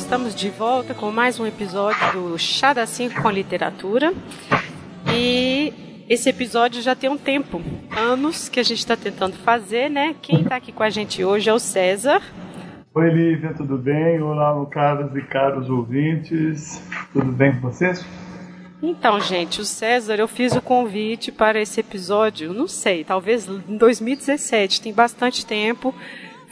estamos de volta com mais um episódio do Chá da 5 com Literatura. E esse episódio já tem um tempo, anos que a gente está tentando fazer, né? Quem está aqui com a gente hoje é o César. Oi, Lívia, tudo bem? Olá, caros e caros ouvintes. Tudo bem com vocês? Então, gente, o César, eu fiz o convite para esse episódio, não sei, talvez em 2017, tem bastante tempo.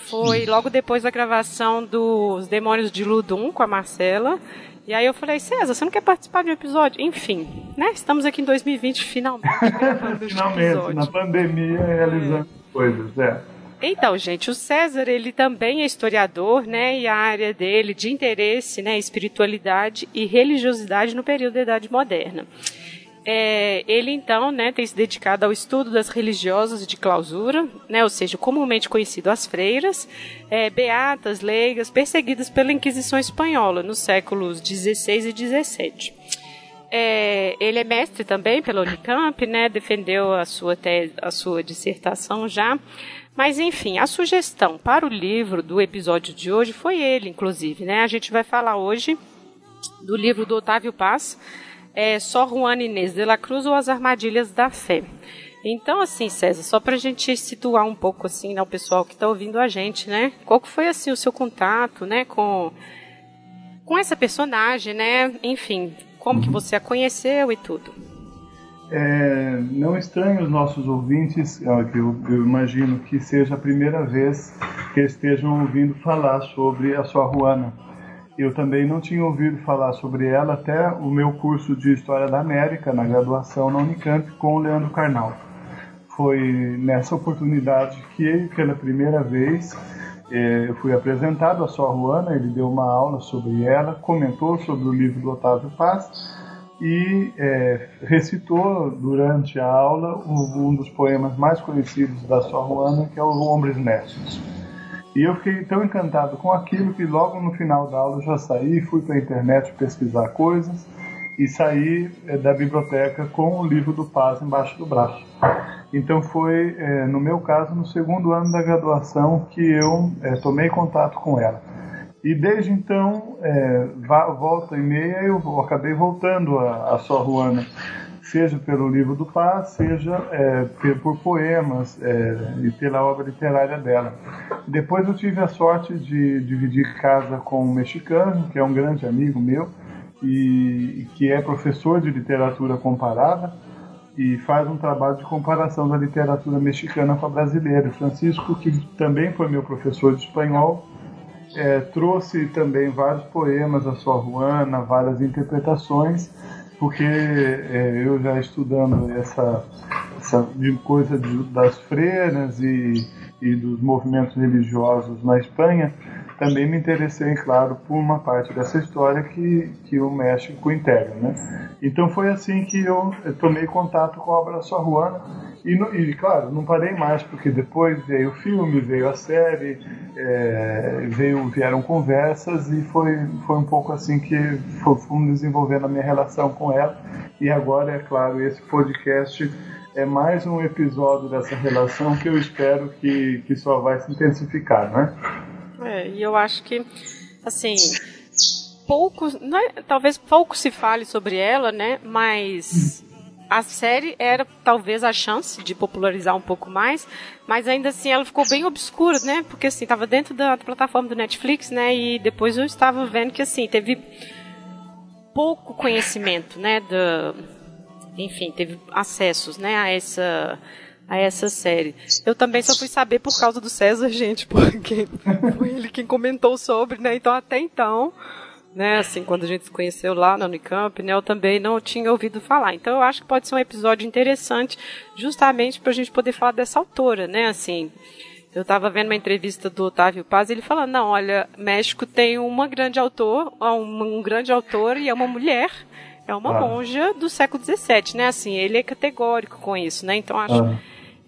Foi logo depois da gravação dos Demônios de Ludum com a Marcela. E aí eu falei, César, você não quer participar de um episódio? Enfim, né? Estamos aqui em 2020 finalmente Finalmente, na pandemia, realizando coisas, é. Então, gente, o César, ele também é historiador, né? E a área dele de interesse, né, espiritualidade e religiosidade no período da Idade Moderna. É, ele então, né, tem se dedicado ao estudo das religiosas de clausura, né, ou seja, comumente conhecido as freiras, é, beatas, leigas, perseguidas pela Inquisição espanhola nos séculos XVI e XVII. É, ele é mestre também pela Unicamp, né, defendeu a sua, a sua dissertação já. Mas, enfim, a sugestão para o livro do episódio de hoje foi ele, inclusive. Né? A gente vai falar hoje do livro do Otávio Paz, é, Só Juan Inês de la Cruz ou As Armadilhas da Fé. Então, assim, César, só para a gente situar um pouco assim, né, o pessoal que está ouvindo a gente, né? Qual que foi assim o seu contato, né, com com essa personagem, né? Enfim, como que você a conheceu e tudo? É, não estranho os nossos ouvintes, ó, que eu, eu imagino que seja a primeira vez que estejam ouvindo falar sobre a sua Juana. Eu também não tinha ouvido falar sobre ela até o meu curso de História da América, na graduação na Unicamp, com o Leandro Carnal. Foi nessa oportunidade que, pela primeira vez, eh, eu fui apresentado a Sor Juana, ele deu uma aula sobre ela, comentou sobre o livro do Otávio Paz e eh, recitou durante a aula um, dos poemas mais conhecidos da Sor Juana, que é o Hombres Necios. E eu fiquei tão encantado com aquilo que logo no final da aula eu já saí, fui para a internet pesquisar coisas e saí eh, da biblioteca com o livro do Paz embaixo do braço. Então foi, eh, no meu caso, no segundo ano da graduação que eu eh, tomei contato com ela. E desde então, volta e meia, eu acabei voltando a, a Sor Juana, seja pelo livro do Paz, seja pe- por poemas eh, e pela obra literária dela. Depois eu tive a sorte de dividir casa com um mexicano, que é um grande amigo meu, e que é professor de literatura comparada e faz um trabalho de comparação da literatura mexicana com a brasileira. Francisco, que também foi meu professor de espanhol, eh, trouxe também vários poemas da sua Juana, várias interpretações, porque eh, eu já estudando essa, essa coisa de- das freiras e, e dos movimentos religiosos na Espanha, também me interessei, claro, por uma parte dessa história que, que o México integra. Né? Então foi assim que eu tomei contato com a obra Juana. E, no- e, claro, não parei mais, porque depois veio o filme, veio a série, eh, veio, vieram conversas e foi, foi um pouco assim que fo- fomos desenvolvendo a minha relação com ela. E agora, é claro, esse podcast é mais um episódio dessa relação que eu espero que, que só vai se intensificar, né? É, e eu acho que, assim, pouco, é- talvez pouco se fale sobre ela, né? Mas a série era talvez a chance de popularizar um pouco mais, mas ainda assim ela ficou bem obscura, né? Porque assim, estava dentro da plataforma do Netflix, né? E depois eu estava vendo que assim, teve pouco conhecimento, né, da enfim, teve acessos, né, a essa a essa série. Eu também só fui saber por causa do César, gente, porque foi ele quem comentou sobre, né? Então até então, né, assim, quando a gente se conheceu lá na Unicamp, né, eu também não tinha ouvido falar. Então eu acho que pode ser um episódio interessante, justamente para a gente poder falar dessa autora, né, assim. Eu estava vendo uma entrevista do Otávio Paz, ele falando, não, olha, México tem uma grande autor, um, um grande autor e é uma mulher, é uma Ah. monja do século XVII, né? Assim, ele é categórico com isso, né? Então acho Ah.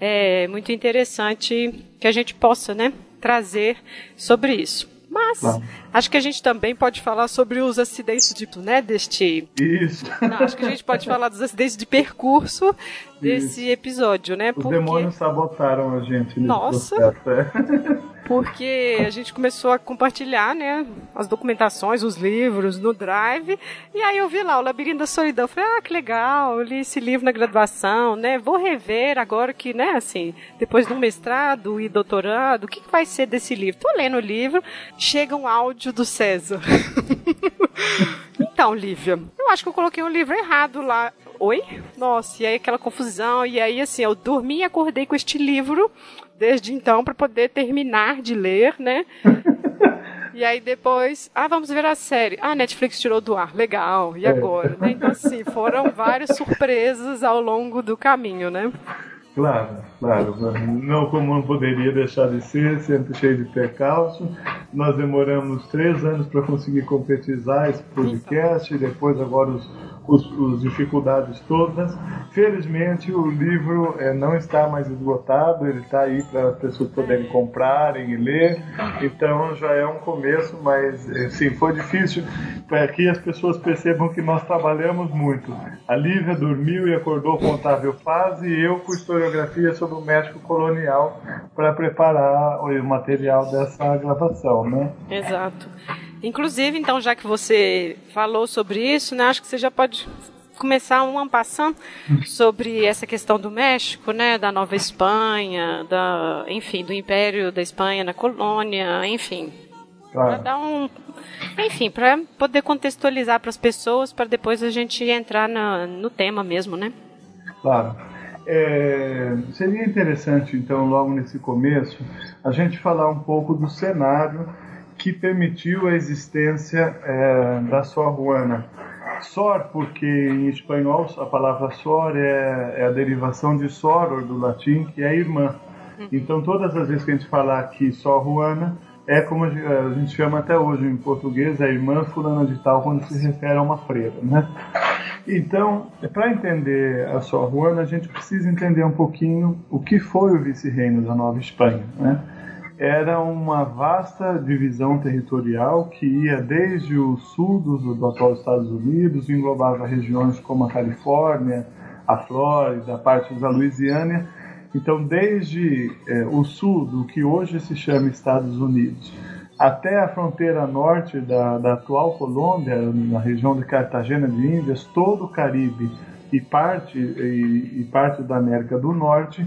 É muito interessante que a gente possa, né, trazer sobre isso. Mas claro. acho que a gente também pode falar sobre os acidentes de, né, deste. Isso. Não, acho que a gente pode falar dos acidentes de percurso desse Isso. episódio, né? Os Porque... demônios sabotaram a gente Nossa. processo. Porque a gente começou a compartilhar, né, as documentações, os livros no Drive, e aí eu vi lá o Labirinto da Solidão. Eu falei, ah, que legal, eu li esse livro na graduação, né? Vou rever agora que, né, assim, depois do mestrado e doutorado, o que, que vai ser desse livro? Tô lendo o livro, chega um áudio do César. então, Lívia, eu acho que eu coloquei um livro errado lá. Oi? Nossa, e aí aquela confusão, e aí assim, eu dormi e acordei com este livro desde então para poder terminar de ler, né? E aí depois, ah, vamos ver a série. Ah, Netflix tirou do ar, legal. E é. agora? É. Então, assim, foram várias surpresas ao longo do caminho, né? Claro, claro. Não como não poderia deixar de ser, sempre cheio de percalço. Nós demoramos três anos para conseguir concretizar esse podcast, e depois agora os os, os dificuldades todas. Felizmente o livro é, não está mais esgotado, ele está aí para as pessoas poderem comprarem e ler. Então já é um começo, mas é, sim, foi difícil para que as pessoas percebam que nós trabalhamos muito. A Lívia dormiu e acordou com Otávio Paz e eu com historiografia sobre o México colonial para preparar o material dessa gravação, né? Exato. Inclusive, então, já que você falou sobre isso, né, acho que você já pode começar um passando sobre essa questão do México, né, da Nova Espanha, da, enfim, do Império da Espanha na colônia, enfim, claro. para dar um, enfim, para poder contextualizar para as pessoas, para depois a gente entrar na, no tema mesmo, né? Claro. É, seria interessante, então, logo nesse começo, a gente falar um pouco do cenário que permitiu a existência é, da Sor Juana. Sor, porque em espanhol a palavra Sor é, é, a derivação de soror do latim, que é irmã. Uhum. Então, todas as vezes que a gente falar aqui Sor Juana, é como a gente chama até hoje em português, a irmã fulana de tal, quando se refere a uma freira, né? Então, para entender a Sor Juana, a gente precisa entender um pouquinho o que foi o vice-reino da Nova Espanha, né? era uma vasta divisão territorial que ia desde o sul dos, do atual Estados Unidos, englobava regiões como a Califórnia, a Flórida, a parte da Louisiana. Então, desde é, o sul do que hoje se chama Estados Unidos até a fronteira norte da, da atual Colômbia, na região de Cartagena de Índias, todo o Caribe e parte, e, e parte da América do Norte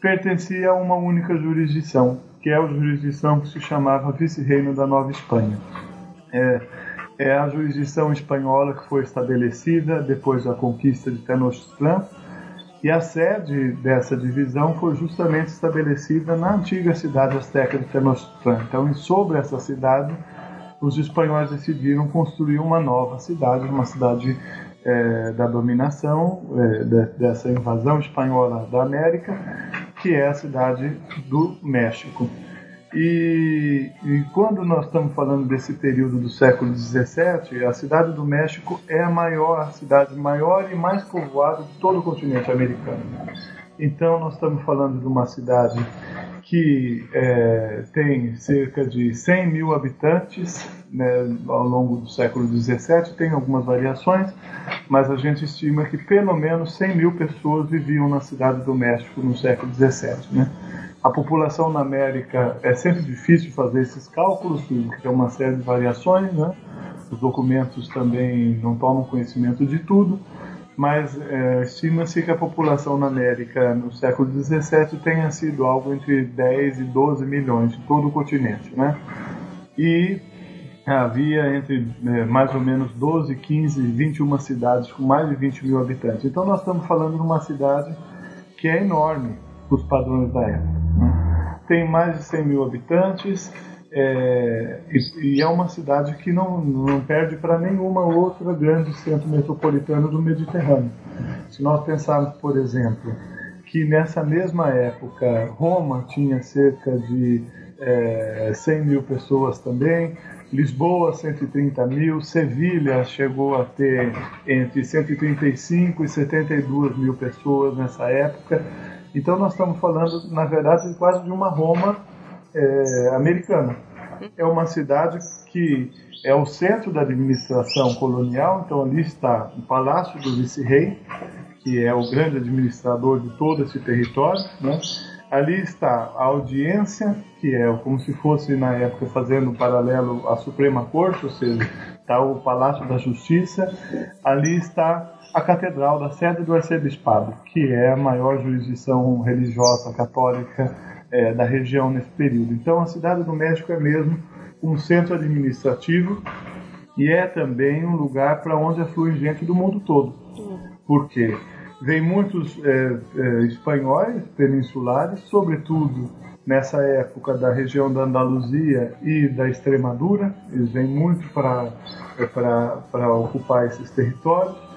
pertencia a uma única jurisdição, que é a jurisdição que se chamava Vice-Reino da Nova Espanha. É, é a jurisdição espanhola que foi estabelecida depois da conquista de Tenochtitlan e a sede dessa divisão foi justamente estabelecida na antiga cidade azteca de Tenochtitlan. Então, sobre essa cidade, os espanhóis decidiram construir uma nova cidade, uma cidade é, da dominação, é, de, dessa invasão espanhola da América, que é a cidade do México. E, e, quando nós estamos falando desse período do século XVII, a cidade do México é a maior, a cidade maior e mais povoada de todo o continente americano. Então nós estamos falando de uma cidade que é, tem cerca de 100 mil habitantes né, ao longo do século XVII, tem algumas variações, mas a gente estima que pelo menos 100 mil pessoas viviam na cidade do México no século XVII. Né? A população na América é sempre difícil fazer esses cálculos, porque é uma série de variações, né? os documentos também não tomam conhecimento de tudo, mas é, estima-se que a população na América no século XVII tenha sido algo entre 10 e 12 milhões em todo o continente. Né? E havia entre é, mais ou menos 12, 15, 21 cidades com mais de 20 mil habitantes. Então nós estamos falando de uma cidade que é enorme os padrões da época. Né? Tem mais de 100 mil habitantes é, e, é uma cidade que não, não perde para nenhuma outra grande centro metropolitano do Mediterrâneo. Se nós pensarmos, por exemplo, que nessa mesma época Roma tinha cerca de é, 100 mil pessoas também, Lisboa 130 mil, Sevilha chegou a ter entre 135 e 72 mil pessoas nessa época. Então nós estamos falando, na verdade, quase de uma Roma é, americana. é uma cidade que é o centro da administração colonial, então ali está o Palácio do Vice-Rei, que é o grande administrador de todo esse território, né? Ali está a audiência, que é como se fosse na época fazendo um paralelo à Suprema Corte, ou seja, está o Palácio da Justiça. Ali está a Catedral da Sede do Arcebispado, que é a maior jurisdição religiosa católica é, da região nesse período. Então, a cidade do México é mesmo um centro administrativo e é também um lugar para onde aflui gente do mundo todo. Por quê? Vem muitos é, é, espanhóis peninsulares, sobretudo nessa época da região da Andaluzia e da Extremadura. Eles vêm muito para ocupar esses territórios.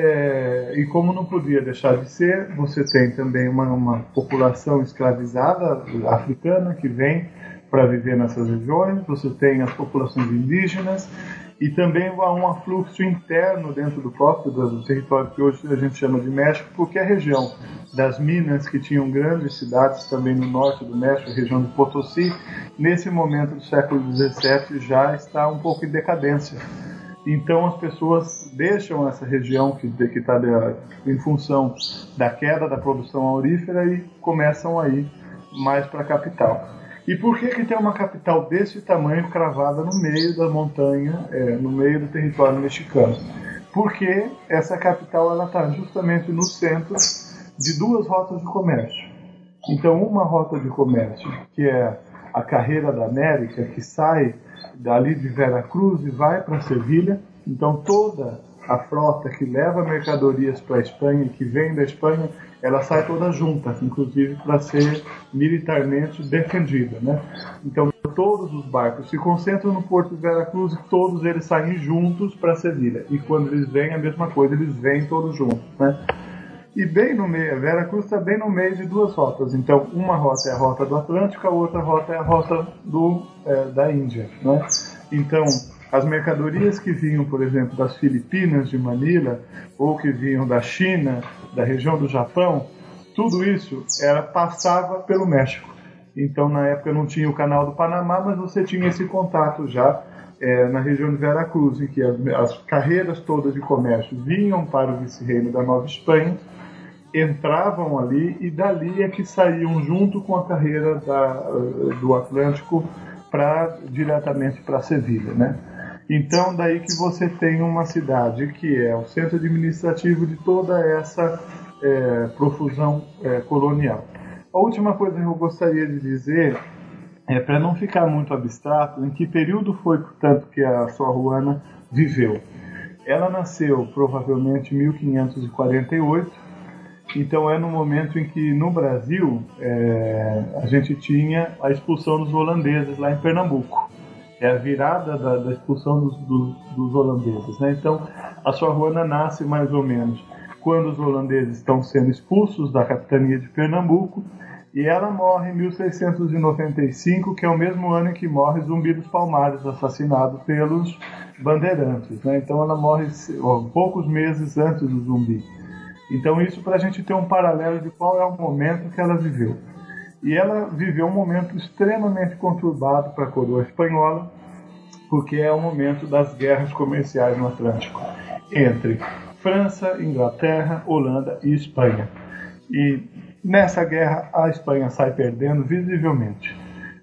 É, e como não podia deixar de ser, você tem também uma, uma população escravizada africana que vem para viver nessas regiões, você tem as populações indígenas e também há um afluxo interno dentro do próprio do território que hoje a gente chama de México, porque a região das Minas, que tinham grandes cidades também no norte do México, a região de Potosí, nesse momento do século XVII já está um pouco em decadência. Então as pessoas deixam essa região que está em função da queda da produção aurífera e começam a ir mais para a capital. E por que, que tem uma capital desse tamanho cravada no meio da montanha, é, no meio do território mexicano? Porque essa capital ela está justamente no centro de duas rotas de comércio. Então, uma rota de comércio, que é a Carreira da América, que sai dali de Veracruz e vai para Sevilha. Então, toda a frota que leva mercadorias para a Espanha e que vem da Espanha ela sai toda junta, inclusive para ser militarmente defendida, né? Então todos os barcos se concentram no porto de Veracruz e todos eles saem juntos para Sevilha. E quando eles vêm a mesma coisa, eles vêm todos juntos, né? E bem no meio, Veracruz está bem no meio de duas rotas. Então uma rota é a rota do Atlântico, a outra rota é a rota do é, da Índia, né? Então as mercadorias que vinham, por exemplo, das Filipinas, de Manila, ou que vinham da China, da região do Japão, tudo isso era passava pelo México. Então, na época não tinha o canal do Panamá, mas você tinha esse contato já é, na região de Veracruz, em que as, as, carreiras todas de comércio vinham para o vice-reino da Nova Espanha, entravam ali e dali é que saíam junto com a carreira da, do Atlântico para diretamente para Sevilha, né? Então, daí que você tem uma cidade que é o centro administrativo de toda essa é, profusão é, colonial. A última coisa que eu gostaria de dizer é para não ficar muito abstrato, em que período foi, portanto, que a Sor Juana viveu. Ela nasceu provavelmente em 1548, então é no momento em que no Brasil é, a gente tinha a expulsão dos holandeses lá em Pernambuco é a virada da, da expulsão dos, dos, dos, holandeses. Né? Então, a sua Juana nasce mais ou menos quando os holandeses estão sendo expulsos da capitania de Pernambuco e ela morre em 1695, que é o mesmo ano em que morre Zumbi dos Palmares, assassinado pelos bandeirantes. Né? Então, ela morre ó, poucos meses antes do Zumbi. Então, isso para a gente ter um paralelo de qual é o momento que ela viveu. E ela viveu um momento extremamente conturbado para a coroa espanhola, porque é o momento das guerras comerciais no Atlântico entre França, Inglaterra, Holanda e Espanha. E nessa guerra a Espanha sai perdendo visivelmente.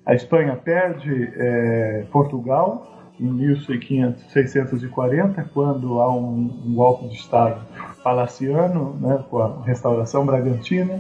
A Espanha perde é, Portugal em 1640, quando há um, um golpe de Estado palaciano, né, com a restauração bragantina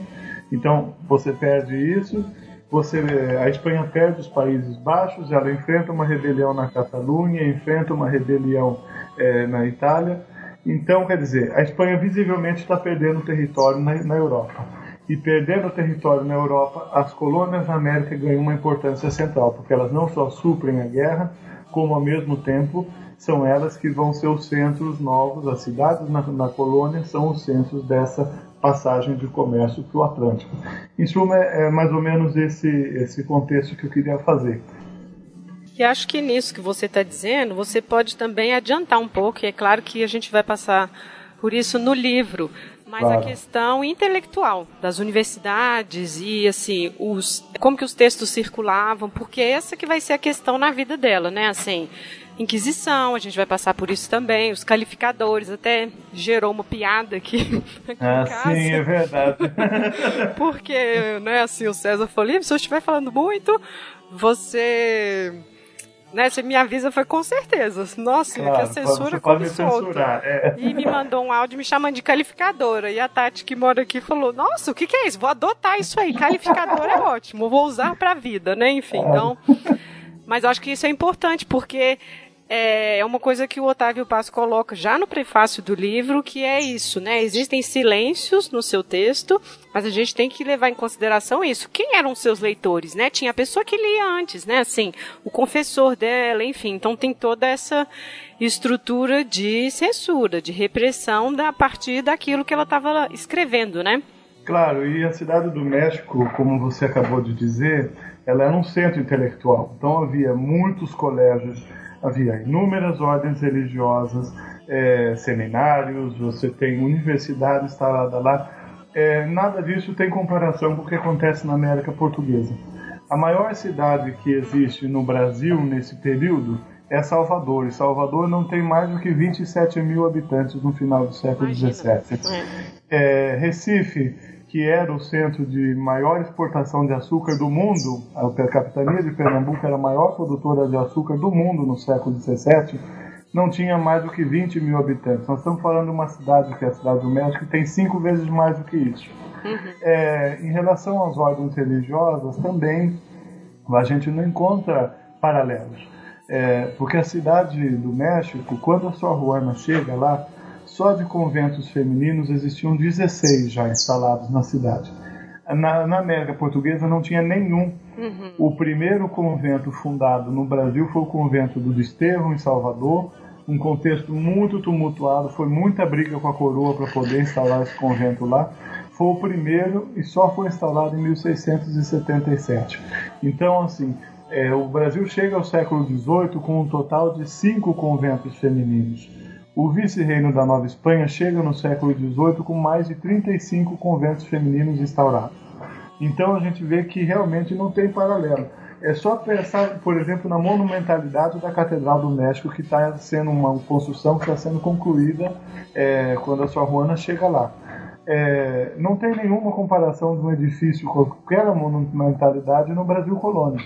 então você perde isso, você, a Espanha perde os Países Baixos, ela enfrenta uma rebelião na Catalunha, enfrenta uma rebelião é, na Itália. Então, quer dizer, a Espanha visivelmente está perdendo território na, na Europa. E perdendo território na Europa, as colônias na América ganham uma importância central, porque elas não só suprem a guerra, como ao mesmo tempo são elas que vão ser os centros novos, as cidades na, na colônia são os centros dessa passagem de comércio para o Atlântico. Em suma, é mais ou menos esse, esse contexto que eu queria fazer. E acho que nisso que você está dizendo, você pode também adiantar um pouco, e é claro que a gente vai passar por isso no livro, mas claro. a questão intelectual das universidades e assim os como que os textos circulavam, porque essa que vai ser a questão na vida dela, né? Assim, Inquisição, a gente vai passar por isso também, os calificadores, até gerou uma piada aqui. ah, sim, é verdade. Porque, né, assim, o César falou, se eu estiver falando muito, você né? Você me avisa, foi com certeza. Nossa, claro, que a censura pode me censurar. É. E me mandou um áudio me chamando de calificadora. E a Tati, que mora aqui, falou: Nossa, o que, que é isso? Vou adotar isso aí. Calificadora é ótimo, vou usar pra vida, né? Enfim, então. Mas eu acho que isso é importante, porque é, é uma coisa que o Otávio Paz coloca já no prefácio do livro, que é isso, né? Existem silêncios no seu texto, mas a gente tem que levar em consideração isso. Quem eram seus leitores, né? Tinha a pessoa que lia antes, né? Assim, o confessor dela, enfim. Então tem toda essa estrutura de censura, de repressão da, partir daquilo que ela estava escrevendo, né? Claro, e a cidade do México, como você acabou de dizer, ela era um centro intelectual. Então havia muitos colégios havia inúmeras ordens religiosas, é, seminários, você tem universidade instalada lá. É, nada disso tem comparação com o que acontece na América Portuguesa. A maior cidade que existe no Brasil nesse período é Salvador. E Salvador não tem mais do que 27 mil habitantes no final do século XVII. É, Recife que era o centro de maior exportação de açúcar do mundo, a capitania de Pernambuco era a maior produtora de açúcar do mundo no século XVII, não tinha mais do que 20 mil habitantes. Nós estamos falando de uma cidade que é a cidade do México, que tem cinco vezes mais do que isso. Uhum. É, em relação às ordens religiosas, também a gente não encontra paralelos. É, porque a cidade do México, quando a Sor Juana chega lá, só de conventos femininos existiam 16 já instalados na cidade. Na, na América Portuguesa não tinha nenhum. Uhum. O primeiro convento fundado no Brasil foi o convento do Desterro, em Salvador. Um contexto muito tumultuado, foi muita briga com a coroa para poder instalar esse convento lá. Foi o primeiro e só foi instalado em 1677. Então, assim, é, o Brasil chega ao século XVIII com um total de cinco conventos femininos. O vice-reino da Nova Espanha chega no século XVIII com mais de 35 conventos femininos instaurados. Então a gente vê que realmente não tem paralelo. É só pensar, por exemplo, na monumentalidade da Catedral do México, que está sendo uma construção que está sendo concluída é, quando a sua Juana chega lá. É, não tem nenhuma comparação de um edifício com qualquer monumentalidade no Brasil colônia.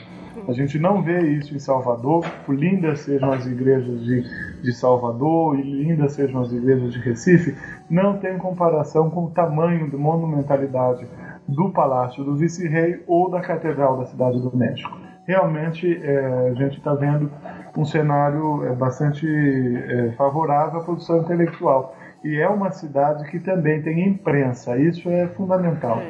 A gente não vê isso em Salvador, por lindas sejam as igrejas de, de Salvador e lindas sejam as igrejas de Recife, não tem comparação com o tamanho de monumentalidade do Palácio do Vice-Rei ou da Catedral da Cidade do México. Realmente é, a gente está vendo um cenário é, bastante é, favorável à produção intelectual. E é uma cidade que também tem imprensa, isso é fundamental,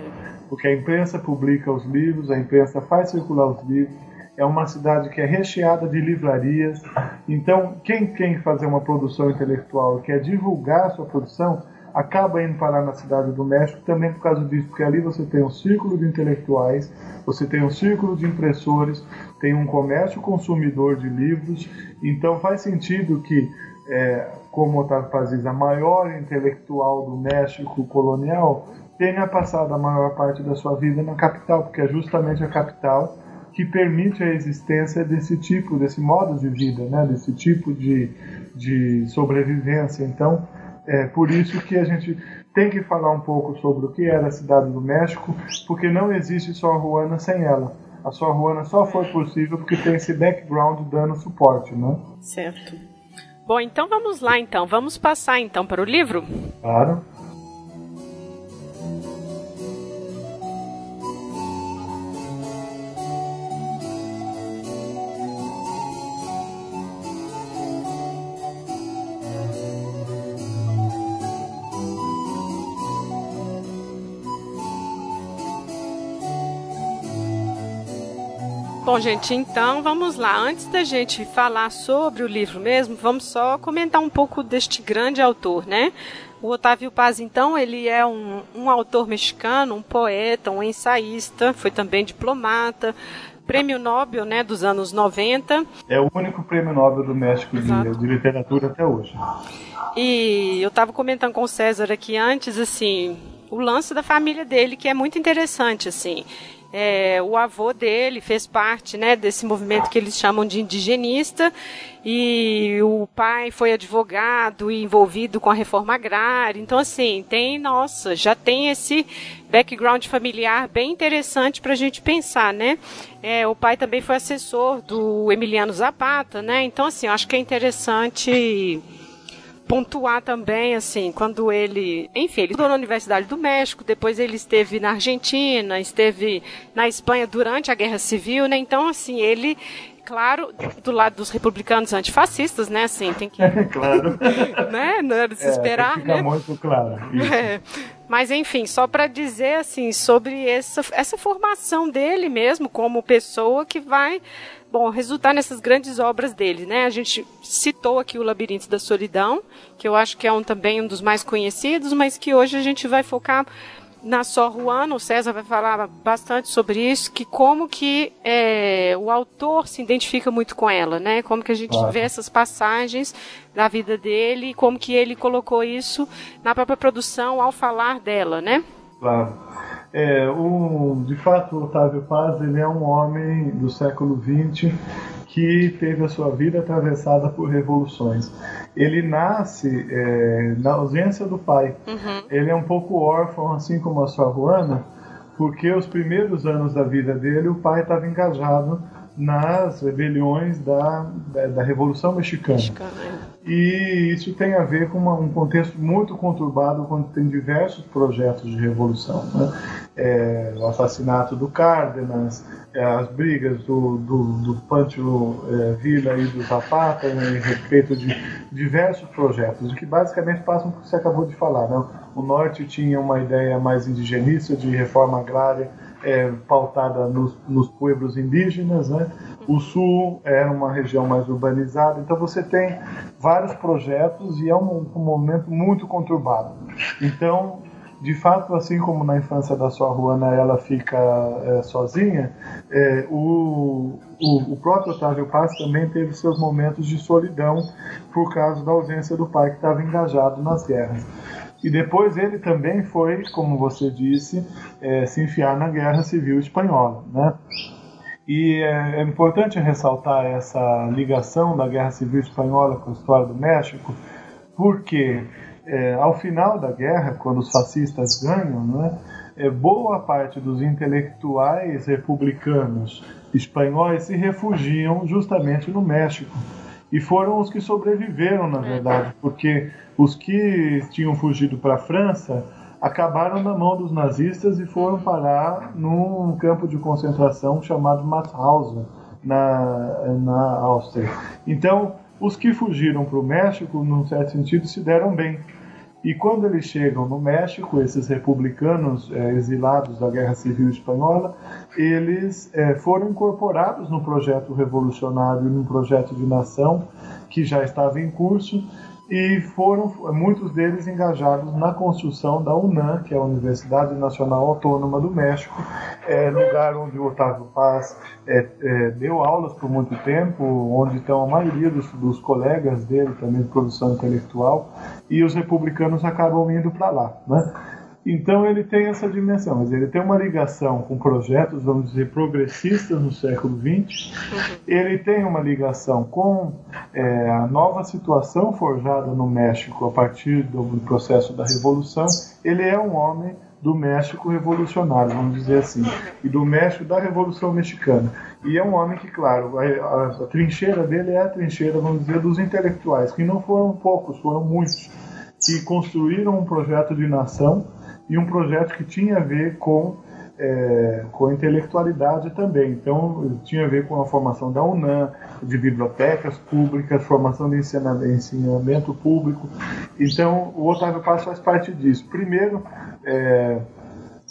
porque a imprensa publica os livros, a imprensa faz circular os livros, é uma cidade que é recheada de livrarias. Então, quem quer fazer uma produção intelectual e quer divulgar a sua produção, acaba indo parar na cidade do México também por causa disso, porque ali você tem um círculo de intelectuais, você tem um círculo de impressores, tem um comércio consumidor de livros, então faz sentido que, é, como Otávio Paz diz, a maior intelectual do México colonial tenha passado a maior parte da sua vida na capital, porque é justamente a capital que permite a existência desse tipo, desse modo de vida, né? desse tipo de, de sobrevivência. Então, é por isso que a gente tem que falar um pouco sobre o que era a cidade do México, porque não existe Sor Juana sem ela. A Sor Juana só foi possível porque tem esse background dando suporte, né? Certo. Bom, então vamos lá então. Vamos passar então para o livro? Claro. Bom, gente, então vamos lá. Antes da gente falar sobre o livro mesmo, vamos só comentar um pouco deste grande autor, né? O Otávio Paz, então, ele é um, um autor mexicano, um poeta, um ensaísta, foi também diplomata, prêmio Nobel né, dos anos 90. É o único prêmio Nobel do México de, de, literatura até hoje. E eu estava comentando com o César aqui antes, assim, o lance da família dele, que é muito interessante, assim. É, o avô dele fez parte né, desse movimento que eles chamam de indigenista e o pai foi advogado e envolvido com a reforma agrária. Então, assim, tem, nossa, já tem esse background familiar bem interessante para a gente pensar, né? É, o pai também foi assessor do Emiliano Zapata, né? Então, assim, eu acho que é interessante pontuar também, assim, quando ele, enfim, ele estudou na Universidade do México, depois ele esteve na Argentina, esteve na Espanha durante a Guerra Civil, né? Então, assim, ele claro, do lado dos republicanos antifascistas, né? Assim, tem que. claro. né? Não era de se é, esperar, fica né? muito claro. É. Mas, enfim, só para dizer, assim, sobre essa, essa formação dele mesmo, como pessoa que vai bom, resultar nessas grandes obras dele, né? A gente citou aqui o Labirinto da Solidão, que eu acho que é um também um dos mais conhecidos, mas que hoje a gente vai focar na Sor Juana, o César vai falar bastante sobre isso, que como que é, o autor se identifica muito com ela, né? Como que a gente claro. vê essas passagens da vida dele como que ele colocou isso na própria produção ao falar dela, né? Claro. É, o, de fato, o Otávio Paz ele é um homem do século XX que teve a sua vida atravessada por revoluções. Ele nasce é, na ausência do pai. Uhum. Ele é um pouco órfão, assim como a sua Juana, porque os primeiros anos da vida dele o pai estava engajado nas rebeliões da, da, da Revolução Mexicana. Mexicana. É. E isso tem a ver com uma, um contexto muito conturbado, quando tem diversos projetos de revolução. Né? É, o assassinato do Cárdenas, é, as brigas do, do, do é, Villa e do Zapata né, a respeito de diversos projetos, que basicamente passam por que você acabou de falar. Né? O Norte tinha uma ideia mais indigenista de reforma agrária, é, pautada nos, nos pueblos indígenas, né? O sul era uma região mais urbanizada, então você tem vários projetos e é um, um momento muito conturbado. Então, de fato, assim como na infância da sua Juana ela fica é, sozinha, é, o, o, o, próprio Otávio Paz também teve seus momentos de solidão por causa da ausência do pai que estava engajado nas guerras. E depois ele também foi, como você disse, é, se enfiar na Guerra Civil Espanhola. Né? E é, é importante ressaltar essa ligação da Guerra Civil Espanhola com a história do México, porque é, ao final da guerra, quando os fascistas ganham, né, é, boa parte dos intelectuais republicanos espanhóis se refugiam justamente no México e foram os que sobreviveram, na verdade, porque os que tinham fugido para a França acabaram na mão dos nazistas e foram parar num campo de concentração chamado Mauthausen, na, na Áustria. Então, os que fugiram para o México, num certo sentido, se deram bem. E quando eles chegam no México, esses republicanos é, exilados da Guerra Civil Espanhola, eles é, foram incorporados no projeto revolucionário, num projeto de nação que já estava em curso, e foram muitos deles engajados na construção da UNAM, que é a Universidade Nacional Autônoma do México, é, lugar onde o Otávio Paz é, é, deu aulas por muito tempo, onde estão a maioria dos, dos colegas dele também de produção intelectual, e os republicanos acabam indo para lá. Né? Então ele tem essa dimensão, mas ele tem uma ligação com projetos, vamos dizer, progressistas no século XX. Uhum. Ele tem uma ligação com é, a nova situação forjada no México a partir do processo da Revolução. Ele é um homem do México revolucionário, vamos dizer assim, e do México da Revolução Mexicana. E é um homem que, claro, a, a, a trincheira dele é a trincheira, vamos dizer, dos intelectuais, que não foram poucos, foram muitos, que construíram um projeto de nação e um projeto que tinha a ver com, é, com intelectualidade também. Então, tinha a ver com a formação da UNAM, de bibliotecas públicas, formação de ensinamento público. Então, o Otávio Paz faz parte disso. Primeiro, é,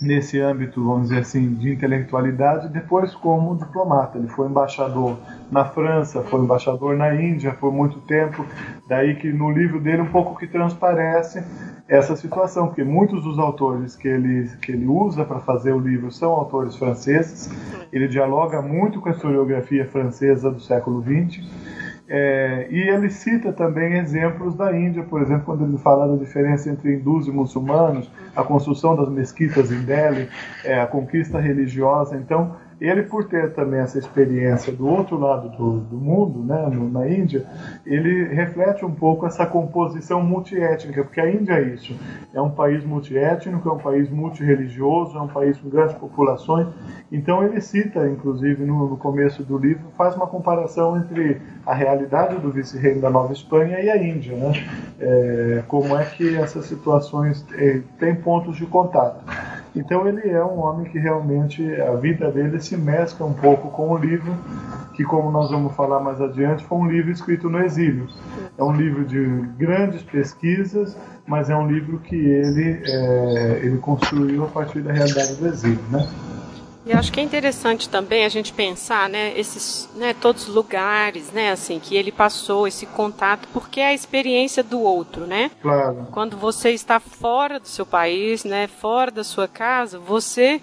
nesse âmbito, vamos dizer assim, de intelectualidade, depois como diplomata. Ele foi embaixador na França, foi embaixador na Índia por muito tempo. Daí que no livro dele um pouco que transparece essa situação, porque muitos dos autores que ele, que ele usa para fazer o livro são autores franceses. Ele dialoga muito com a historiografia francesa do século XX é, e ele cita também exemplos da Índia, por exemplo, quando ele fala da diferença entre hindus e muçulmanos, a construção das mesquitas em Delhi, é, a conquista religiosa. Então, ele, por ter também essa experiência do outro lado do, do mundo, né, no, na Índia, ele reflete um pouco essa composição multiétnica, porque a Índia é isso, é um país multiétnico, é um país multireligioso, é um país com grandes populações. Então ele cita, inclusive no, no começo do livro, faz uma comparação entre a realidade do vice-reino da Nova Espanha e a Índia, né? É, como é que essas situações é, têm pontos de contato. Então ele é um homem que realmente a vida dele se mescla um pouco com o livro, que como nós vamos falar mais adiante, foi um livro escrito no exílio. É um livro de grandes pesquisas, mas é um livro que ele, é, ele construiu a partir da realidade do exílio, né? E acho que é interessante também a gente pensar, né, esses, né, todos os lugares, né, assim, que ele passou esse contato, porque é a experiência do outro, né? Claro. Quando você está fora do seu país, né, fora da sua casa, você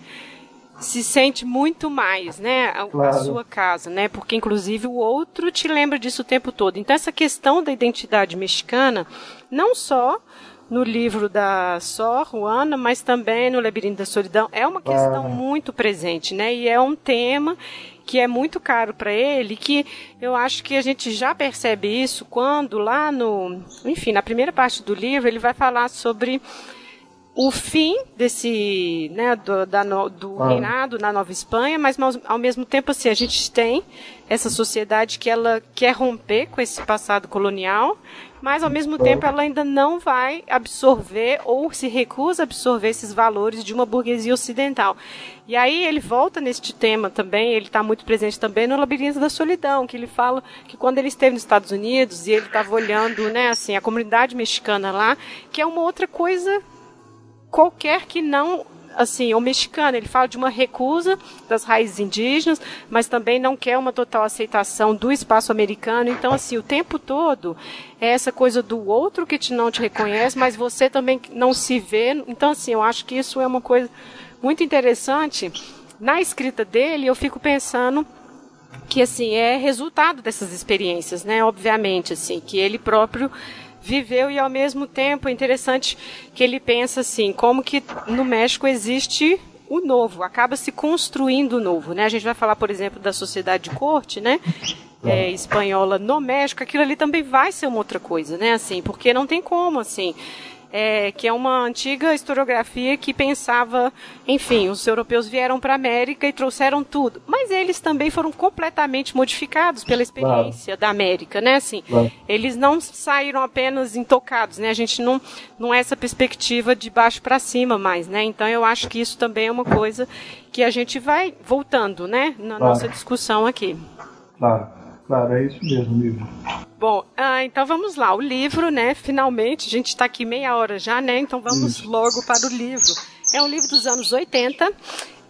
se sente muito mais, né, a, claro. a, sua casa, né, porque inclusive o outro te lembra disso o tempo todo. Então essa questão da identidade mexicana, não só no livro da Sor Juana, mas também no Labirinto da Solidão, é uma questão ah. muito presente, né? E é um tema que é muito caro para ele, que eu acho que a gente já percebe isso quando lá no, enfim, na primeira parte do livro ele vai falar sobre o fim desse, né, do, da, do ah. reinado na Nova Espanha, mas ao mesmo tempo assim a gente tem essa sociedade que ela quer romper com esse passado colonial mas ao mesmo tempo ela ainda não vai absorver ou se recusa a absorver esses valores de uma burguesia ocidental. E aí ele volta neste tema também, ele está muito presente também no Labirinto da Solidão, que ele fala que quando ele esteve nos Estados Unidos e ele estava olhando, né, assim, a comunidade mexicana lá, que é uma outra coisa qualquer que não assim, o mexicano, ele fala de uma recusa das raízes indígenas, mas também não quer uma total aceitação do espaço americano. Então, assim, o tempo todo é essa coisa do outro que te não te reconhece, mas você também não se vê. Então, assim, eu acho que isso é uma coisa muito interessante. Na escrita dele, eu fico pensando que assim é resultado dessas experiências, né? Obviamente, assim, que ele próprio viveu e ao mesmo tempo é interessante que ele pensa assim, como que no México existe o novo, acaba se construindo o novo, né? A gente vai falar, por exemplo, da sociedade de corte, né? É, espanhola no México, aquilo ali também vai ser uma outra coisa, né? Assim, porque não tem como, assim é, que é uma antiga historiografia que pensava, enfim, os europeus vieram para a América e trouxeram tudo, mas eles também foram completamente modificados pela experiência claro. da América, né? Assim, claro. eles não saíram apenas intocados, né? A gente não não é essa perspectiva de baixo para cima mais, né? Então eu acho que isso também é uma coisa que a gente vai voltando, né, na claro. nossa discussão aqui. Claro. Claro, é isso mesmo, livro. Bom, ah, então vamos lá. O livro, né? Finalmente, a gente está aqui meia hora já, né? Então vamos isso. logo para o livro. É um livro dos anos 80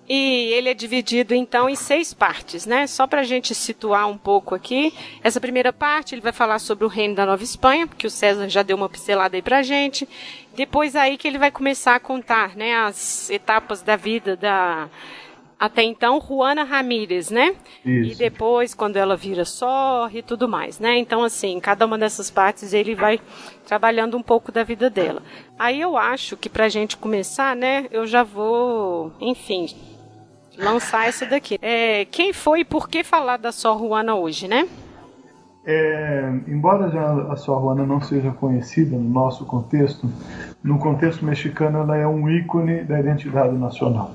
e ele é dividido então em seis partes, né? Só para a gente situar um pouco aqui. Essa primeira parte ele vai falar sobre o reino da Nova Espanha, que o César já deu uma pincelada aí para gente. Depois aí que ele vai começar a contar, né? As etapas da vida da até então Juana Ramírez, né? Isso. E depois, quando ela vira sorre e tudo mais, né? Então, assim, cada uma dessas partes ele vai trabalhando um pouco da vida dela. Aí eu acho que pra gente começar, né, eu já vou, enfim, lançar essa daqui. É, quem foi e por que falar da Sor Juana hoje, né? É, embora a Sor Juana não seja conhecida no nosso contexto, no contexto mexicano ela é um ícone da identidade nacional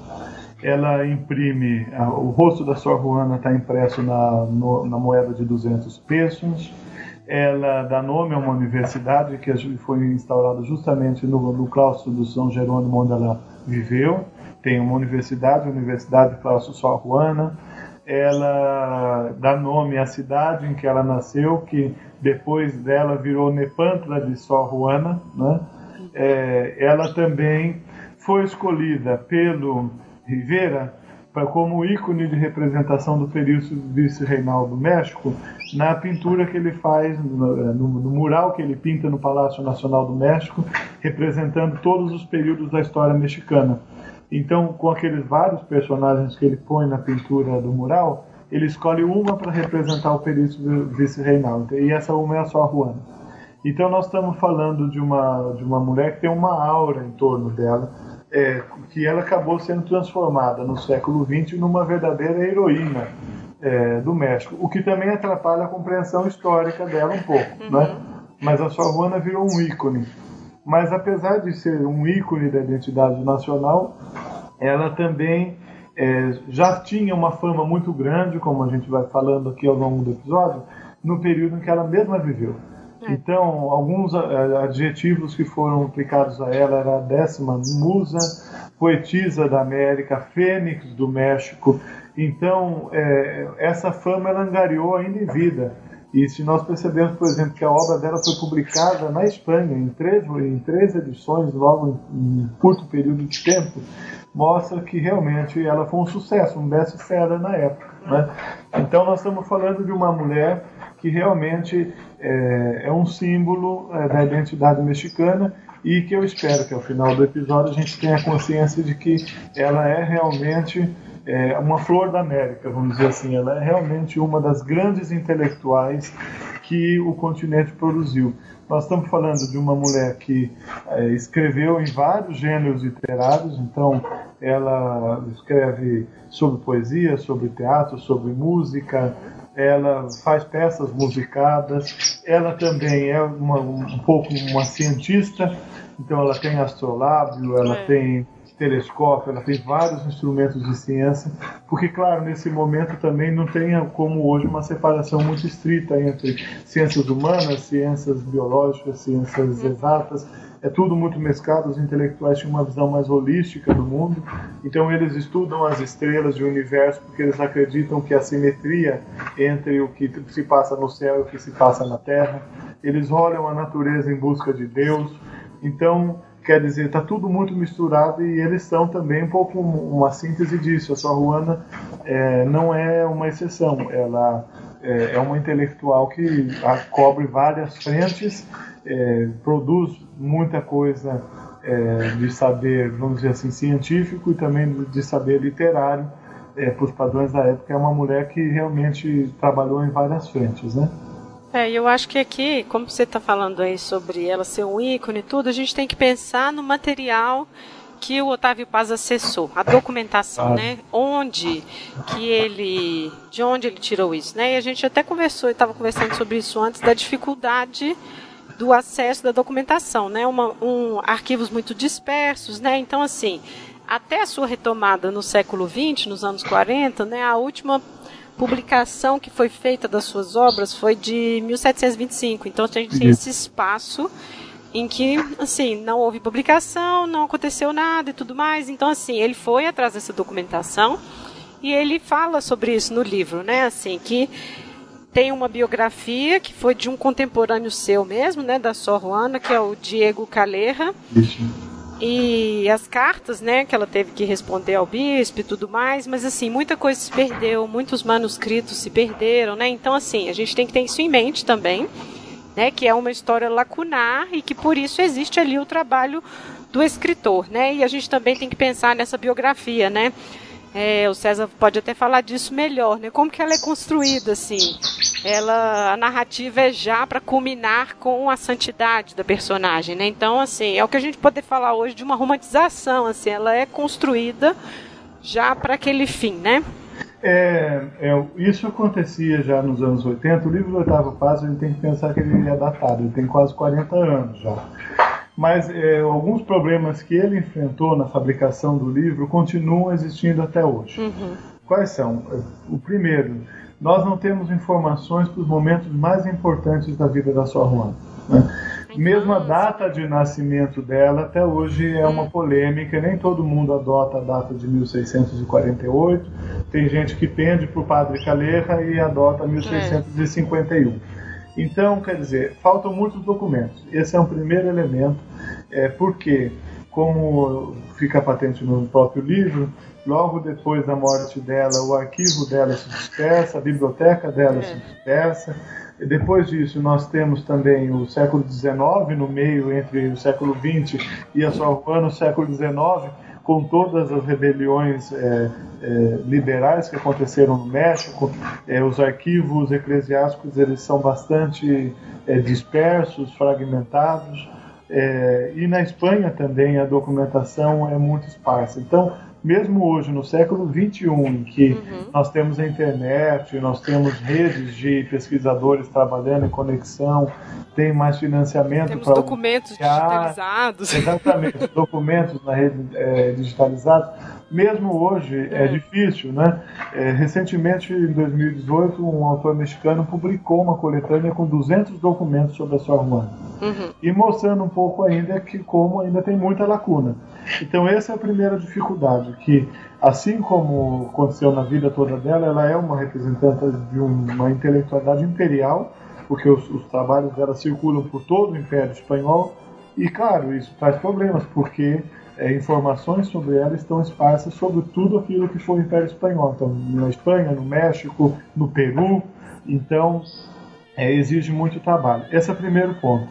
ela imprime, o rosto da Sor Juana está impresso na, no, na moeda de 200 pesos, ela dá nome a uma universidade que foi instaurada justamente no, no claustro do São Jerônimo, onde ela viveu. Tem uma universidade, a Universidade Claustro Sor Juana. Ela dá nome à cidade em que ela nasceu, que depois dela virou Nepantla de Sor Juana. Né? É, ela também foi escolhida pelo Rivera para como ícone de representação do período vice-reinal do México na pintura que ele faz no, no, no, mural que ele pinta no Palácio Nacional do México, representando todos os períodos da história mexicana. Então, com aqueles vários personagens que ele põe na pintura do mural, ele escolhe uma para representar o período vice-reinal. E essa uma é a Sor Juana. Então, nós estamos falando de uma, de uma mulher que tem uma aura em torno dela, é, que ela acabou sendo transformada no século XX numa verdadeira heroína é, do México, o que também atrapalha a compreensão histórica dela um pouco, uhum. né? Mas a Sor Juana virou um ícone. Mas apesar de ser um ícone da identidade nacional, ela também é, já tinha uma fama muito grande, como a gente vai falando aqui ao longo do episódio, no período em que ela mesma viveu. É. Então, alguns é, adjetivos que foram aplicados a ela era a décima musa, poetisa da América, fênix do México. Então, é, essa fama ela angariou ainda em vida. E se nós percebemos, por exemplo, que a obra dela foi publicada na Espanha em três, em três edições, logo em, em curto período de tempo, mostra que realmente ela foi um sucesso, um best-seller na época. Né? Então, nós estamos falando de uma mulher que realmente é, é um símbolo é, da identidade mexicana e que eu espero que ao final do episódio a gente tenha consciência de que ela é realmente é, uma flor da América, vamos dizer assim. Ela é realmente uma das grandes intelectuais que o continente produziu. Nós estamos falando de uma mulher que é, escreveu em vários gêneros literários, então ela escreve sobre poesia, sobre teatro, sobre música, ela faz peças musicadas, ela também é uma, um pouco uma cientista, então ela tem astrolábio, ela é. tem telescópio, ela tem vários instrumentos de ciência, porque, claro, nesse momento também não tem como hoje uma separação muito estrita entre ciências humanas, ciências biológicas, ciências exatas, é tudo muito mesclado, os intelectuais tinham uma visão mais holística do mundo, então eles estudam as estrelas e o universo porque eles acreditam que a simetria entre o que se passa no céu e o que se passa na terra, eles olham a natureza em busca de Deus, então quer dizer, está tudo muito misturado e eles são também um pouco uma síntese disso. A sua Ruana é, não é uma exceção, ela é, é uma intelectual que cobre várias frentes, é, produz muita coisa é, de saber, vamos dizer assim, científico e também de saber literário é, para os padrões da época. É uma mulher que realmente trabalhou em várias frentes, né? É, eu acho que aqui, como você está falando aí sobre ela ser um ícone e tudo, a gente tem que pensar no material que o Otávio Paz acessou, a documentação, né? Onde que ele, de onde ele tirou isso, né? E a gente até conversou, e estava conversando sobre isso antes, da dificuldade do acesso da documentação, né? Uma, um, arquivos muito dispersos, né? Então, assim, até a sua retomada no século XX, nos anos 40, né? A última publicação que foi feita das suas obras foi de 1725. Então a gente tem esse espaço em que, assim, não houve publicação, não aconteceu nada e tudo mais. Então, assim, ele foi atrás dessa documentação e ele fala sobre isso no livro, né? Assim, que tem uma biografia que foi de um contemporâneo seu mesmo, né, da Sor Juana, que é o Diego Calerra. Isso. E as cartas, né, que ela teve que responder ao bispo e tudo mais, mas assim, muita coisa se perdeu, muitos manuscritos se perderam, né? Então assim, a gente tem que ter isso em mente também, né, que é uma história lacunar e que por isso existe ali o trabalho do escritor, né? E a gente também tem que pensar nessa biografia, né? É, o César pode até falar disso melhor, né? Como que ela é construída, assim? Ela, a narrativa é já para culminar com a santidade da personagem, né? Então, assim, é o que a gente pode falar hoje de uma romantização, assim, ela é construída já para aquele fim, né? É, é, isso acontecia já nos anos 80. O livro do Oitavo Passo, a gente tem que pensar que ele é datado, ele tem quase 40 anos já mas é, alguns problemas que ele enfrentou na fabricação do livro continuam existindo até hoje. Uhum. Quais são? O primeiro, nós não temos informações para os momentos mais importantes da vida da sua Juana. Né? Mesmo a data de nascimento dela até hoje é uma polêmica, nem todo mundo adota a data de 1648. Tem gente que pende para o padre Calleja e adota 1651. Então, quer dizer, faltam muitos documentos. Esse é um primeiro elemento, é, porque como fica patente no próprio livro, logo depois da morte dela, o arquivo dela se dispersa, a biblioteca dela é. se dispersa. E depois disso, nós temos também o século XIX, no meio entre o século XX e a sua Juana, o século XIX, com todas as rebeliões é, é, liberais que aconteceram no México, é, os arquivos eclesiásticos eles são bastante é, dispersos, fragmentados, é, e na Espanha também a documentação é muito esparsa. Então, mesmo hoje, no século XXI, em que uhum. nós temos a internet, nós temos redes de pesquisadores trabalhando em conexão, tem mais financiamento temos para documentos digitalizados. Exatamente, documentos na rede é, digitalizados. Mesmo hoje é, é difícil, né? É, recentemente, em 2018, um autor mexicano publicou uma coletânea com 200 documentos sobre a sua irmã uhum. e mostrando um pouco ainda que como ainda tem muita lacuna. Então essa é a primeira dificuldade, que assim como aconteceu na vida toda dela, ela é uma representante de uma intelectualidade imperial, porque os, os trabalhos dela circulam por todo o Império Espanhol, e claro, isso traz problemas, porque é, informações sobre ela estão esparsas sobre tudo aquilo que foi o Império Espanhol. Então, na Espanha, no México, no Peru. Então, é, exige muito trabalho. Esse é o primeiro ponto.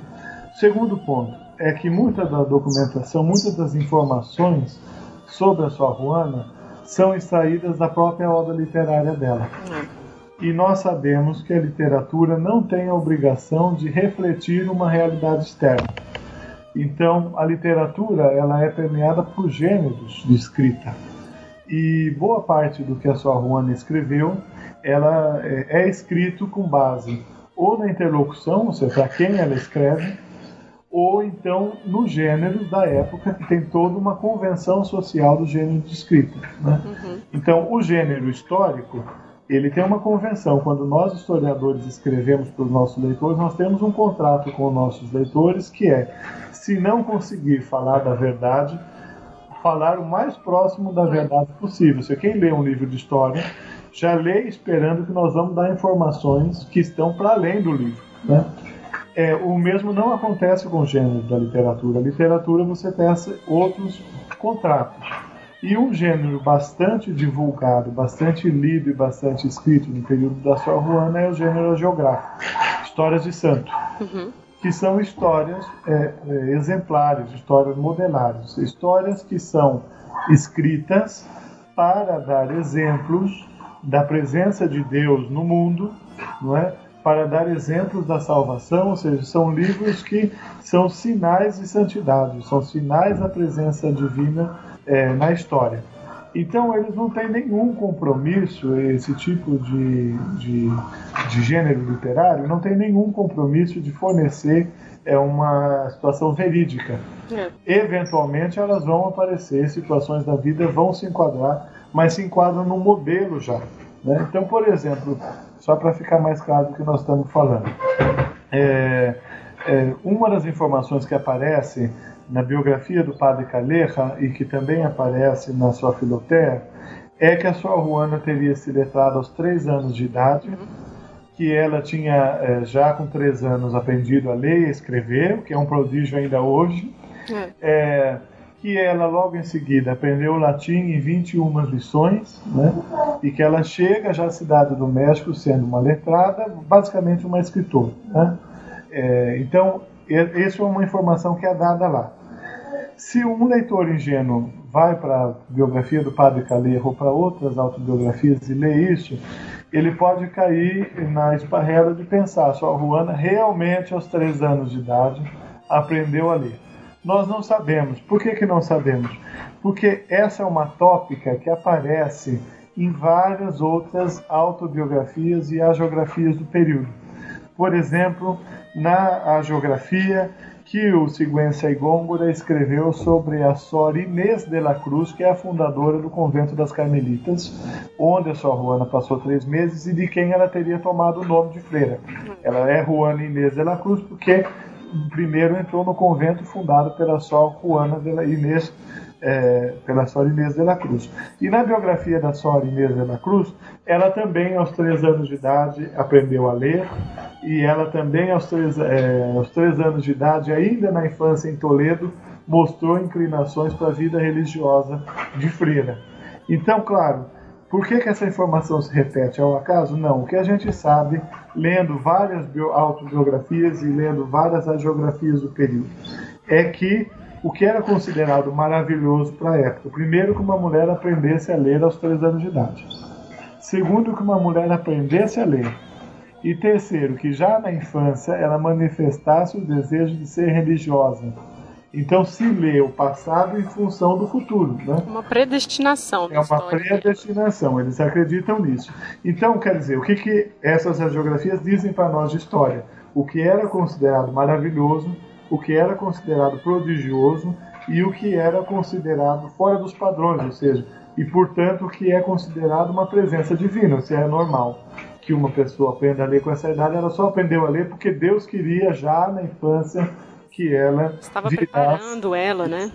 Segundo ponto, é que muita da documentação, muitas das informações sobre a sua Juana são extraídas da própria obra literária dela. E nós sabemos que a literatura não tem a obrigação de refletir uma realidade externa. Então, a literatura ela é permeada por gêneros de escrita. E boa parte do que a sua Juana escreveu, ela é, é escrito com base ou na interlocução, ou seja, para quem ela escreve, ou então nos gêneros da época, que tem toda uma convenção social do gênero de escrita. Né? Uhum. Então, o gênero histórico, ele tem uma convenção. Quando nós, historiadores, escrevemos para os nossos leitores, nós temos um contrato com os nossos leitores que é, se não conseguir falar da verdade, falar o mais próximo da verdade possível. Se quem lê um livro de história, já lê esperando que nós vamos dar informações que estão para além do livro. Né? É, o mesmo não acontece com o gênero da literatura. A literatura você testa outros contratos. E um gênero bastante divulgado, bastante lido e bastante escrito no período da sua Juana é o gênero geográfico, histórias de santo, uhum. que são histórias é, é, exemplares, histórias modelares, histórias que são escritas para dar exemplos da presença de Deus no mundo, não é? para dar exemplos da salvação, ou seja, são livros que são sinais de santidade, são sinais da presença divina é, na história. Então, eles não têm nenhum compromisso, esse tipo de, de, de gênero literário, não tem nenhum compromisso de fornecer é, uma situação verídica. É. Eventualmente, elas vão aparecer, situações da vida vão se enquadrar, mas se enquadram no modelo já. Né? Então, por exemplo, só para ficar mais claro do que nós estamos falando, é, é, uma das informações que aparece na biografia do padre Caleja e que também aparece na sua filoteia é que a sua Juana teria se letrado aos três anos de idade, que ela tinha é, já com três anos aprendido a ler e escrever, que é um prodígio ainda hoje. É. é que ela logo em seguida aprendeu latim em 21 lições, né? e que ela chega já à cidade do México sendo uma letrada, basicamente uma escritora. Né? É, então, essa é uma informação que é dada lá. Se um leitor ingênuo vai para a biografia do Padre Calejo ou para outras autobiografias e lê isso, ele pode cair na esparrela de pensar: sua Juana realmente aos três anos de idade aprendeu a ler. Nós não sabemos. Por que, que não sabemos? Porque essa é uma tópica que aparece em várias outras autobiografias e agiografias do período. Por exemplo, na agiografia que o Sigüenza Góngora escreveu sobre a Sor Inês de la Cruz, que é a fundadora do convento das Carmelitas, onde a Sor Juana passou três meses e de quem ela teria tomado o nome de freira. Ela é Juana Inês de la Cruz porque primeiro entrou no convento fundado pela Sor Juana de la Inês, é, pela Sor Inês de la Cruz. E na biografia da Sor Inês de la Cruz, ela também aos três anos de idade aprendeu a ler e ela também aos três, é, aos três anos de idade, ainda na infância em Toledo, mostrou inclinações para a vida religiosa de freira. Então, claro, por que, que essa informação se repete? É o acaso? Não. O que a gente sabe, lendo várias autobiografias e lendo várias agiografias do período, é que o que era considerado maravilhoso para a época, primeiro, que uma mulher aprendesse a ler aos três anos de idade. Segundo, que uma mulher aprendesse a ler. E terceiro, que já na infância ela manifestasse o desejo de ser religiosa então se lê o passado em função do futuro. Né? Uma predestinação. É uma predestinação, eles acreditam nisso. Então, quer dizer, o que, que essas geografias dizem para nós de história? O que era considerado maravilhoso, o que era considerado prodigioso e o que era considerado fora dos padrões, ou seja, e portanto o que é considerado uma presença divina, se é normal que uma pessoa aprenda a ler com essa idade, ela só aprendeu a ler porque Deus queria já na infância que ela estava virasse, preparando ela, né?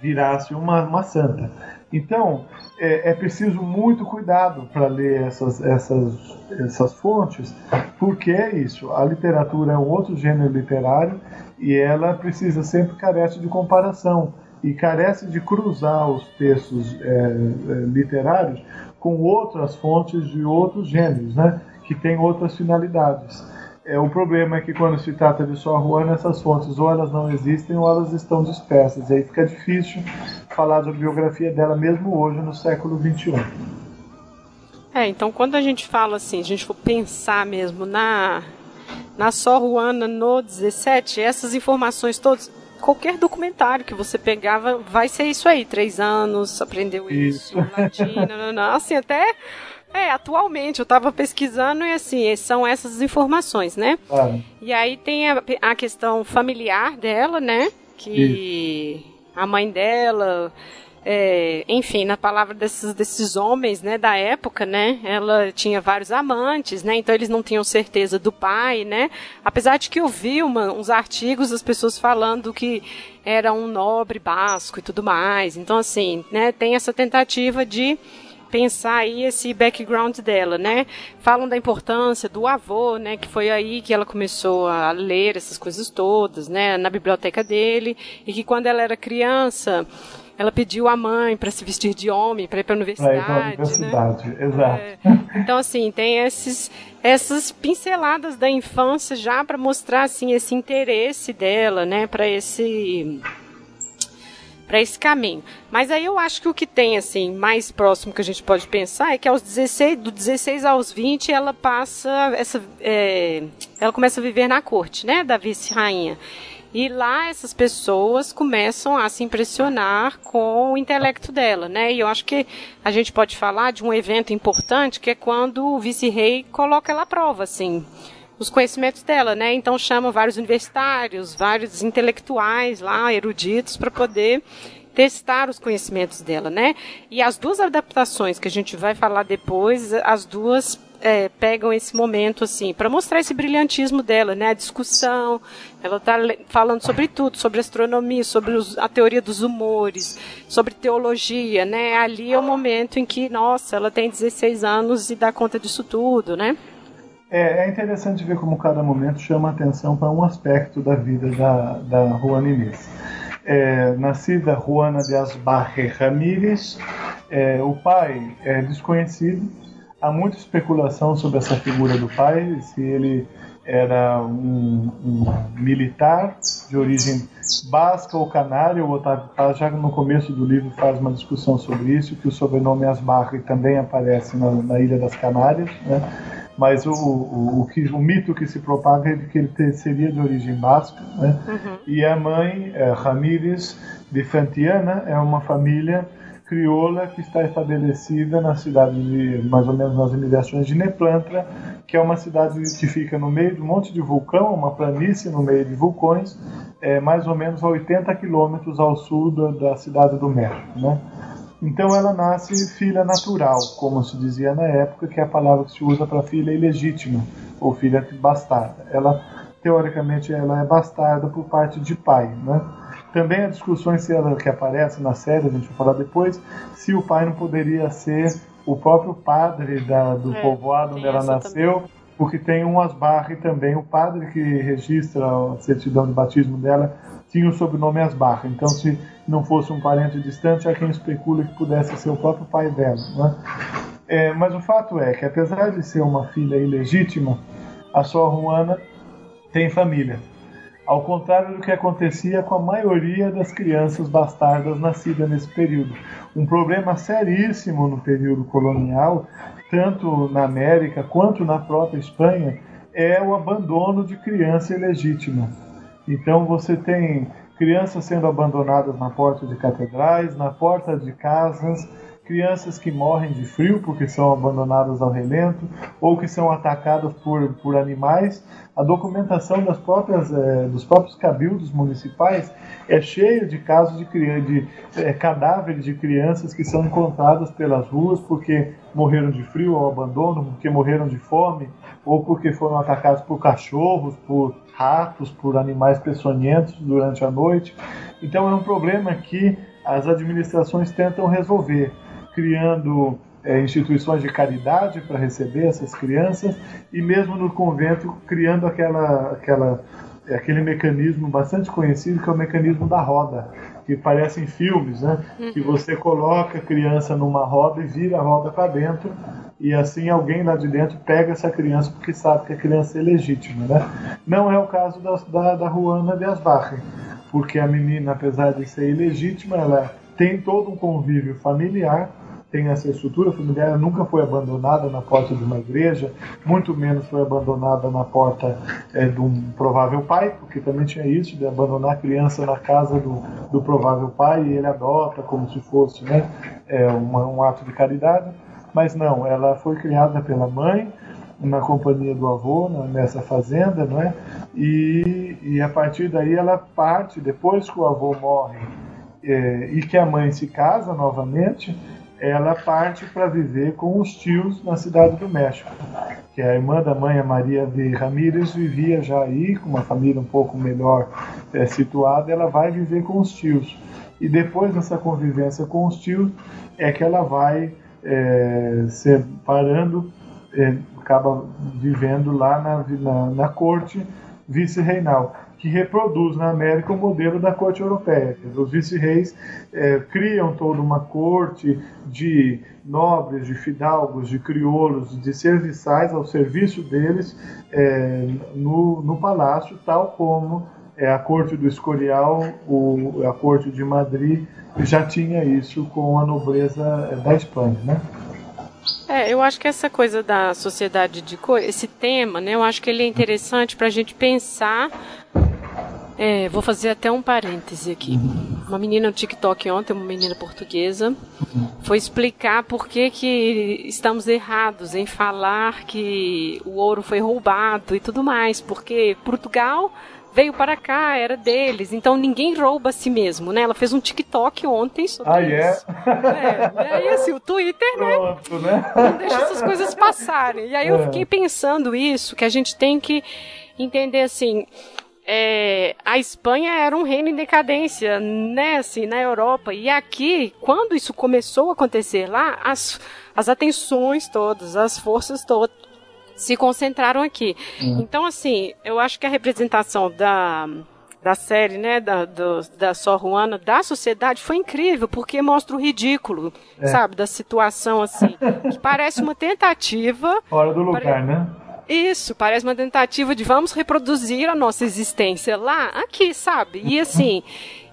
Virasse uma, uma santa. Então é, é preciso muito cuidado para ler essas, essas, essas fontes, porque é isso. A literatura é um outro gênero literário e ela precisa sempre carece de comparação e carece de cruzar os textos é, é, literários com outras fontes de outros gêneros, né? Que têm outras finalidades. É, o problema é que quando se trata de Sor Juana, essas fontes ou elas não existem ou elas estão dispersas. E aí fica difícil falar da biografia dela mesmo hoje, no século XXI. É, então quando a gente fala assim, a gente for pensar mesmo na, na Sor Juana no 17, essas informações todas, qualquer documentário que você pegava vai ser isso aí, três anos, aprendeu isso, isso latina, não, assim, até é, atualmente, eu estava pesquisando e assim, são essas informações, né? E aí tem a, a, questão familiar dela, né? Que Isso. A mãe dela. É, enfim, na palavra desses, desses homens, né, da época, né, ela tinha vários amantes, né, então eles não tinham certeza do pai, né, apesar de que eu vi uma, uns artigos das pessoas falando que era um nobre basco e tudo mais, então assim, né, tem essa tentativa de pensar aí esse background dela, né? Falam da importância do avô, né? Que foi aí que ela começou a ler essas coisas todas, né? Na biblioteca dele e que quando ela era criança ela pediu à mãe para se vestir de homem para ir para a universidade. Para universidade, né? exato. É. Então assim tem esses essas pinceladas da infância já para mostrar assim esse interesse dela, né? Para esse para esse caminho. Mas aí eu acho que o que tem assim mais próximo que a gente pode pensar é que aos 16, do 16 aos 20 ela passa essa é, ela começa a viver na corte, né, da vice-rainha. E lá essas pessoas começam a se impressionar com o intelecto dela, né? E eu acho que a gente pode falar de um evento importante que é quando o vice-rei coloca ela à prova, assim os conhecimentos dela, né? Então chama vários universitários, vários intelectuais lá, eruditos, para poder testar os conhecimentos dela, né? E as duas adaptações que a gente vai falar depois, as duas é, pegam esse momento assim para mostrar esse brilhantismo dela, né? A discussão, ela está falando sobre tudo, sobre astronomia, sobre os, a teoria dos humores, sobre teologia, né? Ali é o momento em que, nossa, ela tem 16 anos e dá conta disso tudo, né? É, é interessante ver como cada momento chama atenção para um aspecto da vida da, da Juana Inês. É, nascida Juana de Asbarre Ramírez, é, o pai é desconhecido, há muita especulação sobre essa figura do pai, se ele era um, um militar de origem basca ou canária, o Otávio Paz já no começo do livro faz uma discussão sobre isso, que o sobrenome Asbarre também aparece na, na Ilha das Canárias, né? Mas o, o, o, que, o mito que se propaga é de que ele ter, seria de origem basca, né? Uhum. e a mãe, é, Ramírez de Fantiana, é uma família crioula que está estabelecida na cidade de, mais ou menos nas imediações de Neplantra, que é uma cidade que fica no meio de um monte de vulcão, uma planície no meio de vulcões, é, mais ou menos a 80 quilômetros ao sul da, da cidade do México, né? Então ela nasce filha natural, como se dizia na época, que é a palavra que se usa para filha ilegítima ou filha bastarda. Ela teoricamente ela é bastarda por parte de pai, né? Também há discussões se ela que aparece na série, a gente vai falar depois, se o pai não poderia ser o próprio padre da, do é, povoado onde ela nasceu, também. porque tem um Asbarre também, o padre que registra a certidão de batismo dela tinha o sobrenome Asbarre. Então, se não fosse um parente distante, há quem especula que pudesse ser o próprio pai dela. Né? É, mas o fato é que, apesar de ser uma filha ilegítima, a Sor Juana tem família. Ao contrário do que acontecia com a maioria das crianças bastardas nascidas nesse período. Um problema seríssimo no período colonial, tanto na América quanto na própria Espanha, é o abandono de criança ilegítima. Então você tem crianças sendo abandonadas na porta de catedrais, na porta de casas, crianças que morrem de frio porque são abandonadas ao relento ou que são atacadas por, por animais. A documentação das próprias, é, dos próprios cabildos municipais é cheia de casos de, de é, cadáveres de crianças que são encontradas pelas ruas porque morreram de frio ou abandono, porque morreram de fome ou porque foram atacados por cachorros, por ratos, por animais peçonhentos durante a noite. Então é um problema que as administrações tentam resolver criando é, instituições de caridade para receber essas crianças e mesmo no convento criando aquela, aquela, aquele mecanismo bastante conhecido que é o mecanismo da roda, que parece em filmes, né? Uhum. Que você coloca a criança numa roda e vira a roda para dentro e assim alguém lá de dentro pega essa criança porque sabe que a criança é legítima, né? Não é o caso da, da, da Juana de Asbarre, porque a menina, apesar de ser ilegítima, ela tem todo um convívio familiar tem essa estrutura familiar, nunca foi abandonada na porta de uma igreja, muito menos foi abandonada na porta é, de um provável pai, porque também tinha isso de abandonar a criança na casa do, do provável pai e ele adota como se fosse né, é, uma, um ato de caridade. Mas não, ela foi criada pela mãe, na companhia do avô, nessa fazenda, não é? E, e a partir daí ela parte, depois que o avô morre é, e que a mãe se casa novamente, ela parte para viver com os tios na cidade do México. Que a irmã da mãe, a Maria de Ramírez, vivia já aí, com uma família um pouco melhor é, situada, ela vai viver com os tios. E depois dessa convivência com os tios, é que ela vai é, separando, é, acaba vivendo lá na, na, na corte vice-reinal que reproduz na América o modelo da corte europeia. Os vice-reis é, criam toda uma corte de nobres, de fidalgos, de crioulos, de serviçais ao serviço deles é, no, no palácio, tal como é, a corte do Escorial, o, a corte de Madrid já tinha isso com a nobreza da Espanha, né? É, eu acho que essa coisa da sociedade de cor, esse tema, né, eu acho que ele é interessante para a gente pensar é, vou fazer até um parêntese aqui. Uma menina no TikTok ontem, uma menina portuguesa, foi explicar por que, que estamos errados em falar que o ouro foi roubado e tudo mais, porque Portugal veio para cá, era deles, então ninguém rouba a si mesmo, né? Ela fez um TikTok ontem sobre ah, isso. É? é? E assim, o Twitter, né? Pronto, né? Não deixa essas coisas passarem. E aí eu é. fiquei pensando isso, que a gente tem que entender assim, é, a Espanha era um reino em decadência, né, assim, na Europa. E aqui, quando isso começou a acontecer lá, as, as atenções todas, as forças todas se concentraram aqui. Uhum. Então, assim, eu acho que a representação da, da série, né, da, do, da Sor Juana, da sociedade, foi incrível, porque mostra o ridículo, é. sabe, da situação, assim, que parece uma tentativa... Fora do lugar, pare... né? Isso, parece uma tentativa de vamos reproduzir a nossa existência lá, aqui, sabe? E assim,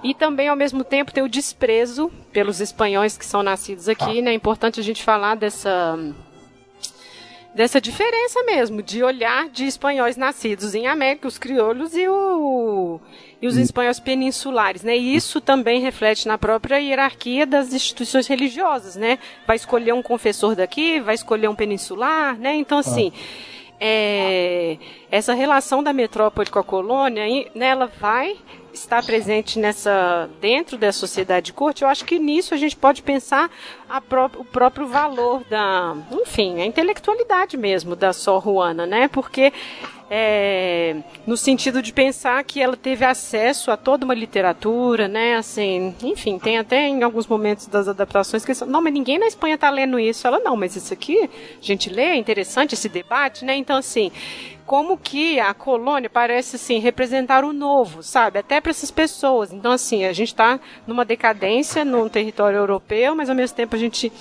e também ao mesmo tempo tem o desprezo pelos espanhóis que são nascidos aqui, né? É importante a gente falar dessa dessa diferença mesmo de olhar de espanhóis nascidos em América, os crioulos e, o, e os espanhóis peninsulares, né? E isso também reflete na própria hierarquia das instituições religiosas, né? Vai escolher um confessor daqui, vai escolher um peninsular, né? Então assim, é, essa relação da metrópole com a colônia, né, ela vai está presente nessa dentro da sociedade de corte, eu acho que nisso a gente pode pensar pró o próprio valor da, enfim, a intelectualidade mesmo da Sor Juana, né? Porque é, no sentido de pensar que ela teve acesso a toda uma literatura, né? Assim, enfim, tem até em alguns momentos das adaptações que não, mas ninguém na Espanha está lendo isso. Ela não, mas isso aqui a gente lê, é interessante esse debate, né? Então assim, como que a colônia parece assim representar o novo, sabe? Até para essas pessoas. Então assim, a gente está numa decadência num território europeu, mas ao mesmo tempo a gente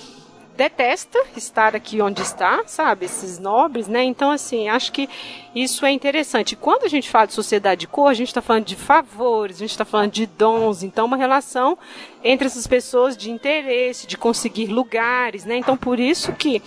detesta estar aqui onde está, sabe? Esses nobres, né? Então, assim, acho que isso é interessante. Quando a gente fala de sociedade de cor, a gente está falando de favores, a gente está falando de dons, então uma relação entre essas pessoas de interesse, de conseguir lugares, né? Então, por isso que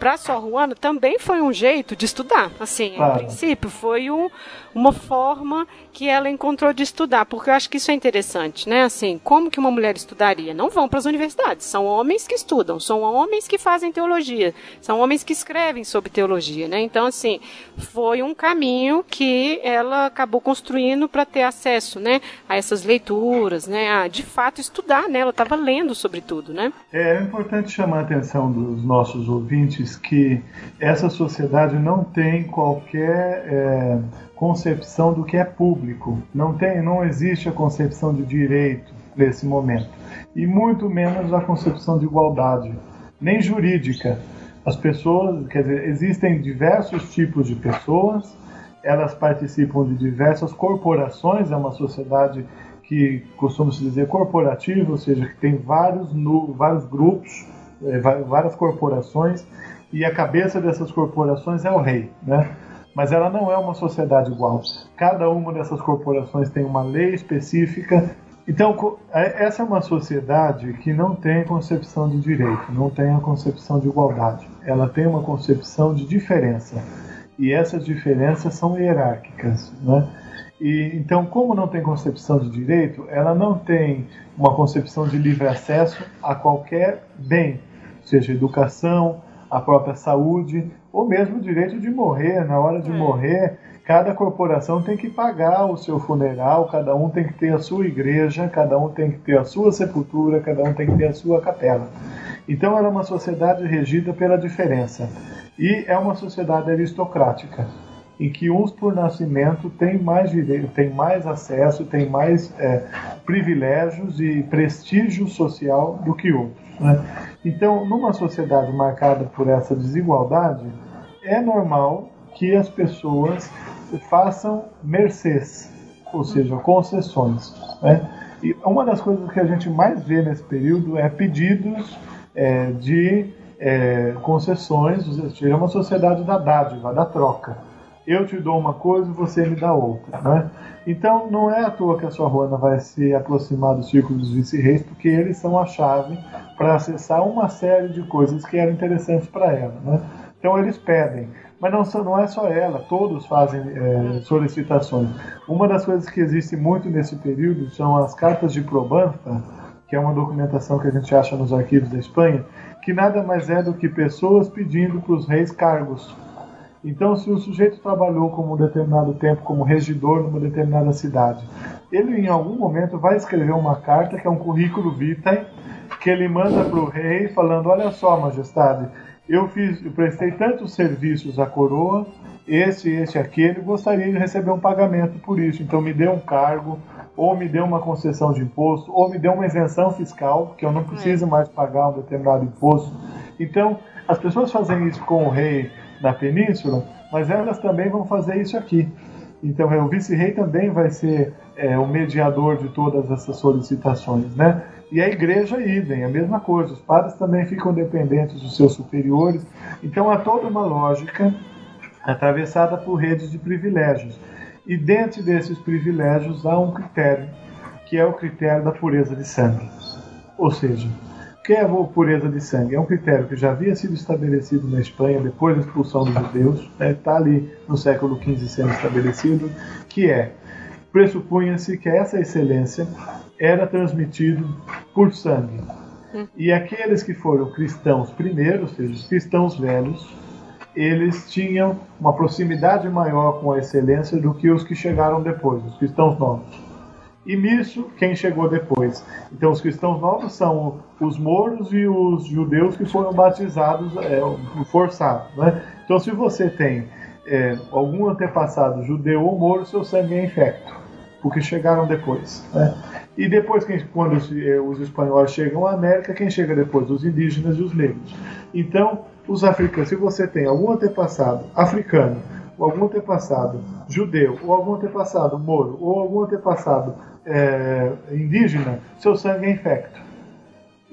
para Sor Juana também foi um jeito de estudar. Assim, claro. princípio, foi um, uma forma que ela encontrou de estudar, porque eu acho que isso é interessante, né? Assim, como que uma mulher estudaria? Não vão para as universidades, são homens que estudam, são homens que fazem teologia, são homens que escrevem sobre teologia, né? Então, assim, foi um caminho que ela acabou construindo para ter acesso, né, a essas leituras, né, a de fato estudar, né? Ela estava lendo sobre tudo, né? É, é importante chamar a atenção dos nossos ouvintes que essa sociedade não tem qualquer é concepção do que é público. Não tem, não existe a concepção de direito nesse momento e muito menos a concepção de igualdade, nem jurídica. As pessoas, quer dizer, existem diversos tipos de pessoas, elas participam de diversas corporações, é uma sociedade que costuma se dizer corporativa, ou seja, que tem vários, vários grupos, eh, várias corporações, e a cabeça dessas corporações é o rei, né? Mas ela não é uma sociedade igual. Cada uma dessas corporações tem uma lei específica. Então, é, essa é uma sociedade que não tem concepção de direito, não tem a concepção de igualdade. Ela tem uma concepção de diferença. E essas diferenças são hierárquicas. Né? E, então, como não tem concepção de direito, ela não tem uma concepção de livre acesso a qualquer bem, seja educação, a própria saúde, ou mesmo o direito de morrer. Na hora de é. morrer, cada corporação tem que pagar o seu funeral, cada um tem que ter a sua igreja, cada um tem que ter a sua sepultura, cada um tem que ter a sua capela. Então era uma sociedade regida pela diferença. E é uma sociedade aristocrática, em que uns por nascimento têm mais direito, têm mais acesso, têm mais é, privilégios e prestígio social do que outros. Né? Então, numa sociedade marcada por essa desigualdade, é normal que as pessoas façam mercês, ou seja, concessões. Né? E uma das coisas que a gente mais vê nesse período é pedidos é, de é, concessões, ou seja, é uma sociedade da dádiva, da troca. Eu te dou uma coisa e você me dá outra. Né? Então, não é à toa que a sua Ruana vai se aproximar do círculo dos vice-reis, porque eles são a chave para acessar uma série de coisas que eram interessantes para ela. Né? Então, eles pedem. Mas não, não é só ela, todos fazem é, solicitações. Uma das coisas que existe muito nesse período são as cartas de probança, que é uma documentação que a gente acha nos arquivos da Espanha, que nada mais é do que pessoas pedindo para os reis cargos então, se o sujeito trabalhou como um determinado tempo como regidor numa determinada cidade, ele em algum momento vai escrever uma carta que é um currículo vitae que ele manda para o rei falando: Olha só, majestade, eu fiz, eu prestei tantos serviços à coroa, esse, esse, aquele, gostaria de receber um pagamento por isso. Então me dê um cargo, ou me dê uma concessão de imposto, ou me dê uma isenção fiscal, que eu não preciso mais pagar um determinado imposto. Então, as pessoas fazem isso com o rei na península, mas elas também vão fazer isso aqui. Então, é, o vice-rei também vai ser é, o mediador de todas essas solicitações, né? E a igreja, idem, a mesma coisa. Os padres também ficam dependentes dos seus superiores. Então, há toda uma lógica atravessada por redes de privilégios. E dentro desses privilégios há um critério, que é o critério da pureza de sangue. Ou seja, que é a pureza de sangue? É um critério que já havia sido estabelecido na Espanha depois da expulsão dos judeus, está né? Tá ali no século XV sendo estabelecido, que é, pressupunha-se que essa excelência era transmitida por sangue. E aqueles que foram cristãos primeiro, ou seja, os cristãos velhos, eles tinham uma proximidade maior com a excelência do que os que chegaram depois, os cristãos novos. E nisso, quem chegou depois? Então, os cristãos novos são os mouros e os judeus que foram batizados, é, forçados. Né? Então, se você tem é, algum antepassado judeu ou moro, seu sangue é infecto, porque chegaram depois. Né? E depois, quando os, é, os espanhóis chegam à América, quem chega depois? Os indígenas e os negros. Então, os africanos, se você tem algum antepassado africano, ou algum antepassado judeu, ou algum antepassado moro, ou algum antepassado é, indígena, seu sangue é infecto.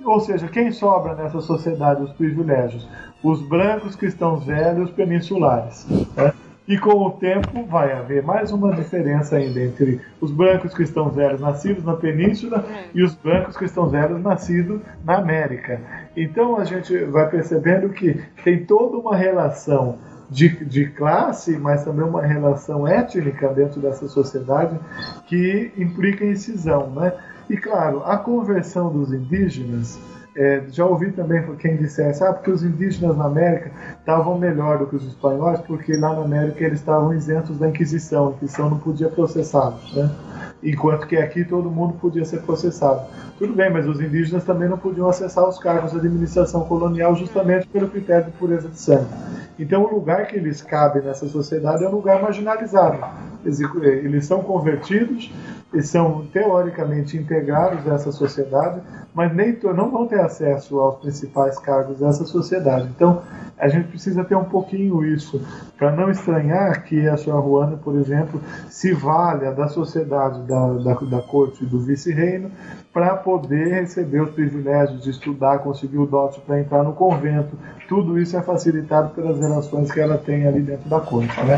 Ou seja, quem sobra nessa sociedade os privilégios? Os brancos cristãos velhos peninsulares. Né? E com o tempo vai haver mais uma diferença ainda entre os brancos cristãos velhos nascidos na península é. e os brancos cristãos velhos nascidos na América. Então a gente vai percebendo que tem toda uma relação de, de classe, mas também uma relação étnica dentro dessa sociedade que implica incisão. Né? E claro, a conversão dos indígenas é, já ouvi também quem dissesse, ah, porque os indígenas na América estavam melhor do que os espanhóis, porque lá na América eles estavam isentos da Inquisição, a Inquisição não podia processá-los, né? Enquanto que aqui todo mundo podia ser processado. Tudo bem, mas os indígenas também não podiam acessar os cargos de administração colonial justamente pelo critério de pureza de sangue. Então o lugar que eles cabem nessa sociedade é um lugar marginalizado. Eles, são convertidos, eles são teoricamente integrados nessa sociedade, mas nem não vão ter acesso aos principais cargos dessa sociedade. Então, a gente precisa ter um pouquinho isso, para não estranhar que a senhora Juana, por exemplo, se valha da sociedade da, da, da corte do vice-reino para poder receber os privilégios de estudar, conseguir o dote para entrar no convento. Tudo isso é facilitado pelas relações que ela tem ali dentro da corte, né?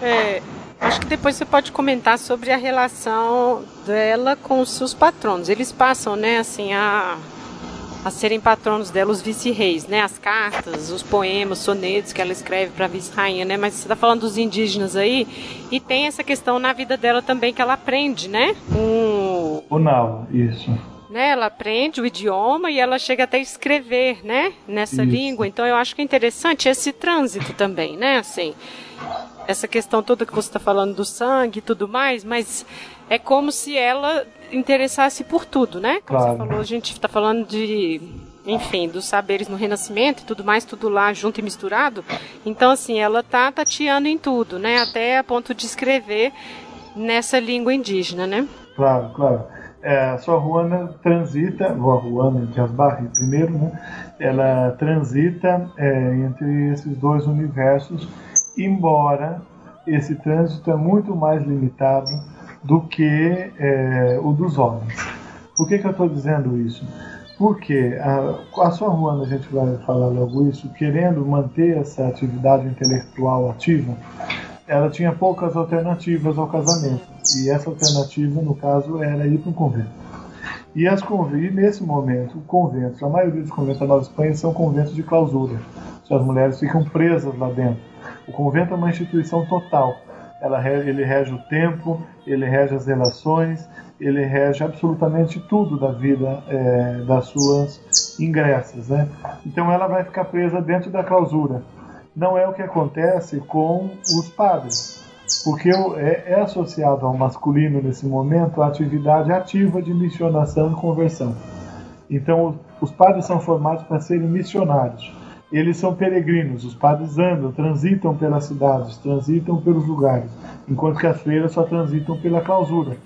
É, Acho que depois você pode comentar sobre a relação dela com os seus patronos. Eles passam, né, assim, a, a serem patronos dela, os vice-reis, né? As cartas, os poemas, os sonetos que ela escreve para a vice-rainha, né? Mas você está falando dos indígenas aí, e tem essa questão na vida dela também que ela aprende, né? Um... O não, isso. Né, ela aprende o idioma e ela chega até a escrever, né, nessa Isso. língua. Então eu acho que é interessante esse trânsito também, né, assim essa questão toda que você está falando do sangue e tudo mais, mas é como se ela interessasse por tudo, né? Como claro. você falou, a gente está falando de, enfim, dos saberes no Renascimento e tudo mais, tudo lá junto e misturado. Então, assim, ela tá tateando em tudo, né? Até a ponto de escrever nessa língua indígena, né? Claro, claro. É, a sua Ruana transita, a Ruana de Asbarri primeiro, né? Ela transita é, entre esses dois universos embora esse trânsito é muito mais limitado do que é, o dos homens. Por que, que eu estou dizendo isso? Porque a, sua Ruana, a gente vai falar logo isso, querendo manter essa atividade intelectual ativa, ela tinha poucas alternativas ao casamento. E essa alternativa, no caso, era ir para um convento. E, as e nesse momento, conventos, a maioria dos conventos da Nova Espanha são conventos de clausura. As mulheres ficam presas lá dentro o convento é uma instituição total. Ela, ele rege o tempo, ele rege as relações, ele rege absolutamente tudo da vida é, das suas ingressas. Né? Então ela vai ficar presa dentro da clausura. Não é o que acontece com os padres, porque é, é associado ao masculino nesse momento a atividade ativa de missionação e conversão. Então os padres são formados para serem missionários eles são peregrinos, os padres andam, transitam pelas cidades, transitam pelos lugares, enquanto que as freiras só transitam pela clausura.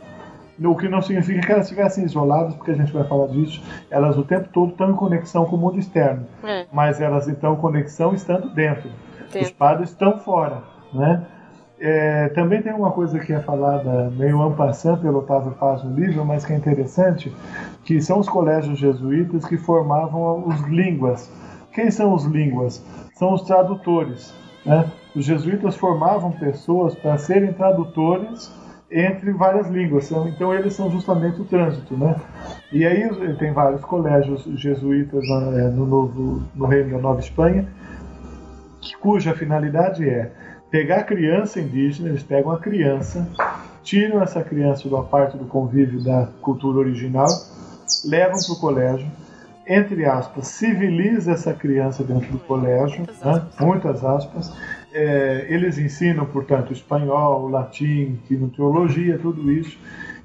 O que não significa que elas estivessem isoladas, porque a gente vai falar disso, elas o tempo todo estão em conexão com o mundo externo, é. mas elas estão em conexão estando dentro. Os padres estão fora, né? É, também tem uma coisa que é falada meio ampassando pelo Otávio Paz no livro, mas que é interessante, que são os colégios jesuítas que formavam os línguas, quem são os línguas? São os tradutores. Né? Os jesuítas formavam pessoas para serem tradutores entre várias línguas. Então eles são justamente o trânsito, né? E aí tem vários colégios jesuítas né, no novo no reino da Nova Espanha, cuja finalidade é pegar a criança indígena, eles pegam a criança, tiram essa criança da parte do convívio da cultura original, levam para o colégio entre aspas, civiliza essa criança dentro do colégio, muitas né? aspas. Muitas aspas. É, eles ensinam, portanto, espanhol, latim, teologia, tudo isso.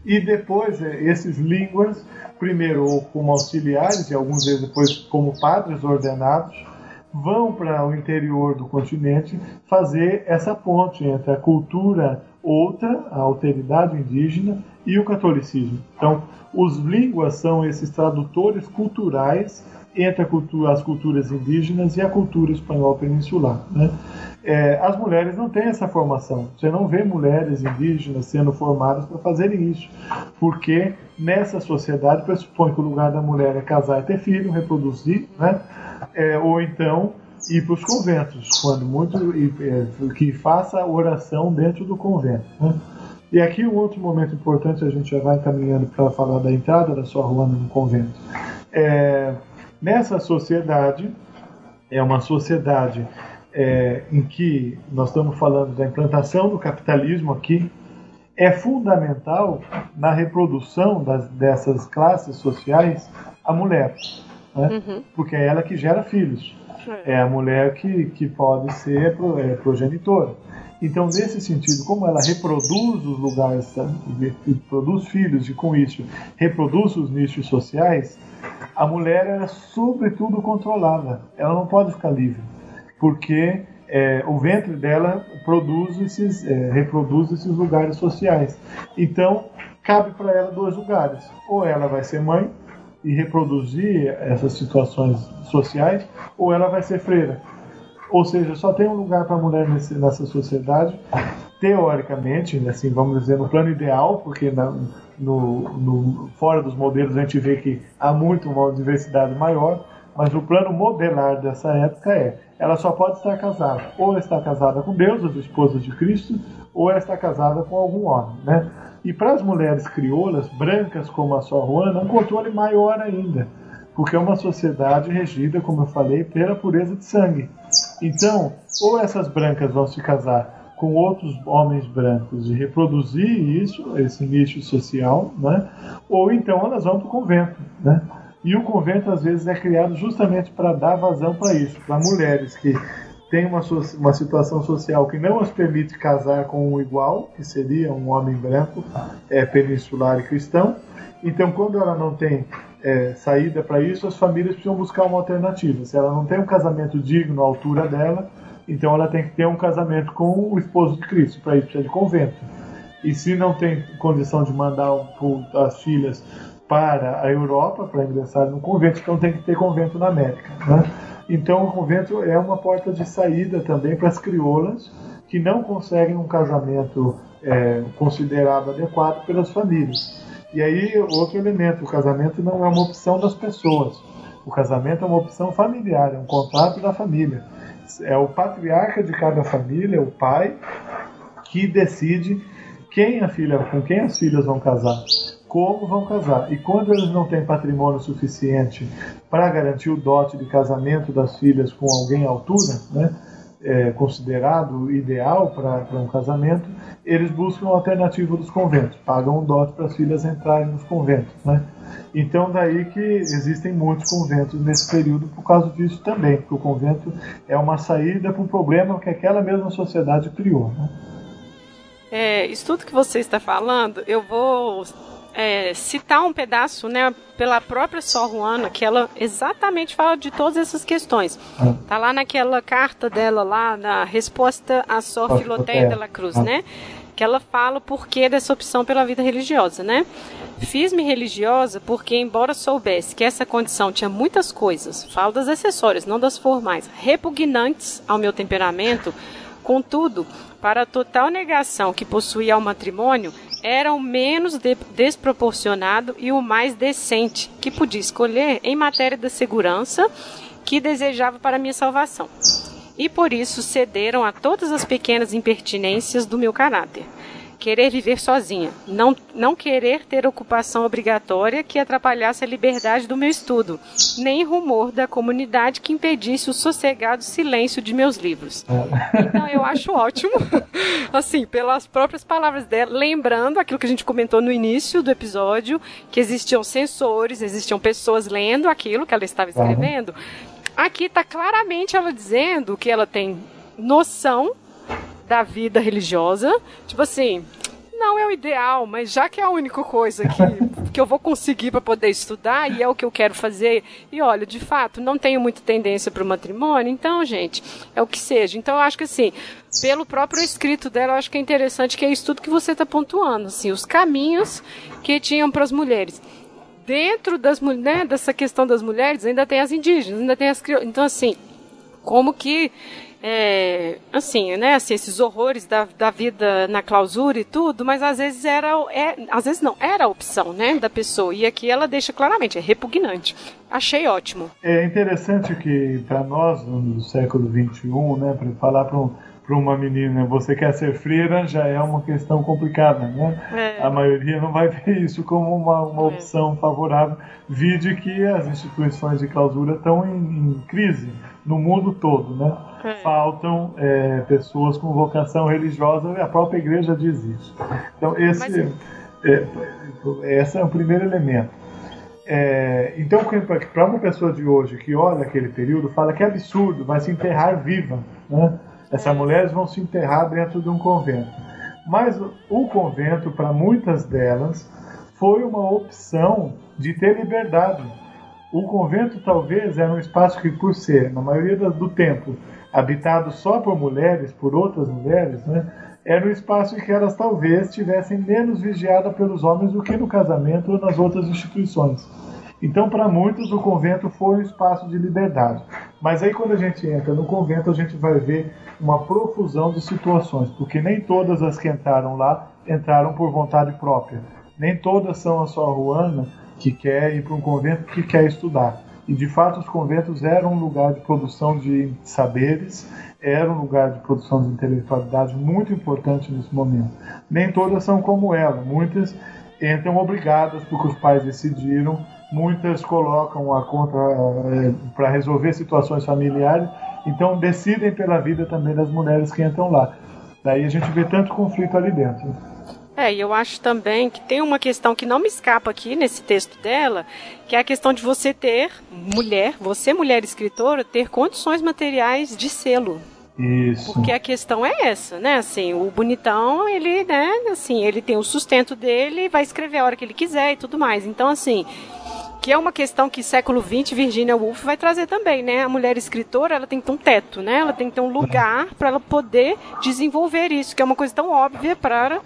E depois, é, esses línguas, primeiro como auxiliares e alguns vezes depois como padres ordenados, vão para o interior do continente fazer essa ponte entre a cultura outra, a alteridade indígena, e o catolicismo. Então, os línguas são esses tradutores culturais entre cultura, as culturas indígenas e a cultura espanhola peninsular. Né? É, as mulheres não têm essa formação. Você não vê mulheres indígenas sendo formadas para fazerem isso, porque nessa sociedade pressupõe que o lugar da mulher é casar e ter filho, reproduzir, né? É, ou então ir para os conventos, quando muito é, que faça oração dentro do convento. Né? E aqui um outro momento importante, a gente já vai encaminhando para falar da entrada da sua Ruana no convento. É, nessa sociedade, é uma sociedade é, em que nós estamos falando da implantação do capitalismo aqui, é fundamental na reprodução das, dessas classes sociais a mulher, né? uhum. porque é ela que gera filhos, é a mulher que, que pode ser é, progenitora. Então, nesse sentido, como ela reproduz os lugares, produz filhos e com isso reproduz os nichos sociais, a mulher é sobretudo controlada. Ela não pode ficar livre, porque é, o ventre dela produz esses, é, reproduz esses lugares sociais. Então, cabe para ela dois lugares: ou ela vai ser mãe e reproduzir essas situações sociais, ou ela vai ser freira. Ou seja, só tem um lugar para a mulher nesse, nessa sociedade, teoricamente, assim, vamos dizer, no plano ideal, porque na, no, no, fora dos modelos a gente vê que há muito uma diversidade maior, mas o plano modelar dessa época é ela só pode estar casada, ou está casada com Deus, as esposas de Cristo, ou está casada com algum homem, né? E para as mulheres crioulas, brancas como a sua Juana, um controle maior ainda, porque é uma sociedade regida, como eu falei, pela pureza de sangue. Então, ou essas brancas vão se casar com outros homens brancos e reproduzir isso, esse nicho social, né? ou então elas vão para o convento. Né? E o convento, às vezes, é criado justamente para dar vazão para isso, para mulheres que têm uma, uma situação social que não as permite casar com um igual, que seria um homem branco, é, peninsular e cristão. Então, quando ela não tem é, saída para isso, as famílias precisam buscar uma alternativa. Se ela não tem um casamento digno à altura dela, então ela tem que ter um casamento com o esposo de Cristo. Para isso precisa de convento. E se não tem condição de mandar as filhas para a Europa para ingressar no convento, então tem que ter convento na América. Né? Então o convento é uma porta de saída também para as crioulas que não conseguem um casamento é, considerado adequado pelas famílias. E aí, outro elemento: o casamento não é uma opção das pessoas. O casamento é uma opção familiar, é um contrato da família. É o patriarca de cada família, o pai, que decide quem a filha, com quem as filhas vão casar, como vão casar. E quando eles não têm patrimônio suficiente para garantir o dote de casamento das filhas com alguém à altura, né? É, considerado ideal para um casamento, eles buscam a alternativa dos conventos, pagam um dote para as filhas entrarem nos conventos. Né? Então, daí que existem muitos conventos nesse período por causa disso também, porque o convento é uma saída para um problema que aquela mesma sociedade criou. Né? É, isso tudo que você está falando, eu vou é, citar um pedaço, né, pela própria Sor Juana, que ela exatamente fala de todas essas questões. Tá lá naquela carta dela lá, na resposta à Sor Filoteia de la Cruz, ah. né? Que ela fala o porquê dessa opção pela vida religiosa, né? Fiz-me religiosa porque, embora soubesse que essa condição tinha muitas coisas, falo das acessórias, não das formais, repugnantes ao meu temperamento, contudo, para a total negação que possuía ao matrimônio, era o menos de desproporcionado e o mais decente que podia escolher em matéria da segurança que desejava para minha salvação. E por isso cederam a todas as pequenas impertinências do meu caráter querer viver sozinha, não, não querer ter ocupação obrigatória que atrapalhasse a liberdade do meu estudo, nem rumor da comunidade que impedisse o sossegado silêncio de meus livros. Então eu acho ótimo, assim, pelas próprias palavras dela, lembrando aquilo que a gente comentou no início do episódio, que existiam sensores, existiam pessoas lendo aquilo que ela estava escrevendo. Aqui está claramente ela dizendo que ela tem noção da vida religiosa. Tipo assim, não, é o ideal, mas já que é a única coisa que, que eu vou conseguir para poder estudar e é o que eu quero fazer, e olha, de fato, não tenho muita tendência para o matrimônio, então, gente, é o que seja. Então, eu acho que assim, pelo próprio escrito dela, eu acho que é interessante que é isso tudo que você está pontuando, assim, os caminhos que tinham para as mulheres dentro das né, dessa questão das mulheres ainda tem as indígenas, ainda tem as então assim como que é, assim, né, assim, esses horrores da, da vida na clausura e tudo, mas às vezes era, é, às vezes não, era a opção, né, da pessoa, e aqui ela deixa claramente, é repugnante. Achei ótimo. É interessante que para nós, no século XXI, né, para falar para um para uma menina, você quer ser freira, já é uma questão complicada, né? É. A maioria não vai ver isso como uma, uma é. opção favorável, vide que as instituições de clausura estão em, em crise no mundo todo, né? É. Faltam é, pessoas com vocação religiosa, a própria igreja diz isso. Então, esse, é, esse é o primeiro elemento. É, então, para uma pessoa de hoje que olha aquele período, fala que é absurdo, vai se enterrar viva, né? Essas mulheres vão se enterrar dentro de um convento. Mas o convento, para muitas delas, foi uma opção de ter liberdade. O convento talvez era um espaço que, por ser, na maioria do tempo, habitado só por mulheres, por outras mulheres, né, era um espaço em que elas talvez estivessem menos vigiadas pelos homens do que no casamento ou nas outras instituições. Então, para muitos, o convento foi um espaço de liberdade. Mas aí, quando a gente entra no convento, a gente vai ver uma profusão de situações, porque nem todas as que entraram lá entraram por vontade própria. Nem todas são a sua ruana que quer ir para um convento que quer estudar. E de fato, os conventos eram um lugar de produção de saberes, era um lugar de produção de intelectualidade muito importante nesse momento. Nem todas são como ela, muitas entram obrigadas porque os pais decidiram muitas colocam a conta é, para resolver situações familiares, então decidem pela vida também das mulheres que entram lá. Daí a gente vê tanto conflito ali dentro. É, e eu acho também que tem uma questão que não me escapa aqui nesse texto dela, que é a questão de você ter, mulher, você mulher escritora, ter condições materiais de selo. Isso. Porque a questão é essa, né? Assim, o bonitão, ele, né, assim, ele tem o sustento dele, vai escrever a hora que ele quiser e tudo mais. Então, assim, que é uma questão que século XX Virginia Woolf vai trazer também, né? A mulher escritora, ela tem que ter um teto, né? Ela tem que ter um lugar para ela poder desenvolver isso, que é uma coisa tão óbvia para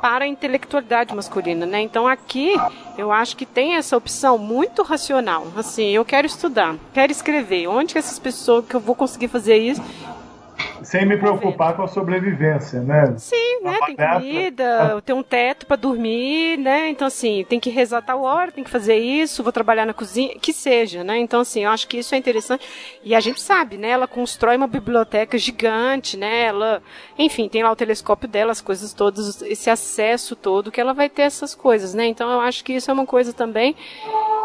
para a intelectualidade masculina, né? Então aqui eu acho que tem essa opção muito racional. Assim, eu quero estudar, quero escrever. Onde que essas pessoas que eu vou conseguir fazer isso? Sem me preocupar com a sobrevivência, né? Sim, né? Tem comida, tem um teto para dormir, né? Então, assim, tem que rezar tal hora, tem que fazer isso, vou trabalhar na cozinha, que seja, né? Então, assim, eu acho que isso é interessante. E a gente sabe, né? Ela constrói uma biblioteca gigante, né? Ela, enfim, tem lá o telescópio dela, as coisas todas, esse acesso todo, que ela vai ter essas coisas, né? Então, eu acho que isso é uma coisa também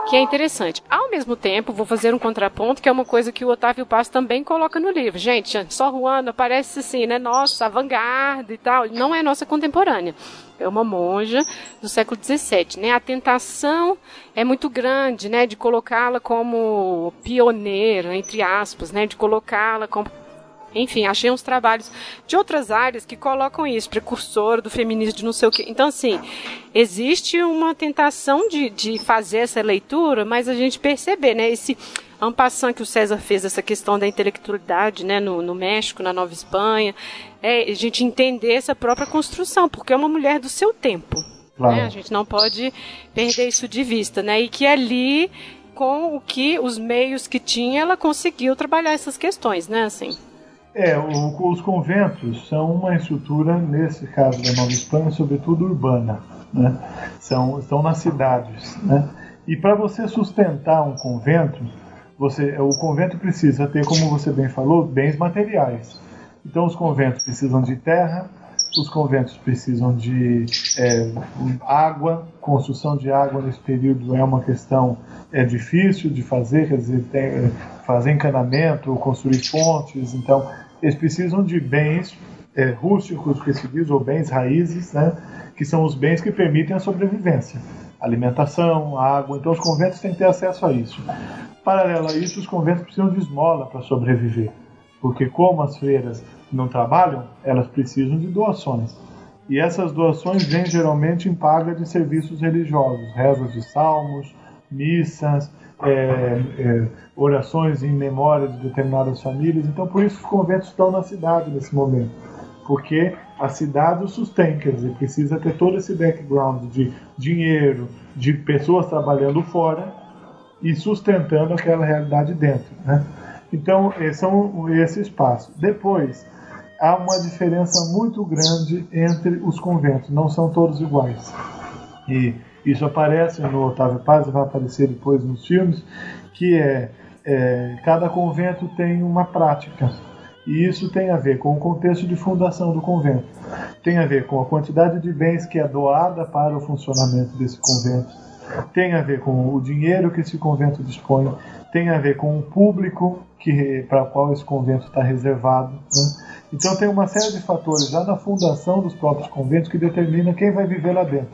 que é interessante. Ao mesmo tempo, vou fazer um contraponto, que é uma coisa que o Otávio Paz também coloca no livro. Gente, só Parece assim, né? Nossa, vanguarda e tal. Não é nossa contemporânea. É uma monja do século XVII, né? A tentação é muito grande, né? De colocá-la como pioneira, entre aspas, né? De colocá-la como enfim, achei uns trabalhos de outras áreas que colocam isso, precursor do feminismo de não sei o quê. Então, assim, existe uma tentação de, de fazer essa leitura, mas a gente perceber, né, esse ampassão que o César fez, essa questão da intelectualidade, né, no, no México, na Nova Espanha, é a gente entender essa própria construção, porque é uma mulher do seu tempo. Claro. Né? A gente não pode perder isso de vista, né? E que ali, com o que os meios que tinha, ela conseguiu trabalhar essas questões, né? Assim. É, o, os conventos são uma estrutura, nesse caso da Nova Espanha, sobretudo urbana. Né? São, estão nas cidades. Né? E para você sustentar um convento, você, o convento precisa ter, como você bem falou, bens materiais. Então os conventos precisam de terra, os conventos precisam de é, água, construção de água nesse período é uma questão é difícil de fazer, quer dizer, tem, é, fazer encanamento, construir fontes, então eles precisam de bens é, rústicos, que se diz, ou bens raízes, né, que são os bens que permitem a sobrevivência. Alimentação, água, então os conventos têm que ter acesso a isso. Paralelo a isso, os conventos precisam de esmola para sobreviver, porque como as feiras não trabalham, elas precisam de doações. E essas doações vêm geralmente em paga de serviços religiosos, rezas de salmos, missas, é, é, orações em memória de determinadas famílias. Então, por isso os conventos estão na cidade nesse momento, porque a cidade o sustém, quer dizer, precisa ter todo esse background de dinheiro, de pessoas trabalhando fora e sustentando aquela realidade dentro. Né? Então, são esse espaço. Depois, há uma diferença muito grande entre os conventos, não são todos iguais. E isso aparece no Otávio Paz, vai aparecer depois nos filmes, que é, é cada convento tem uma prática. E isso tem a ver com o contexto de fundação do convento. Tem a ver com a quantidade de bens que é doada para o funcionamento desse convento. Tem a ver com o dinheiro que esse convento dispõe. Tem a ver com o público que para o qual esse convento está reservado. Né? Então tem uma série de fatores já na fundação dos próprios conventos que determina quem vai viver lá dentro.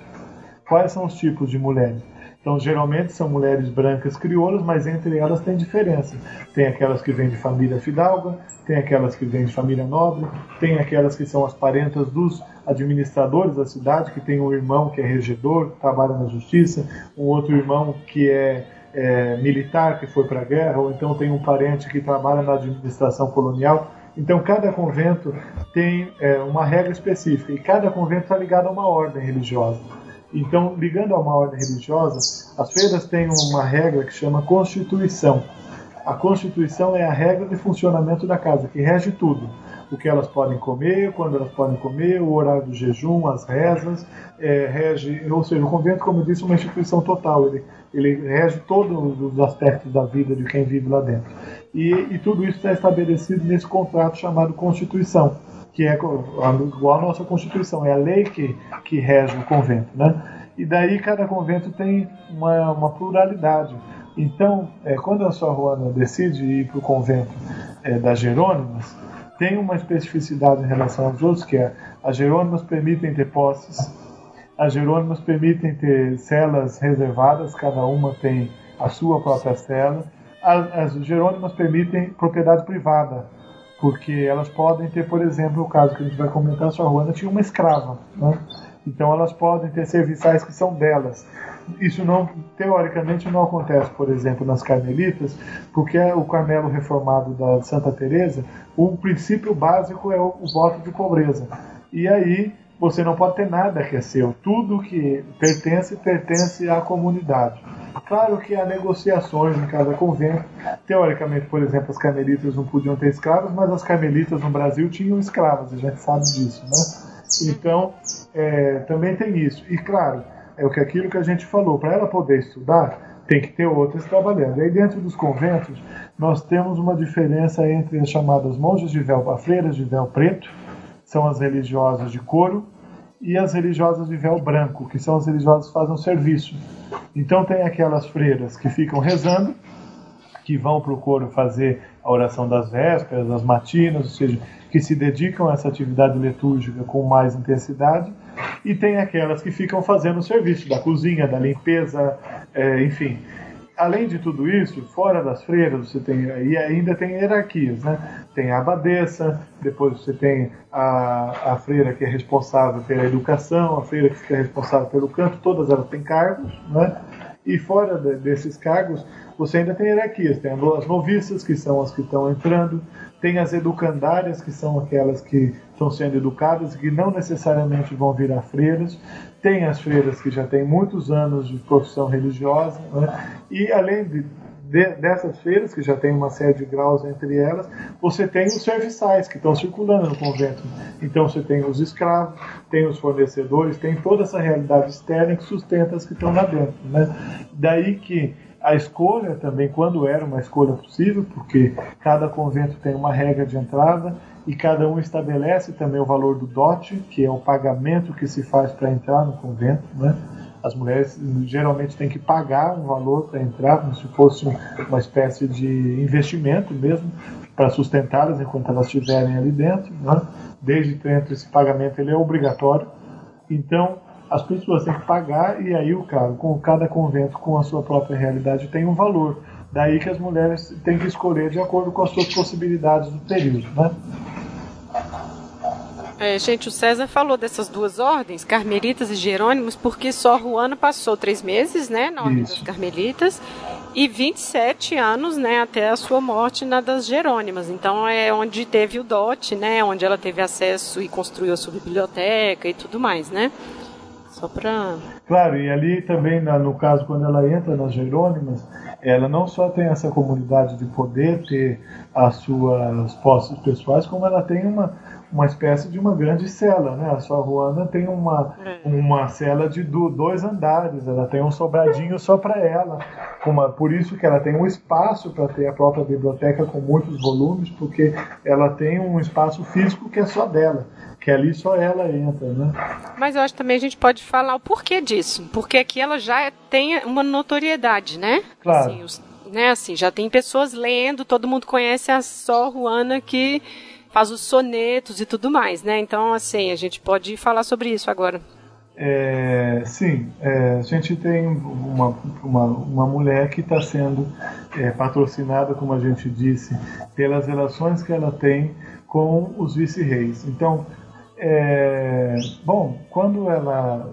Quais são os tipos de mulheres? Então, geralmente são mulheres brancas crioulas, mas entre elas tem diferença. Tem aquelas que vêm de família fidalga, tem aquelas que vêm de família nobre, tem aquelas que são as parentas dos administradores da cidade, que tem um irmão que é regedor, que trabalha na justiça, um outro irmão que é, é militar, que foi para a guerra, ou então tem um parente que trabalha na administração colonial. Então, cada convento tem é, uma regra específica e cada convento está ligado a uma ordem religiosa. Então, ligando a uma ordem religiosa, as feiras têm uma regra que chama Constituição. A Constituição é a regra de funcionamento da casa, que rege tudo. O que elas podem comer, quando elas podem comer, o horário do jejum, as rezas, é, rege, ou seja, o convento, como eu disse, é uma instituição total. Ele, ele rege todos os aspectos da vida de quem vive lá dentro. E, e tudo isso está estabelecido nesse contrato chamado Constituição que é igual à nossa Constituição, é a lei que, que rege o convento. Né? E daí cada convento tem uma, uma pluralidade. Então, é, quando a sua Juana decide ir para o convento é, das Jerônimas, tem uma especificidade em relação aos outros, que é as Jerônimas permitem ter posses, as Jerônimas permitem ter celas reservadas, cada uma tem a sua própria cela, as, as Jerônimas permitem propriedade privada, porque elas podem ter, por exemplo, o caso que a gente vai comentar, a sua Ruana tinha uma escrava, né? então elas podem ter serviçais que são delas. Isso não, teoricamente, não acontece, por exemplo, nas carmelitas, porque o Carmelo reformado da Santa Teresa, o princípio básico é o, o voto de pobreza. E aí você não pode ter nada que é seu. Tudo que pertence, pertence à comunidade. Claro que há negociações em cada convento. Teoricamente, por exemplo, as carmelitas não podiam ter escravos, mas as carmelitas no Brasil tinham escravos, a gente sabe disso, né? Então, é, também tem isso. E claro, é o que aquilo que a gente falou, para ela poder estudar, tem que ter outras trabalhando. E aí dentro dos conventos, nós temos uma diferença entre as chamadas monjas de véu, freiras de véu preto, são as religiosas de couro, e as religiosas de véu branco, que são as religiosas que fazem o serviço. Então tem aquelas freiras que ficam rezando, que vão para o coro fazer a oração das vésperas, das matinas, ou seja, que se dedicam a essa atividade litúrgica com mais intensidade, e tem aquelas que ficam fazendo o serviço da cozinha, da limpeza, é, enfim além de tudo isso, fora das freiras, você tem e ainda tem hierarquias, né? Tem a abadesa, depois você tem a, a freira que é responsável pela educação, a freira que fica responsável pelo canto, todas elas têm cargos, né? E fora de, desses cargos, você ainda tem hierarquias. Tem as noviças, que são as que estão entrando, tem as educandárias, que são aquelas que estão sendo educadas que não necessariamente vão virar freiras. Tem as freiras que já têm muitos anos de profissão religiosa, né? e além de, de, dessas freiras, que já tem uma série de graus entre elas, você tem os serviçais que estão circulando no convento. Então você tem os escravos, tem os fornecedores, tem toda essa realidade externa que sustenta as que estão lá dentro. Né? Daí que a escolha também, quando era uma escolha possível, porque cada convento tem uma regra de entrada, e cada um estabelece também o valor do dote, que é o pagamento que se faz para entrar no convento. Né? As mulheres geralmente têm que pagar um valor para entrar, como se fosse uma espécie de investimento mesmo, para sustentá-las enquanto elas estiverem ali dentro. Né? Desde dentro, esse pagamento ele é obrigatório. Então, as pessoas têm que pagar e aí o cara, com cada convento com a sua própria realidade tem um valor. Daí que as mulheres têm que escolher de acordo com as suas possibilidades do período, né? É, gente, o César falou dessas duas ordens, carmelitas e jerônimos, porque só Juana passou três meses, né, na ordem Isso. das carmelitas, e 27 anos, né, até a sua morte na das jerônimas. Então é onde teve o dote, né, onde ela teve acesso e construiu a sua biblioteca e tudo mais, né. Só para Claro, e ali também, no caso, quando ela entra nas Jerônimas, ela não só tem essa comunidade de poder ter as suas posses pessoais, como ela tem uma, uma espécie de uma grande cela, né? A sua Ruana tem uma, é. uma cela de dois andares, ela tem um sobradinho só para ela, uma, por isso que ela tem um espaço para ter a própria biblioteca com muitos volumes, porque ela tem um espaço físico que é só dela, que ali só ela entra, né? Mas eu acho que também a gente pode falar o porquê disso, porque aqui ela já tem uma notoriedade, né? Claro. Assim, os, né, assim, já tem pessoas lendo, todo mundo conhece a Só Ruana que faz os sonetos e tudo mais, né? Então, assim, a gente pode falar sobre isso agora. É, sim, é, a gente tem uma, uma, uma mulher que está sendo é, patrocinada, como a gente disse, pelas relações que ela tem com os vice-reis. Então, é, bom, quando ela,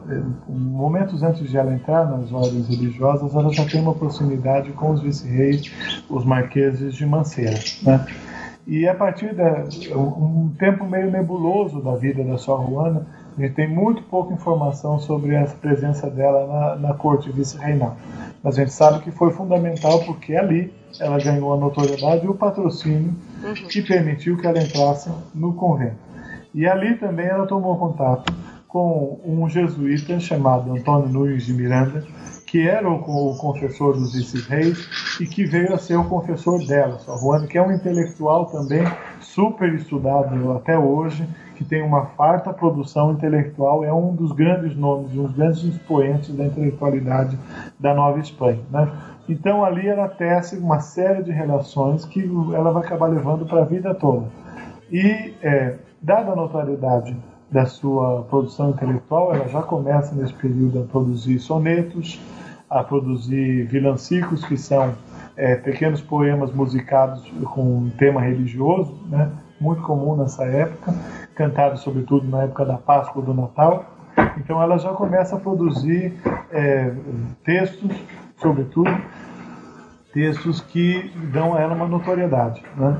momentos antes de ela entrar nas ordens religiosas, ela já tem uma proximidade com os vice-reis, os marqueses de Manceira, né? E a partir de um tempo meio nebuloso da vida da Sor Juana, a gente tem muito pouca informação sobre a presença dela na, na corte vice-reinal. Mas a gente sabe que foi fundamental porque ali ela ganhou a notoriedade e o patrocínio uhum. que permitiu que ela entrasse no convento. E ali também ela tomou contato com um jesuíta chamado Antônio Nunes de Miranda, que era o, confessor dos vice-reis e que veio a ser o confessor dela, Sor Juana, que é um intelectual também super estudado até hoje, que tem uma farta produção intelectual, é um dos grandes nomes, um dos grandes expoentes da intelectualidade da Nova Espanha. Né? Então ali ela tece uma série de relações que ela vai acabar levando para a vida toda. E, é, dada a notoriedade da sua produção intelectual, ela já começa nesse período a produzir sonetos, a produzir vilancicos, que são é, pequenos poemas musicados com um tema religioso, né, muito comum nessa época, cantados sobretudo na época da Páscoa ou do Natal. Então ela já começa a produzir é, textos, sobretudo, textos que dão a ela uma notoriedade. Né?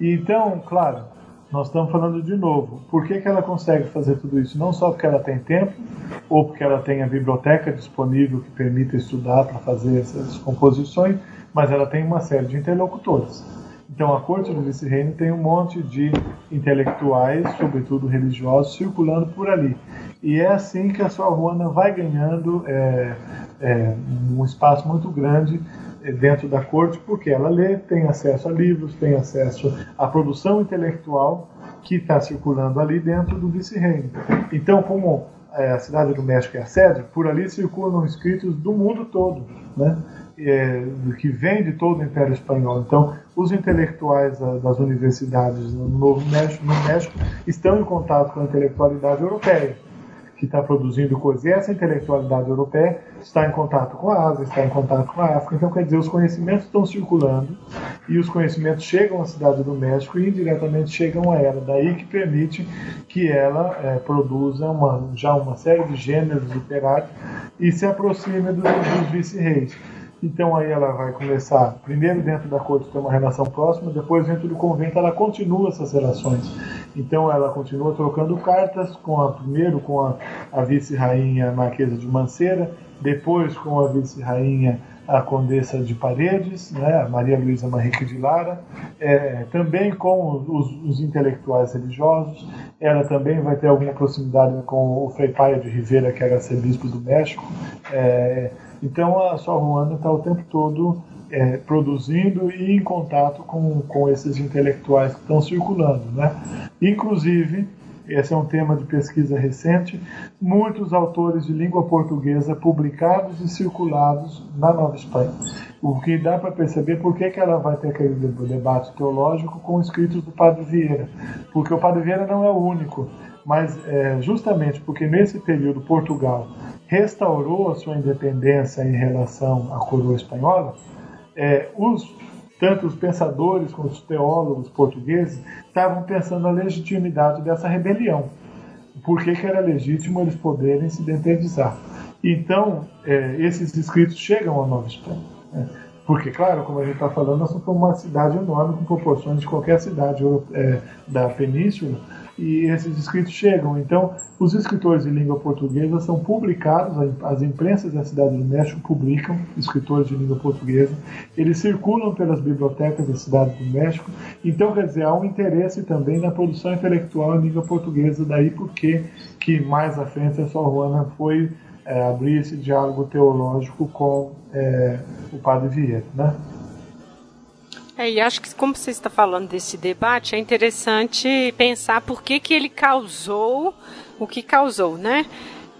Então, claro, nós estamos falando de novo. Por que, que ela consegue fazer tudo isso? Não só porque ela tem tempo, ou porque ela tem a biblioteca disponível que permite estudar para fazer essas composições, mas ela tem uma série de interlocutores. Então, a corte do vice-reino tem um monte de intelectuais, sobretudo religiosos, circulando por ali. E é assim que a sua Ruana vai ganhando é, é, um espaço muito grande dentro da corte, porque ela lê, tem acesso a livros, tem acesso à produção intelectual que está circulando ali dentro do vice-reino. Então, como é, a cidade do México é a sede, por ali circulam escritos do mundo todo, né? É, que vem de todo o Império Espanhol. Então, os intelectuais das universidades no Novo México, no México estão em contato com a intelectualidade europeia que está produzindo coisas. E essa intelectualidade europeia está em contato com a Ásia, está em contato com a África. Então, quer dizer, os conhecimentos estão circulando e os conhecimentos chegam à cidade do México e indiretamente chegam a ela. Daí que permite que ela é, produza uma, já uma série de gêneros literários e se aproxime dos, dos vice-reis. Então aí ela vai começar, primeiro dentro da corte ter uma relação próxima, depois dentro do convento ela continua essas relações. Então ela continua trocando cartas com a primeiro com a, a vice-rainha Marquesa de Manceira, depois com a vice-rainha a Condessa de Paredes, né, Maria Luísa Manrique de Lara, é, também com os, os, intelectuais religiosos. Ela também vai ter alguma proximidade com o Frei Paia de Rivera, que era arcebispo do México. É, então a Sor Juana está o tempo todo é, produzindo e em contato com, com esses intelectuais que estão circulando. Né? Inclusive, esse é um tema de pesquisa recente, muitos autores de língua portuguesa publicados e circulados na Nova Espanha. O que dá para perceber por que, que ela vai ter aquele debate teológico com escritos do Padre Vieira. Porque o Padre Vieira não é o único, mas é, justamente porque nesse período Portugal restaurou a sua independência em relação à coroa espanhola, é, os tanto os pensadores quanto os teólogos portugueses estavam pensando na legitimidade dessa rebelião. Por que, que era legítimo eles poderem se identificar? Então, é, esses escritos chegam à Nova Espanha. Né? Porque, claro, como a gente está falando, nós somos uma cidade enorme com proporções de qualquer cidade é, da península e esses escritos chegam. Então, os escritores de língua portuguesa são publicados, as imprensas da Cidade do México publicam escritores de língua portuguesa, eles circulam pelas bibliotecas da Cidade do México. Então, quer dizer, há um interesse também na produção intelectual em língua portuguesa, daí porque que mais à frente a Sor Juana foi é, abrir esse diálogo teológico com é, o Padre Vieira, né? É, e acho que como você está falando desse debate, é interessante pensar por que, que ele causou o que causou, né?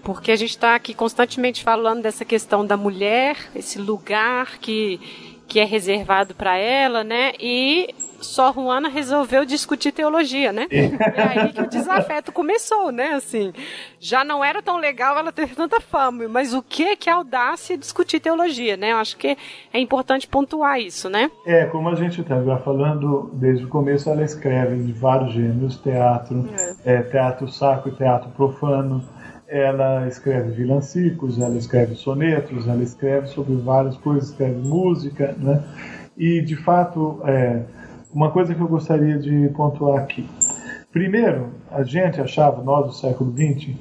Porque a gente está aqui constantemente falando dessa questão da mulher, esse lugar que, que é reservado para ela, né? E só Juana resolveu discutir teologia, né? É. é aí que o desafeto começou, né? Assim, já não era tão legal ela ter tanta fama, mas o que que é audácia discutir teologia, né? Eu acho que é importante pontuar isso, né? É, como a gente estava falando desde o começo, ela escreve de vários gêneros, teatro, é. É, teatro sacro e teatro profano, ela escreve vilancicos, ela escreve sonetos, ela escreve sobre várias coisas, escreve música, né? E de fato, é, uma coisa que eu gostaria de pontuar aqui. Primeiro, a gente achava, nós do século XX,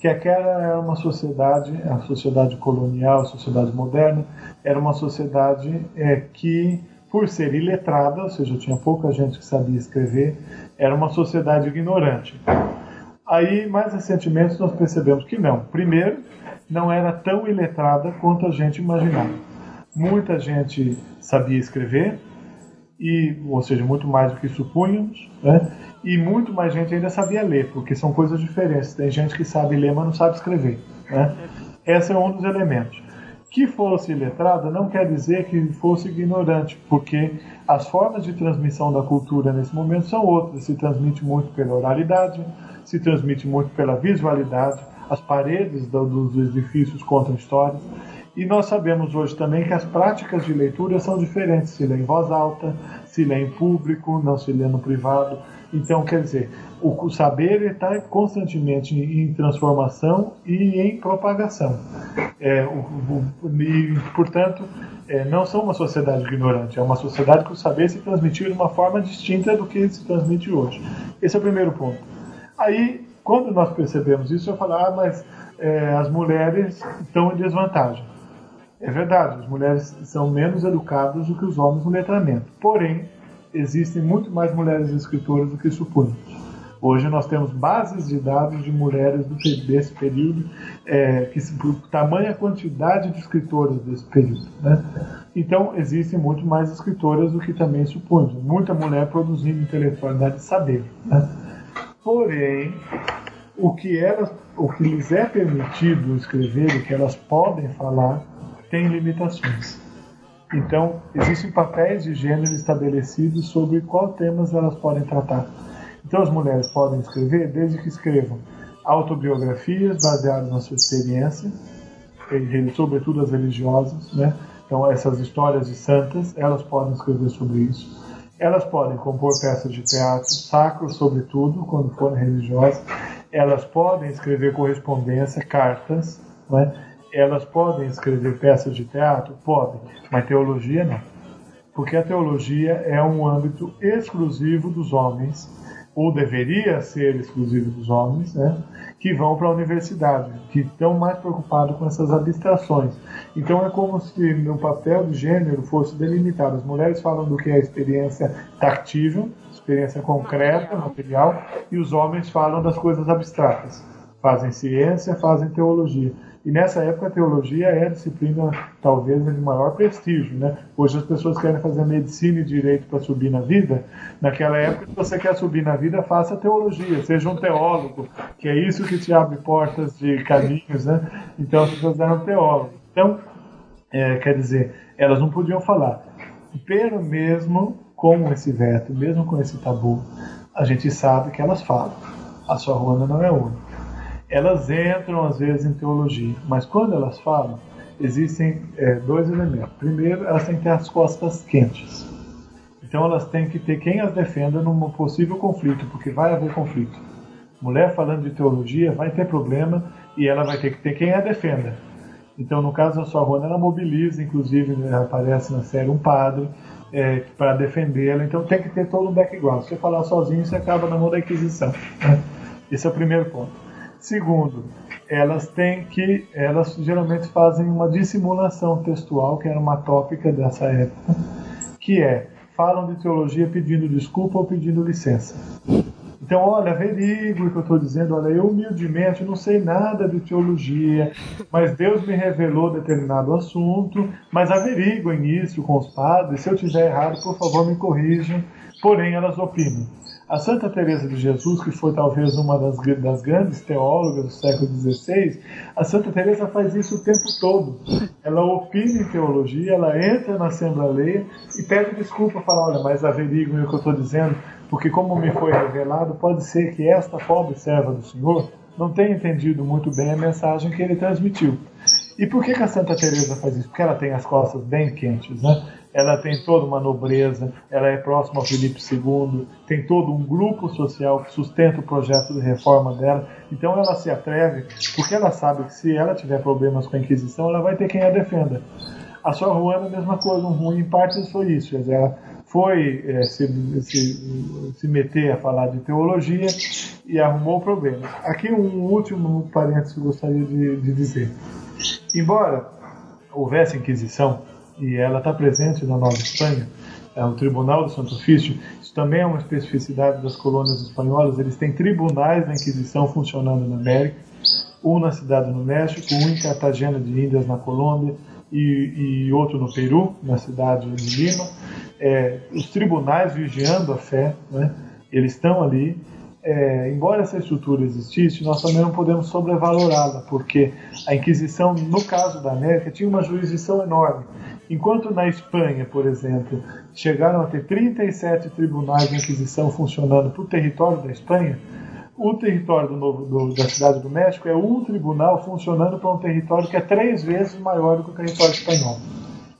que aquela era uma sociedade, a sociedade colonial, a sociedade moderna, era uma sociedade é, que, por ser iletrada, ou seja, tinha pouca gente que sabia escrever, era uma sociedade ignorante. Aí, mais recentemente, nós percebemos que não. Primeiro, não era tão iletrada quanto a gente imaginava. Muita gente sabia escrever, e, ou seja, muito mais do que supunhamos, né? e muito mais gente ainda sabia ler, porque são coisas diferentes. Tem gente que sabe ler, mas não sabe escrever. Né? Esse é um dos elementos. Que fosse letrada não quer dizer que fosse ignorante, porque as formas de transmissão da cultura nesse momento são outras. Se transmite muito pela oralidade, se transmite muito pela visualidade, as paredes dos edifícios contam histórias. E nós sabemos hoje também que as práticas de leitura são diferentes. Se lê em voz alta, se lê em público, não se lê no privado. Então, quer dizer, o saber está constantemente em transformação e em propagação. É, o, o, e, portanto, é, não são uma sociedade ignorante, é uma sociedade que o saber se transmitiu de uma forma distinta do que se transmite hoje. Esse é o primeiro ponto. Aí, quando nós percebemos isso, eu falo, ah, mas é, as mulheres estão em desvantagem. É verdade, as mulheres são menos educadas do que os homens no letramento. Porém, existem muito mais mulheres escritoras do que supunhamos. Hoje nós temos bases de dados de mulheres desse período, é, que por tamanha quantidade de escritoras desse período. Né? Então existem muito mais escritoras do que também supunhamos. Muita mulher produzindo intelectualidade e saber. Né? Porém, o que elas, o que lhes é permitido escrever, o que elas podem falar, tem limitações. Então, existem papéis de gênero estabelecidos sobre quais temas elas podem tratar. Então, as mulheres podem escrever desde que escrevam autobiografias baseadas na sua experiência, sobretudo as religiosas, né? Então, essas histórias de santas, elas podem escrever sobre isso. Elas podem compor peças de teatro sacro, sobretudo, quando forem religiosas. Elas podem escrever correspondência, cartas, né? Elas podem escrever peças de teatro? Podem, mas teologia não. Porque a teologia é um âmbito exclusivo dos homens, ou deveria ser exclusivo dos homens, né, que vão para a universidade, que estão mais preocupados com essas abstrações. Então é como se no papel de gênero fosse delimitado. As mulheres falam do que é a experiência tactível, experiência concreta, material, e os homens falam das coisas abstratas. Fazem ciência, fazem teologia. E nessa época a teologia é a disciplina talvez de maior prestígio, né? Hoje as pessoas querem fazer medicina e direito para subir na vida. Naquela época, se você quer subir na vida, faça teologia, seja um teólogo, que é isso que te abre portas de caminhos, né? Então as pessoas eram teólogos. Então, é, quer dizer, elas não podiam falar. Pelo mesmo com esse veto, mesmo com esse tabu, a gente sabe que elas falam. A sua Ruana não é única elas entram às vezes em teologia, mas quando elas falam, existem é, dois elementos. Primeiro, elas têm que ter as costas quentes. Então elas têm que ter quem as defenda num possível conflito, porque vai haver conflito. Mulher falando de teologia vai ter problema e ela vai ter que ter quem a defenda. Então, no caso da sua Rona, ela mobiliza, inclusive né, aparece na série um padre é, para defendê-la. Então, tem que ter todo um background. Se você falar sozinho, você acaba na mão da Inquisição. Né? Esse é o primeiro ponto. Segundo, elas têm que, elas geralmente fazem uma dissimulação textual, que era uma tópica dessa época, que é falam de teologia pedindo desculpa ou pedindo licença. Então, olha, averigüe o que eu estou dizendo. Olha, eu humildemente não sei nada de teologia, mas Deus me revelou determinado assunto. Mas averiguem isso com os padres. Se eu tiver errado, por favor, me corrijam. Porém, elas opinam. A Santa Teresa de Jesus, que foi talvez uma das, das, grandes teólogas do século XVI, a Santa Teresa faz isso o tempo todo. Ela opina em teologia, ela entra na Assembleia e pede desculpa, fala, olha, mas averiguem o que eu estou dizendo, porque como me foi revelado, pode ser que esta pobre serva do Senhor não tenha entendido muito bem a mensagem que ele transmitiu. E por que, que a Santa Teresa faz isso? Porque ela tem as costas bem quentes, né? Ela tem toda uma nobreza, ela é próxima ao Felipe II, tem todo um grupo social que sustenta o projeto de reforma dela. Então ela se atreve, porque ela sabe que se ela tiver problemas com a Inquisição, ela vai ter quem a defenda. A sua Juana, a mesma coisa, um ruim em parte foi isso. Ela foi é, se, se, se, meter a falar de teologia e arrumou problemas. Aqui um último parênteses que eu gostaria de, de dizer. Embora houvesse Inquisição, e ela está presente na Nova Espanha, é o Tribunal do Santo Ofício, isso também é uma especificidade das colônias espanholas, eles têm tribunais da Inquisição funcionando na América, um na cidade no México, um em Cartagena de Índias na Colômbia e, e outro no Peru, na cidade de Lima, é, os tribunais vigiando a fé, né, eles estão ali. É, embora essa estrutura existisse, nós também não podemos sobrevalorá-la, porque a Inquisição, no caso da América, tinha uma jurisdição enorme. Enquanto na Espanha, por exemplo, chegaram a ter 37 tribunais de Inquisição funcionando para o território da Espanha, o território do novo, do, da cidade do México é um tribunal funcionando para um território que é três vezes maior do que o território espanhol.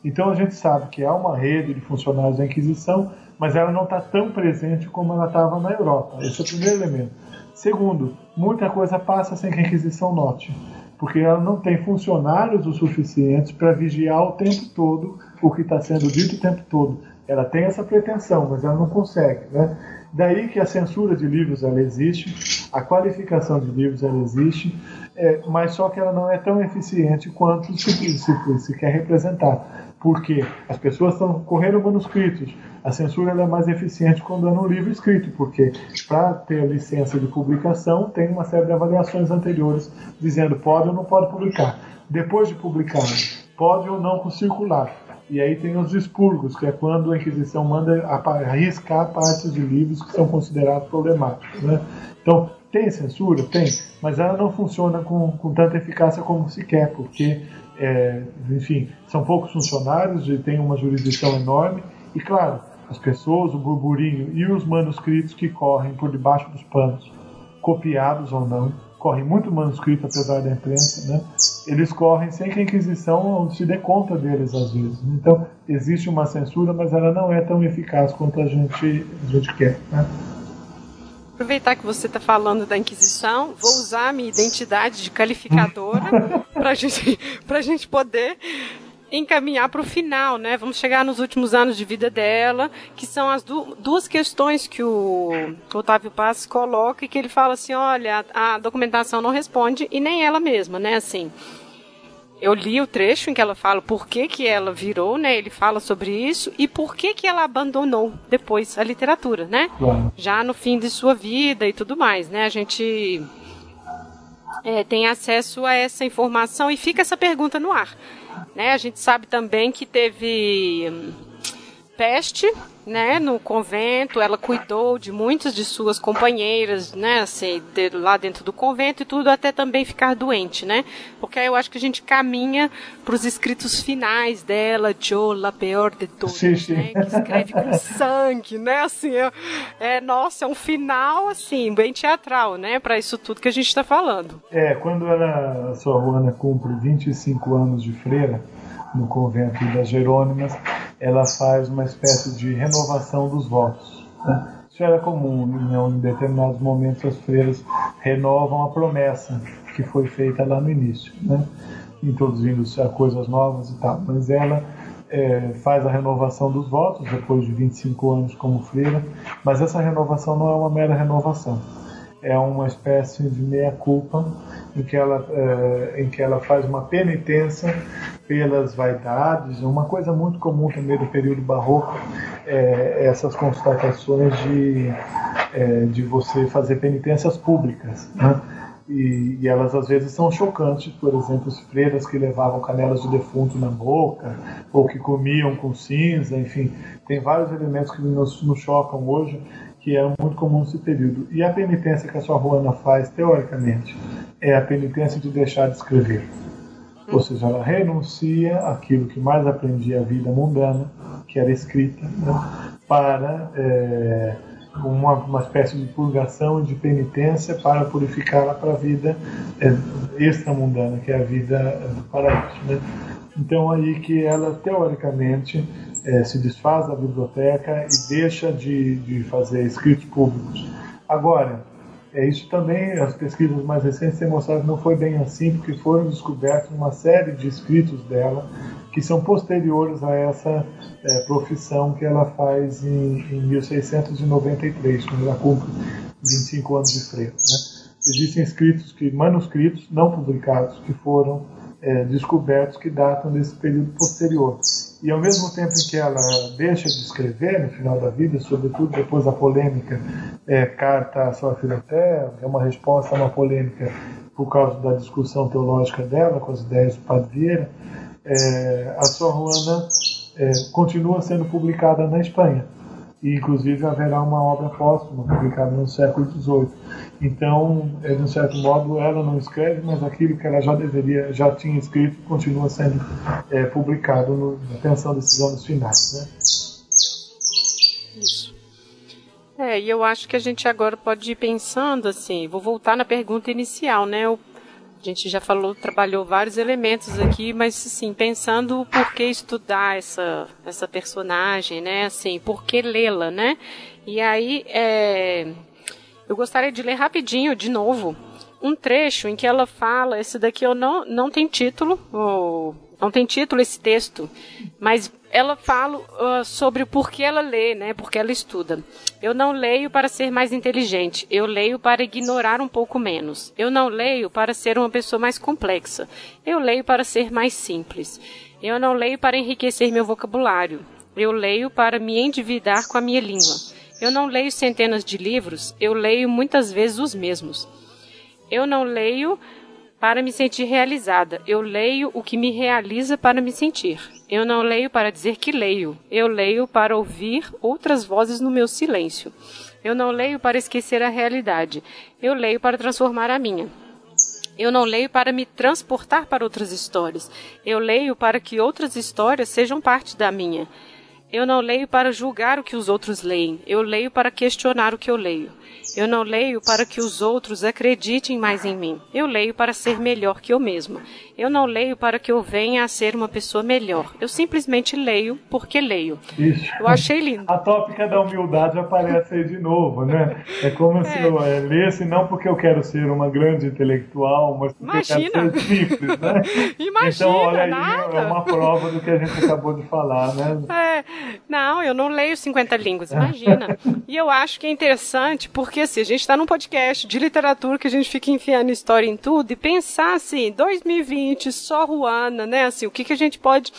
Então a gente sabe que há uma rede de funcionários da Inquisição, mas ela não está tão presente como ela estava na Europa. Esse é o primeiro elemento. Segundo, muita coisa passa sem que a Inquisição note, porque ela não tem funcionários o suficientes para vigiar o tempo todo o que está sendo dito o tempo todo. Ela tem essa pretensão, mas ela não consegue. Né? Daí que a censura de livros ela existe, a qualificação de livros ela existe, é, mas só que ela não é tão eficiente quanto se, se, se quer representar porque as pessoas estão correndo manuscritos. A censura é mais eficiente quando é no livro escrito, porque para ter licença de publicação tem uma série de avaliações anteriores dizendo pode ou não pode publicar. Depois de publicar, pode ou não circular. E aí tem os expurgos, que é quando a Inquisição manda arriscar partes de livros que são considerados problemáticos. Né? Então, tem censura? Tem, mas ela não funciona com, com tanta eficácia como se quer, porque é, enfim, são poucos funcionários e tem uma jurisdição enorme. E claro, as pessoas, o burburinho e os manuscritos que correm por debaixo dos panos, copiados ou não, correm muito manuscrito apesar da imprensa, né? Eles correm sem que a Inquisição se dê conta deles às vezes. Então existe uma censura, mas ela não é tão eficaz quanto a gente, a gente quer. Né? Aproveitar que você está falando da Inquisição, vou usar a minha identidade de calificadora para gente, a gente poder encaminhar para o final, né? Vamos chegar nos últimos anos de vida dela, que são as du duas questões que o Otávio Paz coloca e que ele fala assim, olha, a documentação não responde e nem ela mesma, né? Assim, eu li o trecho em que ela fala por que, que ela virou, né? Ele fala sobre isso e por que, que ela abandonou depois a literatura, né? Claro. Já no fim de sua vida e tudo mais, né? A gente é, tem acesso a essa informação e fica essa pergunta no ar. Né? A gente sabe também que teve peste né, no convento, ela cuidou de muitas de suas companheiras, né, assim, de, lá dentro do convento e tudo até também ficar doente, né? Porque aí eu acho que a gente caminha para os escritos finais dela, Joe la peor de todas, sim, sim. né, que escreve com sangue, né, assim, é, é, nossa, é um final assim, bem teatral, né, para isso tudo que a gente está falando. É, quando ela, a sua Juana cumpre 25 anos de freira no convento das Jerônimas, ela faz uma espécie de renovação dos votos. Né? Isso era comum, em, determinados momentos as freiras renovam a promessa que foi feita lá no início, né? introduzindo coisas novas e tal. Mas ela é, faz a renovação dos votos depois de 25 anos como freira, mas essa renovação não é uma mera renovação, é uma espécie de meia-culpa em, que ela, é, em que ela faz uma penitência pelas vaidades, uma coisa muito comum também do período barroco, é, essas constatações de, é, de você fazer penitências públicas. Né? E, e, elas às vezes são chocantes, por exemplo, as freiras que levavam canelas de defunto na boca, ou que comiam com cinza, enfim, tem vários elementos que nos, nos chocam hoje, que eram muito comuns nesse período. E a penitência que a sua Juana faz, teoricamente, é a penitência de deixar de escrever. Ou seja, ela renuncia aquilo que mais aprendia a vida mundana, que era escrita, né, para. É, uma, uma espécie de purgação e de penitência para purificá-la para a vida é, extramundana, que é a vida do paraíso. Né? Então aí que ela teoricamente é, se desfaz da biblioteca e deixa de, de fazer escritos públicos. Agora, é isso também, as pesquisas mais recentes têm mostrado que não foi bem assim, porque foram descobertos uma série de escritos dela que são posteriores a essa é, profissão que ela faz em, em 1693, quando ela cumpre 25 anos de freio. Né? Existem escritos, que, manuscritos não publicados, que foram é, descobertos que datam desse período posterior. E ao mesmo tempo em que ela deixa de escrever no final da vida, sobretudo depois da polêmica é, Carta a sua Filoté, é uma resposta a uma polêmica por causa da discussão teológica dela com as ideias do Padre Vieira, é, a Sor Juana é, continua sendo publicada na Espanha. E, inclusive, haverá uma obra póstuma publicada no século XVIII. Então, é, de um certo modo, ela não escreve, mas aquilo que ela já deveria, já tinha escrito, continua sendo é, publicado no, na pensão desses anos finais. Né? Isso. É, e eu acho que a gente agora pode ir pensando assim, vou voltar na pergunta inicial, né? O a gente já falou, trabalhou vários elementos aqui, mas assim, pensando por que estudar essa, essa personagem, né? Assim, por que lê-la, né? E aí, é, eu gostaria de ler rapidinho, de novo, um trecho em que ela fala, esse daqui eu não, não tem título, ou, não tem título esse texto, mas ela fala uh, sobre o porquê ela lê, né? Porque ela estuda. Eu não leio para ser mais inteligente, eu leio para ignorar um pouco menos. Eu não leio para ser uma pessoa mais complexa, eu leio para ser mais simples. Eu não leio para enriquecer meu vocabulário, eu leio para me endividar com a minha língua. Eu não leio centenas de livros, eu leio muitas vezes os mesmos. Eu não leio para me sentir realizada. Eu leio o que me realiza para me sentir. Eu não leio para dizer que leio. Eu leio para ouvir outras vozes no meu silêncio. Eu não leio para esquecer a realidade. Eu leio para transformar a minha. Eu não leio para me transportar para outras histórias. Eu leio para que outras histórias sejam parte da minha. Eu não leio para julgar o que os outros leem. Eu leio para questionar o que eu leio. Eu não leio para que os outros acreditem mais em mim. Eu leio para ser melhor que eu mesma. Eu não leio para que eu venha a ser uma pessoa melhor. Eu simplesmente leio porque leio. Isso. Eu achei lindo. A tópica da humildade aparece aí de novo, né? É como é. se eu é, lesse não porque eu quero ser uma grande intelectual, mas porque Imagina. eu quero ser simples, né? Imagina, então, olha aí, nada. é uma prova do que a gente acabou de falar, né? É, não, eu não leio 50 línguas, imagina. e eu acho que é interessante porque assim, a gente está num podcast de literatura que a gente fica enfiando história em tudo e pensar assim, 2020, só Ruana, né? Assim, o que, que a gente pode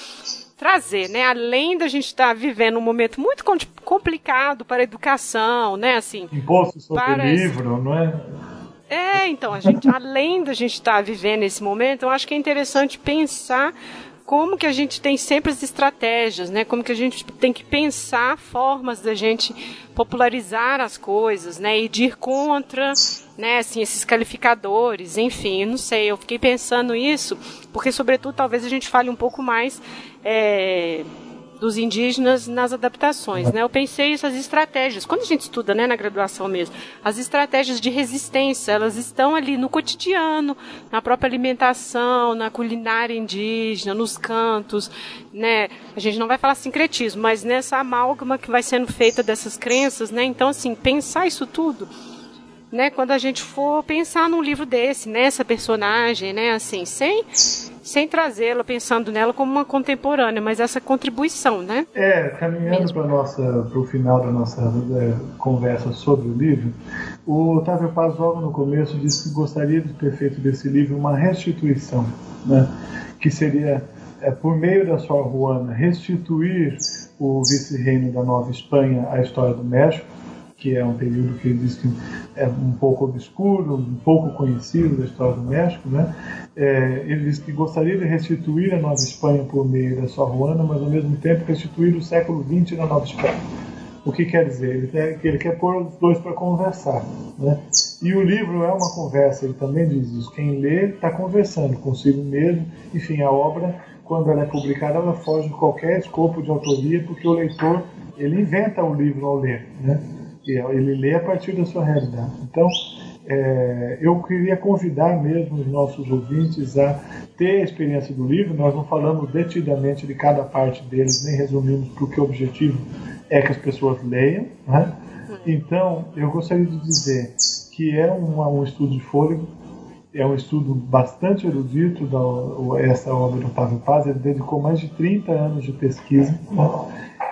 trazer, né? Além da gente estar tá vivendo um momento muito complicado para a educação, né? Assim, Imposto sobre para... livro, não é? É, então, a gente, além da gente estar tá vivendo esse momento, eu acho que é interessante pensar como que a gente tem sempre as estratégias, né? Como que a gente tem que pensar formas da gente popularizar as coisas, né? E de ir contra, né? Assim, esses qualificadores, enfim, não sei. Eu fiquei pensando isso porque, sobretudo, talvez a gente fale um pouco mais é, dos indígenas nas adaptações, né? Eu pensei essas estratégias, quando a gente estuda, né, na graduação mesmo, as estratégias de resistência, elas estão ali no cotidiano, na própria alimentação, na culinária indígena, nos cantos, né? A gente não vai falar sincretismo, mas nessa amálgama que vai sendo feita dessas crenças, né? Então, assim, pensar isso tudo né, quando a gente for pensar num livro desse, nessa personagem, né, assim, sem sem trazê-la pensando nela como uma contemporânea, mas essa contribuição, né? É, caminhando para nossa para o final da nossa é, conversa sobre o livro, o Otávio Paz logo no começo disse que gostaria de ter feito desse livro uma restituição, né? Que seria é, por meio da sua Ruana restituir o vice-reino da Nova Espanha à história do México que é um período que diz que é um pouco obscuro, um pouco conhecido da história do México, né? É, ele diz que gostaria de restituir a Nova Espanha por meio da sua Ruana, mas ao mesmo tempo restituir o século XX na Nova Espanha. O que quer dizer? Ele ele quer pôr os dois para conversar. Né? E o livro é uma conversa, ele também diz isso. Quem lê está conversando consigo mesmo. Enfim, a obra, quando ela é publicada, ela foge de qualquer escopo de autoria, porque o leitor ele inventa o livro ao ler. Né? Ele lê a partir da sua realidade. Então, é, eu queria convidar mesmo os nossos ouvintes a ter a experiência do livro. Nós não falamos detidamente de cada parte deles, nem resumimos, porque o objetivo é que as pessoas leiam. Né? Então, eu gostaria de dizer que é um, um estudo de fôlego, é um estudo bastante erudito, da, essa obra do Otávio Paz, ele dedicou mais de 30 anos de pesquisa, né?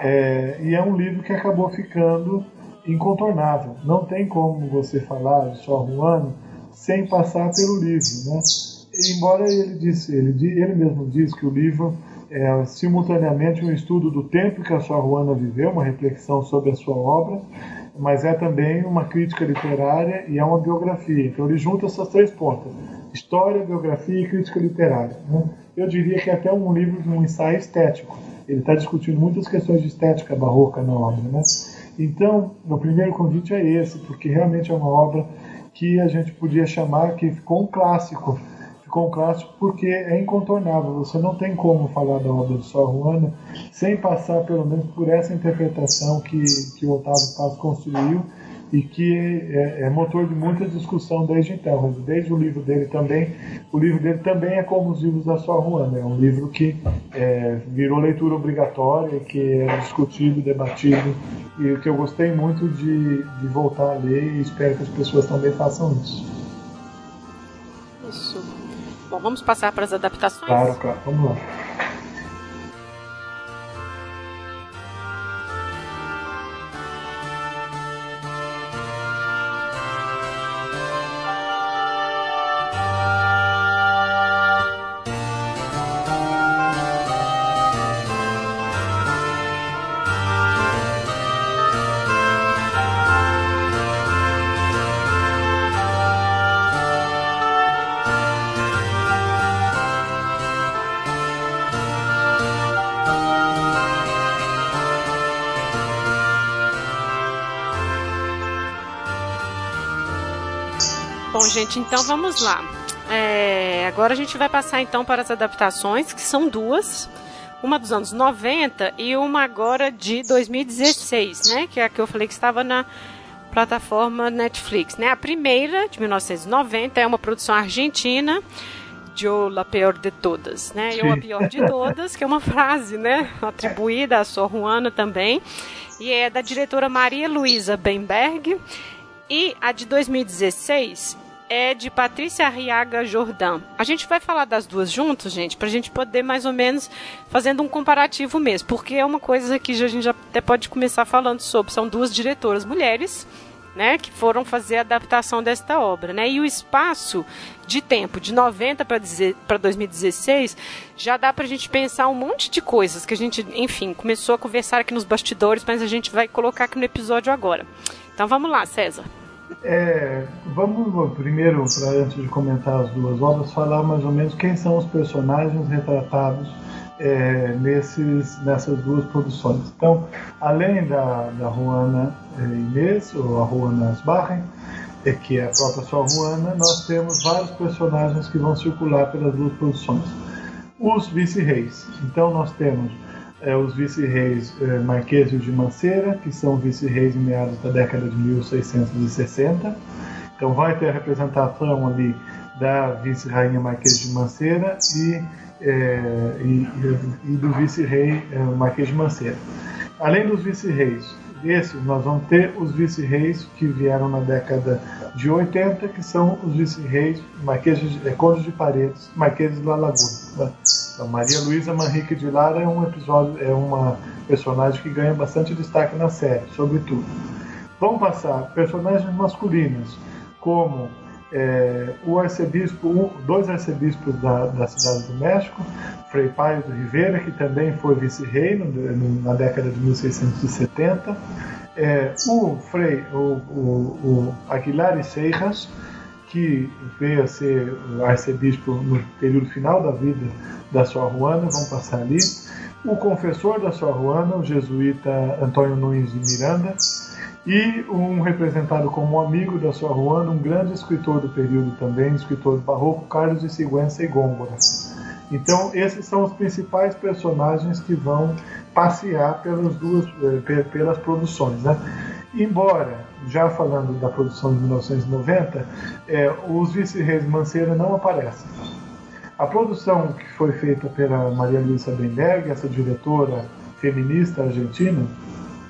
é, e é um livro que acabou ficando incontornável. Não tem como você falar de Sor Juana sem passar pelo livro, né? Embora ele disse, ele, ele mesmo diz que o livro é simultaneamente um estudo do tempo que a Sor Juana viveu, uma reflexão sobre a sua obra, mas é também uma crítica literária e é uma biografia. Então ele junta essas três pontas: história, biografia e crítica literária. Né? Eu diria que é até um livro de um ensaio estético. Ele está discutindo muitas questões de estética barroca na obra, né? Então, o primeiro convite é esse, porque realmente é uma obra que a gente podia chamar que ficou um clássico. Ficou um clássico porque é incontornável. Você não tem como falar da obra de Sor Juana sem passar, pelo menos, por essa interpretação que, que o Otávio Paz construiu e que é, é, motor de muita discussão desde então. Desde o livro dele também, o livro dele também é como os livros da Sua Juana, é um livro que é, virou leitura obrigatória, que é discutido, debatido e que eu gostei muito de, de voltar a ler e espero que as pessoas também façam isso. Isso. Bom, vamos passar para as adaptações? Claro, claro, vamos lá. Gente, então vamos lá. É, agora a gente vai passar então para as adaptações, que são duas. Uma dos anos 90 e uma agora de 2016, né? Que é a que eu falei que estava na plataforma Netflix, né? A primeira, de 1990, é uma produção argentina, Eu la pior de todas, né? Eu a pior de todas, que é uma frase, né? Atribuída a Sor Juana também. E é da diretora Maria Luísa Benberg. E a de 2016 é de Patrícia Arriaga Jordan. A gente vai falar das duas juntos, gente, para a gente poder mais ou menos fazendo um comparativo mesmo, porque é uma coisa que a gente já até pode começar falando sobre. São duas diretoras mulheres. Né, que foram fazer a adaptação desta obra. Né? E o espaço de tempo, de 90 para 2016, já dá para a gente pensar um monte de coisas que a gente, enfim, começou a conversar aqui nos bastidores, mas a gente vai colocar aqui no episódio agora. Então vamos lá, César. É, vamos primeiro, antes de comentar as duas obras, falar mais ou menos quem são os personagens retratados é, nesses, nessas duas produções. Então, além da, da Juana é, Inês, ou a Juana Asbarren, é, que é a própria sua Juana, nós temos vários personagens que vão circular pelas duas produções. Os vice-reis. Então, nós temos é, os vice-reis é, Marqueses de Mancera, que são vice-reis em meados da década de 1660. Então vai ter a representação ali da vice-rainha Marquesa de Mancera e, é, e, e, do vice-rei é, Marquês de Mancera. Além dos vice-reis, esses nós vamos ter os vice-reis que vieram na década de 80, que são os vice-reis Marqueses, é, Condes de Paredes, Marqueses de La Laguna. Né? Então, Maria Luísa Manrique de Lara é um episódio, é uma personagem que ganha bastante destaque na série, sobretudo. Vamos passar personagens masculinos, como é, o arcebispo, um, dois arcebispos da, da cidade do México, Frei Paio do Rivera, que também foi vice-rei na década de 1670, é, o Frei, o, o, o Aguilar e Seixas, que veio a ser arcebispo no período final da vida da sua Juana, vamos passar ali, o confessor da sua Juana, o jesuíta Antônio Nunes de Miranda, e um representado como amigo da sua Juana, um grande escritor do período também, escritor barroco, Carlos de Sigüenza e Góngora. Então, esses são os principais personagens que vão passear pelas duas eh, pelas produções, né? Embora, já falando da produção de 1990, é, os vice-reis Manceira não aparecem. A produção que foi feita pela Maria Luísa Benberg, essa diretora feminista argentina,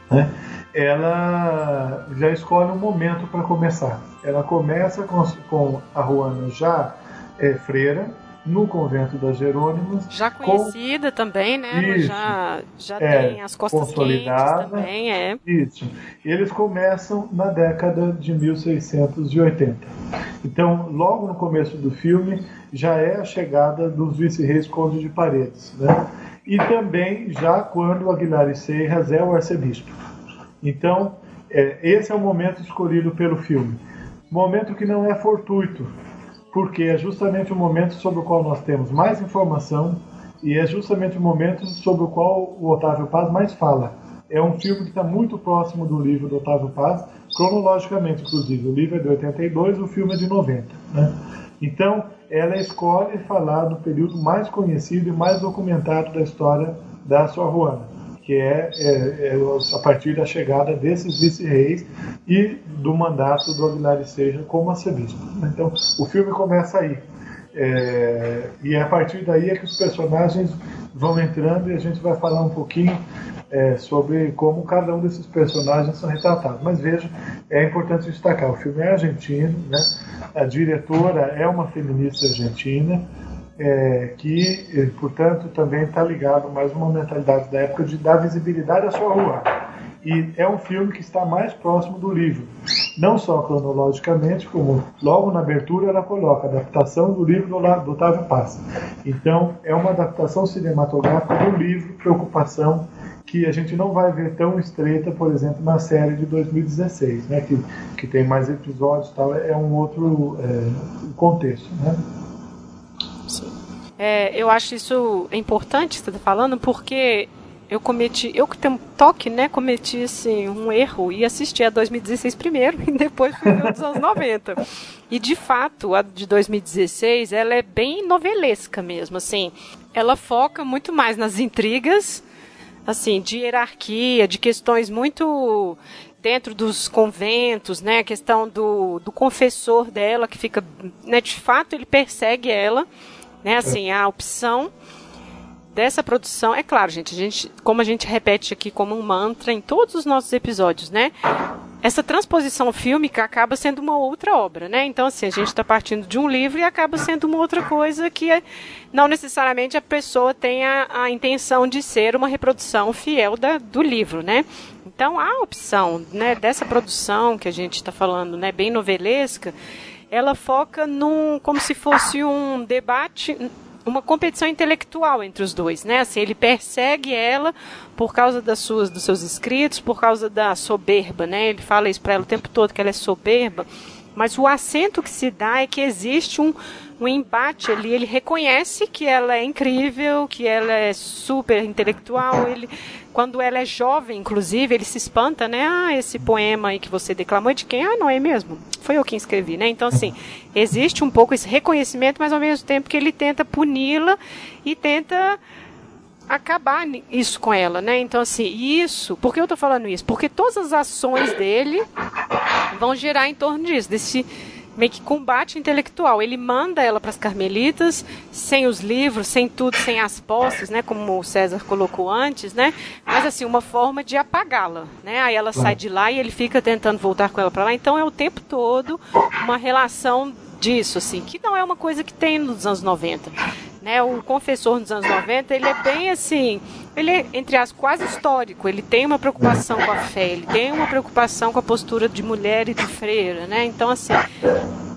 né, ela já escolhe um momento para começar. Ela começa com, com a Juana já é, freira, no convento das Jerônimas. Já conhecida com... também, né? Isso, já, já é, tem as costas consolidada, também, é. Isso. Eles começam na década de 1680. Então, logo no começo do filme, já é a chegada dos vice-reis Conde de Paredes, né? E também já quando Aguilar e Seiras é o arcebispo. Então, é, esse é o momento escolhido pelo filme. Momento que não é fortuito, porque é justamente o momento sobre o qual nós temos mais informação e é justamente o momento sobre o qual o Otávio Paz mais fala. É um filme que está muito próximo do livro do Otávio Paz, cronologicamente, inclusive. O livro é de 82, o filme é de 90. Né? Então, ela escolhe falar do período mais conhecido e mais documentado da história da sua Juana que é, é, é, a partir da chegada desses vice-reis e do mandato do Aguilar Seja como arcebispo. Então, o filme começa aí. É, e a partir daí é que os personagens vão entrando e a gente vai falar um pouquinho é, sobre como cada um desses personagens são retratados. Mas veja, é importante destacar: o filme é argentino, né? a diretora é uma feminista argentina, é, que, eh, portanto, também está ligado mais uma mentalidade da época de dar visibilidade à sua rua. E é um filme que está mais próximo do livro, não só cronologicamente, como logo na abertura ela coloca adaptação do livro do, Otávio Paz. Então, é uma adaptação cinematográfica do livro Preocupação, que a gente não vai ver tão estreita, por exemplo, na série de 2016, né, que, que tem mais episódios tal, é um outro é, contexto. Né? É, eu acho isso importante você está falando, porque eu cometi, eu que tenho um toque, né, cometi assim, um erro e assisti a 2016 primeiro e depois fui ver anos 90. E de fato, a de 2016, ela é bem novelesca mesmo, assim. Ela foca muito mais nas intrigas, assim, de hierarquia, de questões muito dentro dos conventos, né, a questão do, do confessor dela que fica, né, de fato ele persegue ela né? Assim, a opção dessa produção, é claro, gente, a gente, como a gente repete aqui como um mantra em todos os nossos episódios, né? Essa transposição fílmica acaba sendo uma outra obra, né? Então, assim, a gente está partindo de um livro e acaba sendo uma outra coisa que é, não necessariamente a pessoa tem a, a intenção de ser uma reprodução fiel da, do livro, né? Então, a opção né, dessa produção que a gente está falando, né, bem novelesca, ela foca num como se fosse um debate uma competição intelectual entre os dois, né? Assim, ele persegue ela por causa das suas, dos seus escritos, por causa da soberba, né? Ele fala isso para ela o tempo todo que ela é soberba, mas o acento que se dá é que existe um, um embate ali. Ele reconhece que ela é incrível, que ela é super intelectual. Ele, quando ela é jovem, inclusive, ele se espanta, né? Ah, esse poema aí que você declamou é de quem? Ah, não é mesmo? Foi eu quem escrevi, né? Então, assim, existe um pouco esse reconhecimento, mas ao mesmo tempo que ele tenta puni-la e tenta acabar isso com ela, né? Então, assim, isso. Por que eu tô falando isso? Porque todas as ações dele vão girar em torno disso, desse meio que combate intelectual. Ele manda ela para as carmelitas, sem os livros, sem tudo, sem as posses, né, como o César colocou antes, né? Mas assim, uma forma de apagá-la, né? Aí ela sai de lá e ele fica tentando voltar com ela para lá. Então é o tempo todo uma relação disso, assim, que não é uma coisa que tem nos anos 90. Né, o confessor nos anos 90, ele é bem assim, ele é, entre as quase histórico, ele tem uma preocupação com a fé, ele tem uma preocupação com a postura de mulher e de freira, né? Então, assim,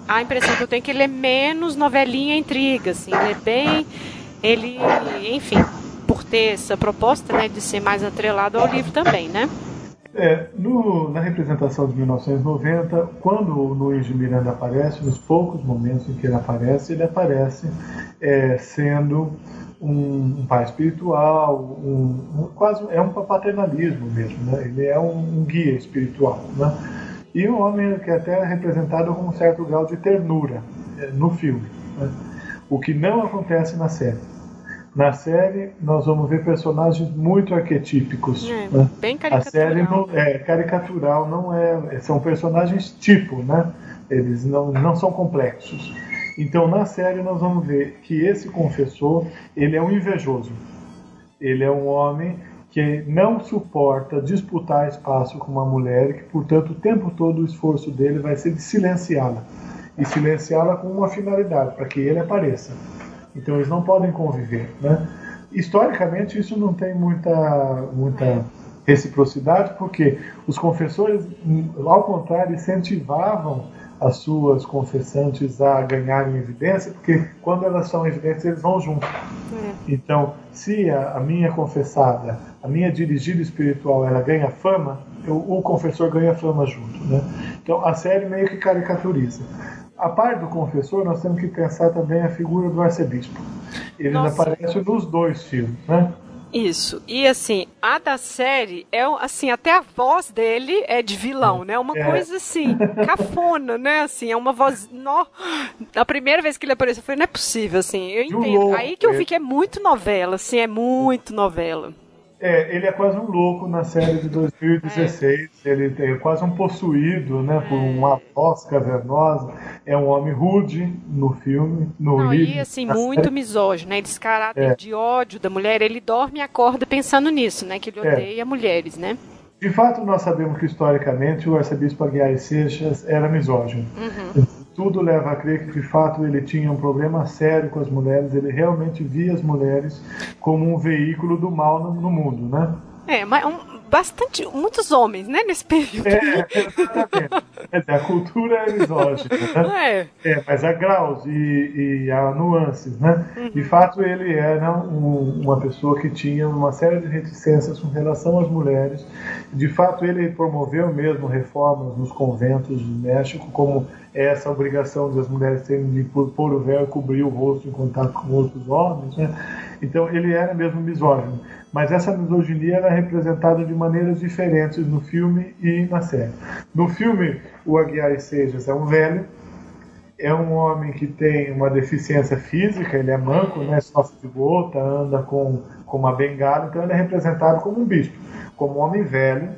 a impressão que eu tenho é que ele é menos novelinha intriga, assim, ele é bem, ele, enfim, por ter essa proposta, né, de ser mais atrelado ao livro também, né? É, no, na representação de 1990, quando o Luiz de Miranda aparece, nos poucos momentos em que ele aparece, ele aparece é, sendo um, um, pai espiritual, um, um, quase é um paternalismo mesmo, né? ele é um, guia espiritual. Né? E um homem que até é representado com um certo grau de ternura é, no filme, né? o que não acontece na série. Na série, nós vamos ver personagens muito arquetípicos. É, né? Bem caricatural. A série não, é caricatural, não é. São personagens tipo, né? Eles não, não são complexos. Então, na série, nós vamos ver que esse confessor ele é um invejoso. Ele é um homem que não suporta disputar espaço com uma mulher e que, portanto, o tempo todo o esforço dele vai ser de silenciá-la. E silenciá-la com uma finalidade, para que ele apareça. Então eles não podem conviver. Né? Historicamente isso não tem muita, muita reciprocidade, porque os confessores, ao contrário, incentivavam as suas confessantes a ganharem evidência, porque quando elas são evidentes, eles vão junto. É. Então, se a, a, minha confessada, a minha dirigida espiritual, ela ganha fama, eu, o confessor ganha fama junto. Né? Então, a série meio que caricaturiza a parte do confessor, nós temos que pensar também a figura do arcebispo. Ele Nossa. aparece nos dois filmes, né? Isso. E assim, a da série é assim, até a voz dele é de vilão, né? Uma é. coisa assim, cafona, né? Assim, é uma voz. No... A primeira vez que ele apareceu, eu falei, não é possível, assim. Eu entendo. Aí que eu vi que é muito novela, assim, é muito novela. É, ele é quase um louco na série de 2016. É. Ele é quase um possuído, né, por uma voz cavernosa. É um homem rude no filme, no Não, livro. E assim, muito série. misógino, né? Esse caráter é. de ódio da mulher. Ele dorme e acorda pensando nisso, né? Que ele é. odeia mulheres, né? De fato, nós sabemos que historicamente o arcebispo Aguiar Seixas era misógino. Uhum. Tudo leva a crer que de fato ele tinha um problema sério com as mulheres, ele realmente via as mulheres como um veículo do mal no, no mundo, né? É, mas um, bastante, muitos homens, né, nesse período. É, exatamente. a cultura é misógina, né? É. é. Mas há graus e, e há nuances, né? Uhum. De fato, ele era um, uma pessoa que tinha uma série de reticências com relação às mulheres. De fato, ele promoveu mesmo reformas nos conventos do México, como essa obrigação das mulheres terem de pôr o véu e cobrir o rosto em contato com outros homens, né? Então, ele era mesmo misógino. Mas essa misoginia era representada de maneiras diferentes no filme e na série. No filme, o Aguiar Sejas é um velho, é um homem que tem uma deficiência física, ele é manco, né, sofre de gota, anda com, com uma bengala, então ele é representado como um bispo, como um homem velho,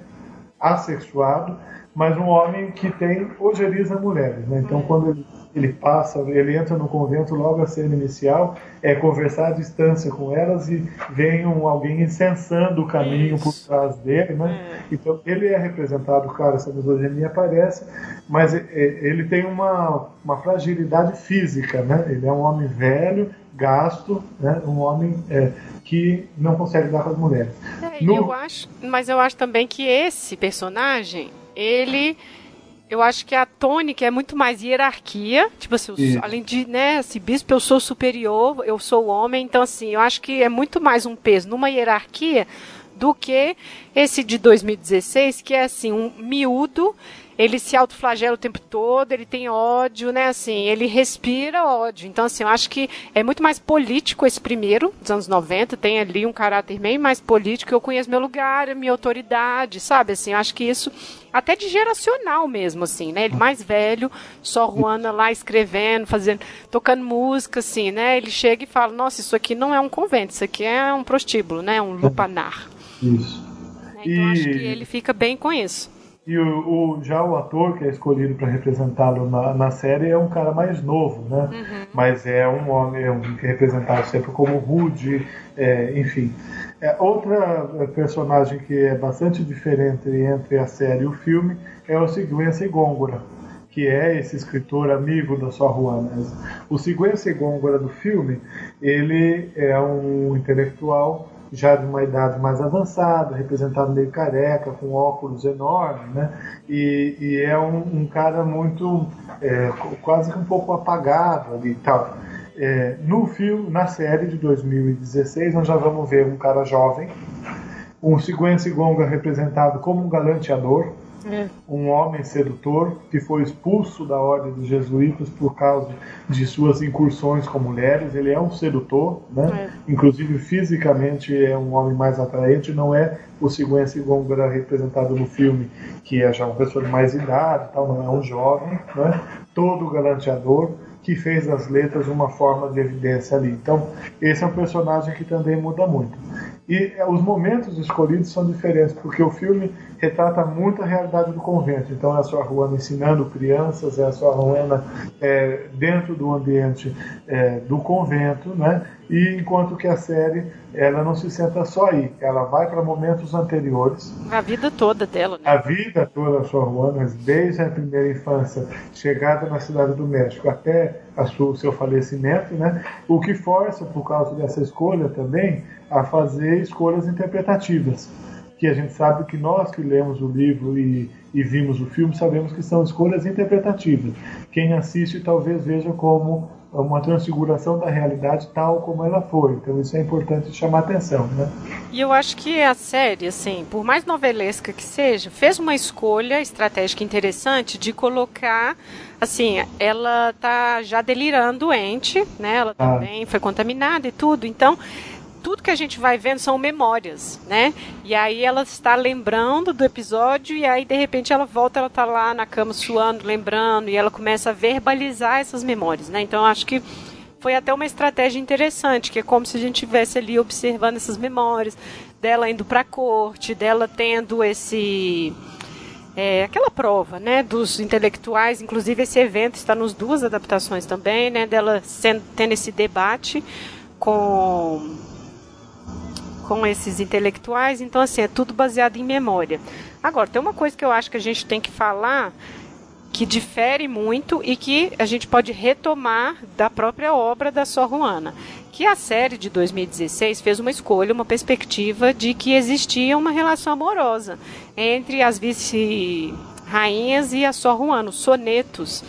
assexuado, mas um homem que tem ojeriza mulheres. Né? Então, quando ele ele passa, ele entra no convento logo a cena inicial, é conversar à distância com elas e vem um, alguém incensando o caminho Isso. por trás dele, né? É. Então ele é representado, claro, essa misoginia aparece, mas ele tem uma, uma fragilidade física, né? Ele é um homem velho, gasto, né? Um homem é, que não consegue dar com as mulheres. É, no... eu acho, mas eu acho também que esse personagem, ele eu acho que a tônica é muito mais hierarquia. Tipo assim, além de, né, assim, bispo, eu sou superior, eu sou homem. Então, assim, eu acho que é muito mais um peso numa hierarquia do que esse de 2016, que é assim, um miúdo ele se autoflagela o tempo todo, ele tem ódio, né? Assim, ele respira ódio. Então, assim, eu acho que é muito mais político esse primeiro, dos anos 90, tem ali um caráter bem mais político. Eu conheço meu lugar, minha autoridade, sabe? Assim, eu acho que isso até de geracional mesmo, assim, né? Ele mais velho, só Juana lá escrevendo, fazendo, tocando música, assim, né? Ele chega e fala, nossa, isso aqui não é um convento, isso aqui é um prostíbulo, né? Um lupanar. Isso. Então e... acho que ele fica bem com isso. E o, o, já o ator que é escolhido para representá-lo na, na, série é um cara mais novo, né? Uhum. Mas é um homem é um, que é representado sempre como rude, é, enfim. É, outra personagem que é bastante diferente entre a série e o filme é o Sigüenza Góngora, que é esse escritor amigo da sua Juana. O Sigüenza Góngora do filme, ele é um intelectual já de uma idade mais avançada, representado meio careca, com óculos enormes, né? E, e é um, um, cara muito, é, quase que um pouco apagado ali e tal. É, no filme, na série de 2016, nós já vamos ver um cara jovem, um Siguen Sigonga representado como um galanteador, é. um homem sedutor que foi expulso da ordem dos jesuítas por causa de suas incursões com mulheres. Ele é um sedutor, né? É. inclusive fisicamente é um homem mais atraente. Não é o Sigüenza Góngora representado no filme, que é já uma pessoa de mais idade, tal, não é um jovem, né? todo galanteador que fez das letras uma forma de evidência ali. Então, esse é um personagem que também muda muito. E é, os momentos escolhidos são diferentes, porque o filme retrata muito a realidade do convento. Então, é a sua Ruana ensinando crianças, é a sua Ruana é, dentro do ambiente é, do convento, né? E enquanto que a série ela não se senta só aí, ela vai para momentos anteriores. A vida toda dela, né? A vida toda da sua Ruana, desde a primeira infância, chegada na cidade do México até o seu falecimento, né? O que força, por causa dessa escolha também, a fazer escolhas interpretativas. Que a gente sabe que nós que lemos o livro e, e vimos o filme sabemos que são escolhas interpretativas. Quem assiste talvez veja como uma transfiguração da realidade tal como ela foi. Então isso é importante chamar atenção, né? E eu acho que a série, assim, por mais novelesca que seja, fez uma escolha estratégica interessante de colocar, assim, ela tá já delirando doente, né? Ela ah. também foi contaminada e tudo. Então, tudo que a gente vai vendo são memórias, né? E aí ela está lembrando do episódio e aí de repente ela volta, ela está lá na cama suando, lembrando e ela começa a verbalizar essas memórias, né? Então acho que foi até uma estratégia interessante, que é como se a gente estivesse ali observando essas memórias dela indo para a corte, dela tendo esse é, aquela prova, né, dos intelectuais, inclusive esse evento está nos duas adaptações também, né, dela sendo, tendo esse debate com com esses intelectuais, então assim, é tudo baseado em memória. Agora, tem uma coisa que eu acho que a gente tem que falar que difere muito e que a gente pode retomar da própria obra da Sor Juana, que a série de 2016 fez uma escolha, uma perspectiva de que existia uma relação amorosa entre as vice-rainhas e a Sor Juana, os sonetos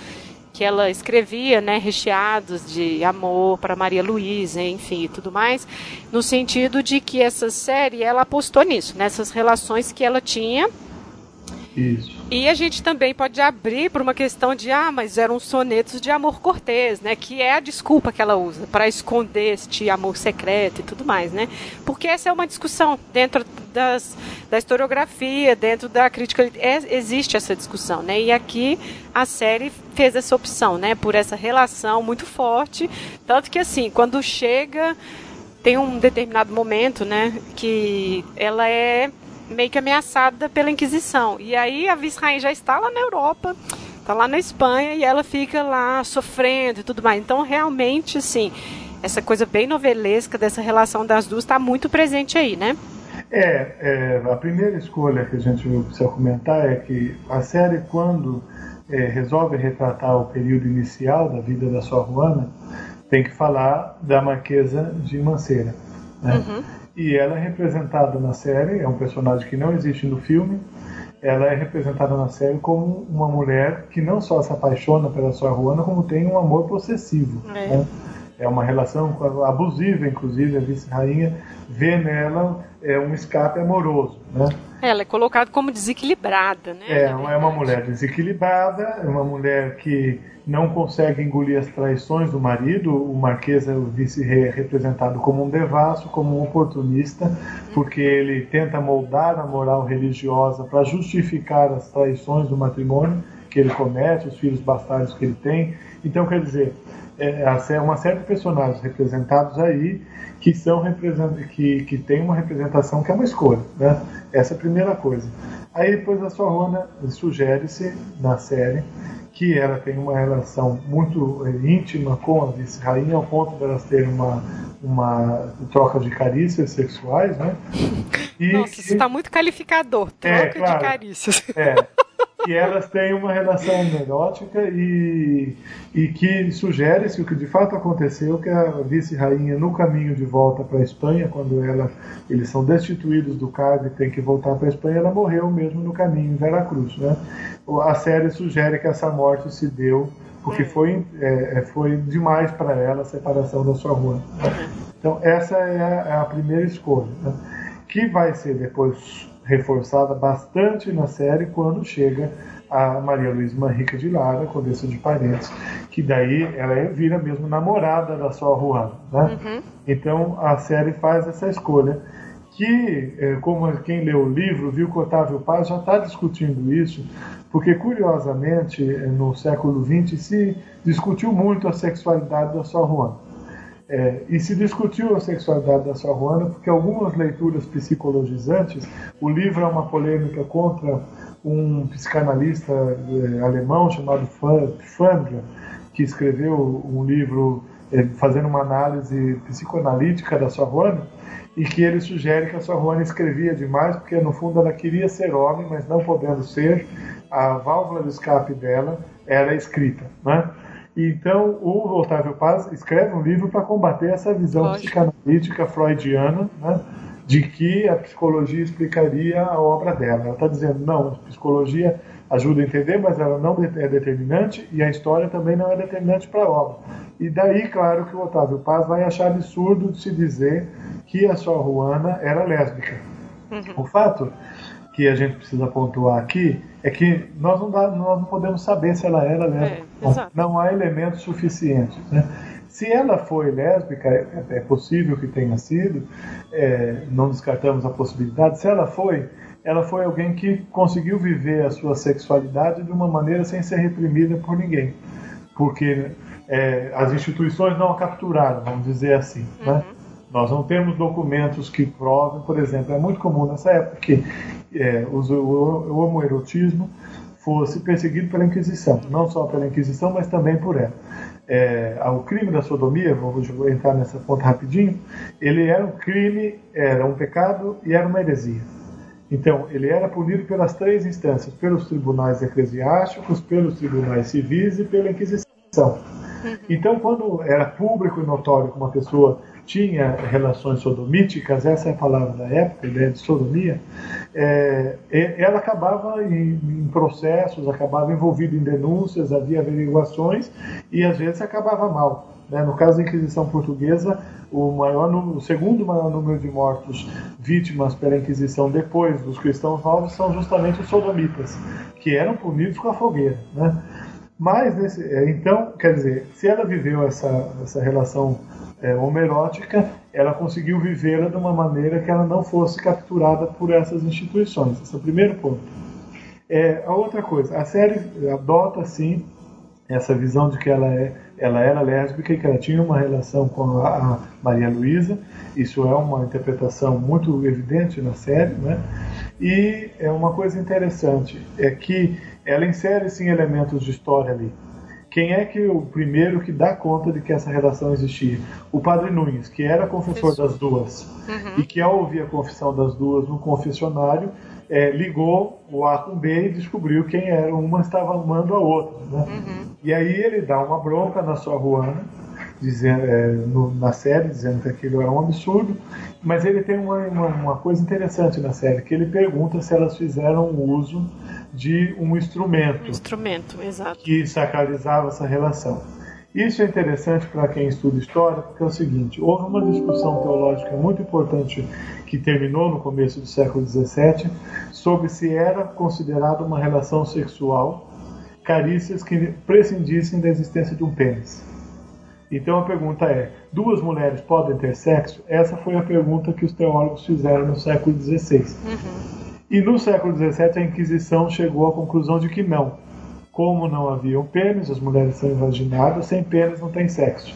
que ela escrevia, né, recheados de amor para Maria Luísa, enfim, e tudo mais, no sentido de que essa série ela apostou nisso, nessas relações que ela tinha. Isso. E a gente também pode abrir para uma questão de, ah, mas eram sonetos de amor cortês, né? Que é a desculpa que ela usa para esconder este amor secreto e tudo mais, né? Porque essa é uma discussão dentro das, da historiografia, dentro da crítica. É, existe essa discussão, né? E aqui a série fez essa opção, né? Por essa relação muito forte. Tanto que, assim, quando chega tem um determinado momento, né, que ela é meio que ameaçada pela Inquisição. E aí a vice-rainha já está lá na Europa, está lá na Espanha e ela fica lá sofrendo e tudo mais. Então, realmente, assim, essa coisa bem novelesca dessa relação das duas está muito presente aí, né? É, é, a primeira escolha que a gente precisa comentar é que a série, quando é, resolve retratar o período inicial da vida da sua Juana, tem que falar da Marquesa de Manceira. Né? Uhum. E ela é representada na série, é um personagem que não existe no filme. Ela é representada na série como uma mulher que não só se apaixona pela sua Juana, como tem um amor possessivo. É, né? é uma relação abusiva, inclusive, a vice-rainha vê nela é, um escape amoroso. Né? Ela é colocada como desequilibrada, né? É, é uma mulher desequilibrada, é uma mulher que não consegue engolir as traições do marido. O Marquês, o vice-rei, é representado como um devasso, como um oportunista, porque ele tenta moldar a moral religiosa para justificar as traições do matrimônio que ele comete, os filhos bastardos que ele tem. Então, quer dizer, é uma série de personagens representados aí que são que, que tem uma representação que é uma escolha, né? Essa é a primeira coisa. Aí depois a sua Rona sugere-se na série que ela tem uma relação muito é, íntima com a vice-rainha, ao ponto de elas terem uma, uma troca de carícias sexuais, né? E Nossa, que... isso está muito calificador, troca é, claro, de carícias. É, que elas têm uma relação erótica e, e que sugere-se o que de fato aconteceu, que a vice-rainha, no caminho de volta para a Espanha, quando ela, eles são destituídos do cargo e tem que voltar para a Espanha, ela morreu mesmo no caminho em Veracruz. Né? A série sugere que essa morte se deu porque foi, é, é, foi demais para ela a separação da sua rua. Né? Então, essa é a, é a primeira escolha, né? que vai ser depois reforçada bastante na série quando chega a Maria Luísa Manrica de Lara, Condessa de Parentes, que daí ela é, vira mesmo namorada da sua Juana. Né? Uhum. Então a série faz essa escolha que, é, como quem leu o livro, viu que Otávio Paz já está discutindo isso, porque curiosamente é, no século XX se discutiu muito a sexualidade da sua Juana. É, e se discutiu a sexualidade da sua Juana porque algumas leituras psicologizantes, o livro é uma polêmica contra um psicanalista é, alemão chamado Fandra, que escreveu um livro é, fazendo uma análise psicoanalítica da sua Juana, e que ele sugere que a sua Juana escrevia demais porque no fundo ela queria ser homem, mas não podendo ser, a válvula de escape dela era escrita, né? Então, o Otávio Paz escreve um livro para combater essa visão Lógico. psicanalítica freudiana, né, de que a psicologia explicaria a obra dela. Ela está dizendo, não, a psicologia ajuda a entender, mas ela não é determinante e a história também não é determinante para a obra. E daí, claro, que o Otávio Paz vai achar absurdo de se dizer que a sua Ruana era lésbica. Uhum. O fato que a gente precisa pontuar aqui é que nós não, dá, nós não podemos saber se ela era lésbica. É, não há elementos suficientes. Né? Se ela foi lésbica, é, é possível que tenha sido, é, não descartamos a possibilidade. Se ela foi, ela foi alguém que conseguiu viver a sua sexualidade de uma maneira sem ser reprimida por ninguém. Porque é, as instituições não a capturaram, vamos dizer assim. Né? Uhum. Né? Nós não temos documentos que provem, por exemplo, é muito comum nessa época que é, o, o homoerotismo fosse perseguido pela Inquisição, não só pela Inquisição, mas também por ela. É, o crime da sodomia, vou entrar nessa ponta rapidinho, ele era um crime, era um pecado e era uma heresia. Então, ele era punido pelas três instâncias, pelos tribunais eclesiásticos, pelos tribunais civis e pela Inquisição. Uhum. Então, quando era público e notório que uma pessoa tinha relações sodomíticas, essa é a palavra da época, ideia de sodomia, é, ela acabava em, em, processos, acabava envolvida em denúncias, havia averiguações e às vezes acabava mal. Né? No caso da Inquisição Portuguesa, o, maior, o segundo maior número de mortos vítimas pela Inquisição depois dos cristãos novos são justamente os sodomitas, que eram punidos com a fogueira. Né? Mas, nesse, é, então, quer dizer, se ela viveu essa, essa relação é, homerótica, ela conseguiu vivê-la de uma maneira que ela não fosse capturada por essas instituições. Esse é o primeiro ponto. É, a outra coisa, a série adota, sim, essa visão de que ela, é, ela era lésbica e que ela tinha uma relação com a, Maria Luísa. Isso é uma interpretação muito evidente na série, né? E é uma coisa interessante, é que ela insere sim elementos de história ali. Quem é que o primeiro que dá conta de que essa relação existia? O padre Nunes, que era confessor Isso. das duas uhum. e que ao ouvir a confissão das duas no confessionário é, ligou o A com B e descobriu quem era. Uma estava amando a outra. Né? Uhum. E aí ele dá uma bronca na sua Ruana, dizendo, é, no, na série, dizendo que aquilo era um absurdo. Mas ele tem uma, uma, uma coisa interessante na série, que ele pergunta se elas fizeram uso de um instrumento. Um instrumento, exato. Que sacralizava essa relação. Isso é interessante para quem estuda história, porque é o seguinte: houve uma discussão teológica muito importante que terminou no começo do século XVII sobre se era considerada uma relação sexual carícias que prescindissem da existência de um pênis. Então a pergunta é: duas mulheres podem ter sexo? Essa foi a pergunta que os teólogos fizeram no século XVI. Uhum. E no século XVII a Inquisição chegou à conclusão de que não. Como não havia um pênis, as mulheres são invaginadas, sem pênis não tem sexo.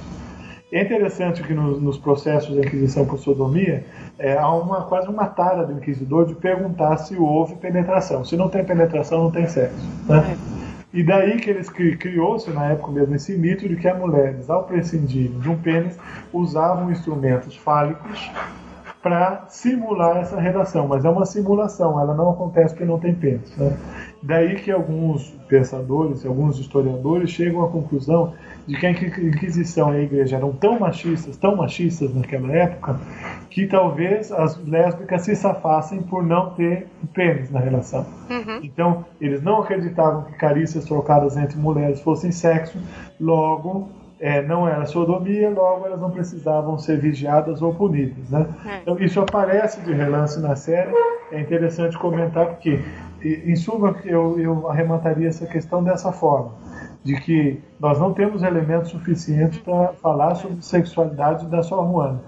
É interessante que nos, nos processos da Inquisição por sodomia é, há uma, quase uma tara do inquisidor de perguntar se houve penetração. Se não tem penetração, não tem sexo. Né? É. E daí que eles criou-se na época mesmo esse mito de que as mulheres, ao prescindirem de um pênis, usavam instrumentos fálicos para simular essa relação, mas é uma simulação, ela não acontece porque não tem pênis. Né? Daí que alguns pensadores, alguns historiadores chegam à conclusão de que a Inquisição e a Igreja eram tão machistas, tão machistas naquela época, que talvez as lésbicas se safassem por não ter pênis na relação. Uhum. Então, eles não acreditavam que carícias trocadas entre mulheres fossem sexo, logo é, não era sodomia, logo elas não precisavam ser vigiadas ou punidas. Né? É. Então, isso aparece de relance na série. É interessante comentar porque, em suma, eu, eu arremataria essa questão dessa forma de que nós não temos elementos suficientes para falar sobre sexualidade da sua Juana.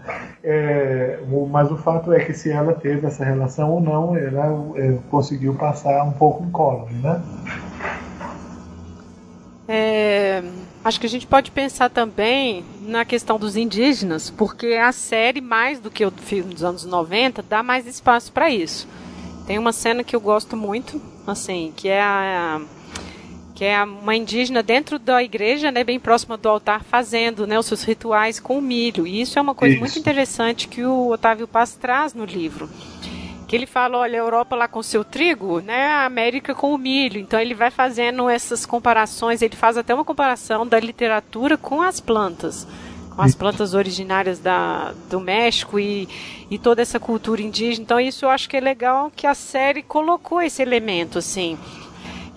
É, mas o fato é que se ela teve essa relação ou não, ela é, conseguiu passar um pouco incólume, né? É, Acho que a gente pode pensar também na questão dos indígenas, porque a série, mais do que o filme dos anos 90, dá mais espaço para isso. Tem uma cena que eu gosto muito, assim, que é a, que é uma indígena dentro da igreja, né, bem próxima do altar, fazendo né, os seus rituais com milho. E isso é uma coisa isso. muito interessante que o Otávio Paz traz no livro que ele fala, olha, a Europa lá com seu trigo, né, a América com o milho. Então ele vai fazendo essas comparações, ele faz até uma comparação da literatura com as plantas, com as plantas originárias da, do México e, e toda essa cultura indígena. Então isso eu acho que é legal que a série colocou esse elemento, assim.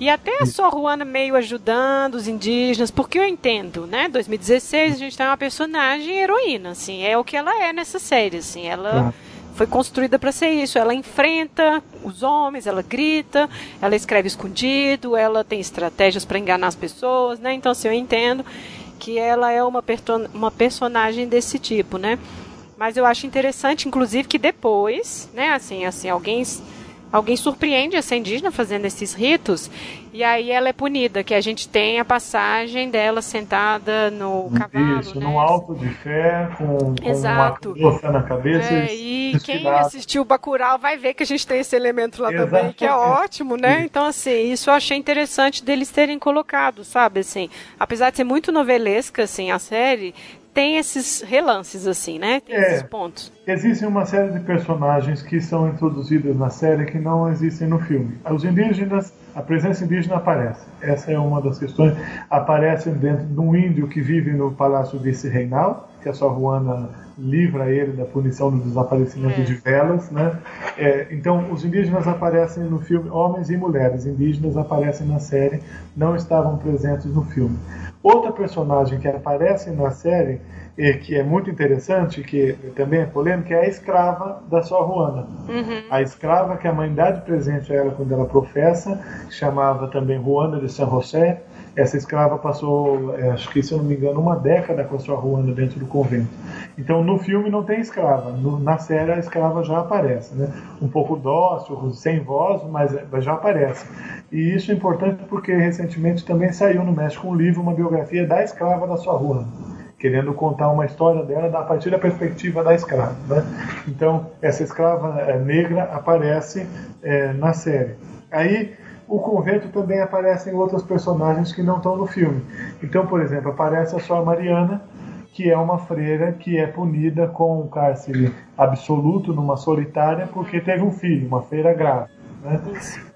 E até a Sor Juana meio ajudando os indígenas, porque eu entendo, né? 2016 a gente tem uma personagem heroína, assim, é o que ela é nessa série, assim, ela foi construída para ser isso. Ela enfrenta os homens, ela grita, ela escreve escondido, ela tem estratégias para enganar as pessoas, né? Então, assim, eu entendo que ela é uma, uma personagem desse tipo, né? Mas eu acho interessante, inclusive, que depois, né, assim, assim, alguém alguém surpreende essa indígena fazendo esses ritos e aí ela é punida, que a gente tem a passagem dela sentada no cavalo. Isso, né? num alto de fé, com, com uma na cabeça. É, e quem assistiu Bacurau vai ver que a gente tem esse elemento lá Exatamente. também, que é ótimo, né? Então, assim, isso eu achei interessante deles terem colocado, sabe, assim, apesar de ser muito novelesca, assim, a série, tem esses relances, assim, né? Tem é, esses pontos. Existem uma série de personagens que são introduzidos na série que não existem no filme. Os indígenas, a presença indígena aparece. Essa é uma das questões. Aparecem dentro de um índio que vive no Palácio Vice-Reinal, que a sua Juana livra ele da punição do desaparecimento é. de velas, né? É, então, os indígenas aparecem no filme, homens e mulheres indígenas aparecem na série, não estavam presentes no filme. Outra personagem que aparece na série, e que é muito interessante, que também é polêmica, é a escrava da sua Juana. Uhum. A escrava que a mãe dá de presente a ela quando ela professa, chamava também Juana de San José. Essa escrava passou, é, acho que se eu não me engano, uma década com a sua Juana dentro do convento. Então no filme não tem escrava, no, na série a escrava já aparece, né? Um pouco dócil, sem voz, mas, já aparece. E isso é importante porque recentemente também saiu no México um livro, uma biografia da escrava da sua rua, querendo contar uma história dela a partir da perspectiva da escrava. Né? Então, essa escrava é, negra aparece é, na série. Aí, o convento também aparecem outros personagens que não estão no filme. Então, por exemplo, aparece a sua Mariana, que é uma freira que é punida com um cárcere absoluto numa solitária porque teve um filho, uma freira grávida. Né?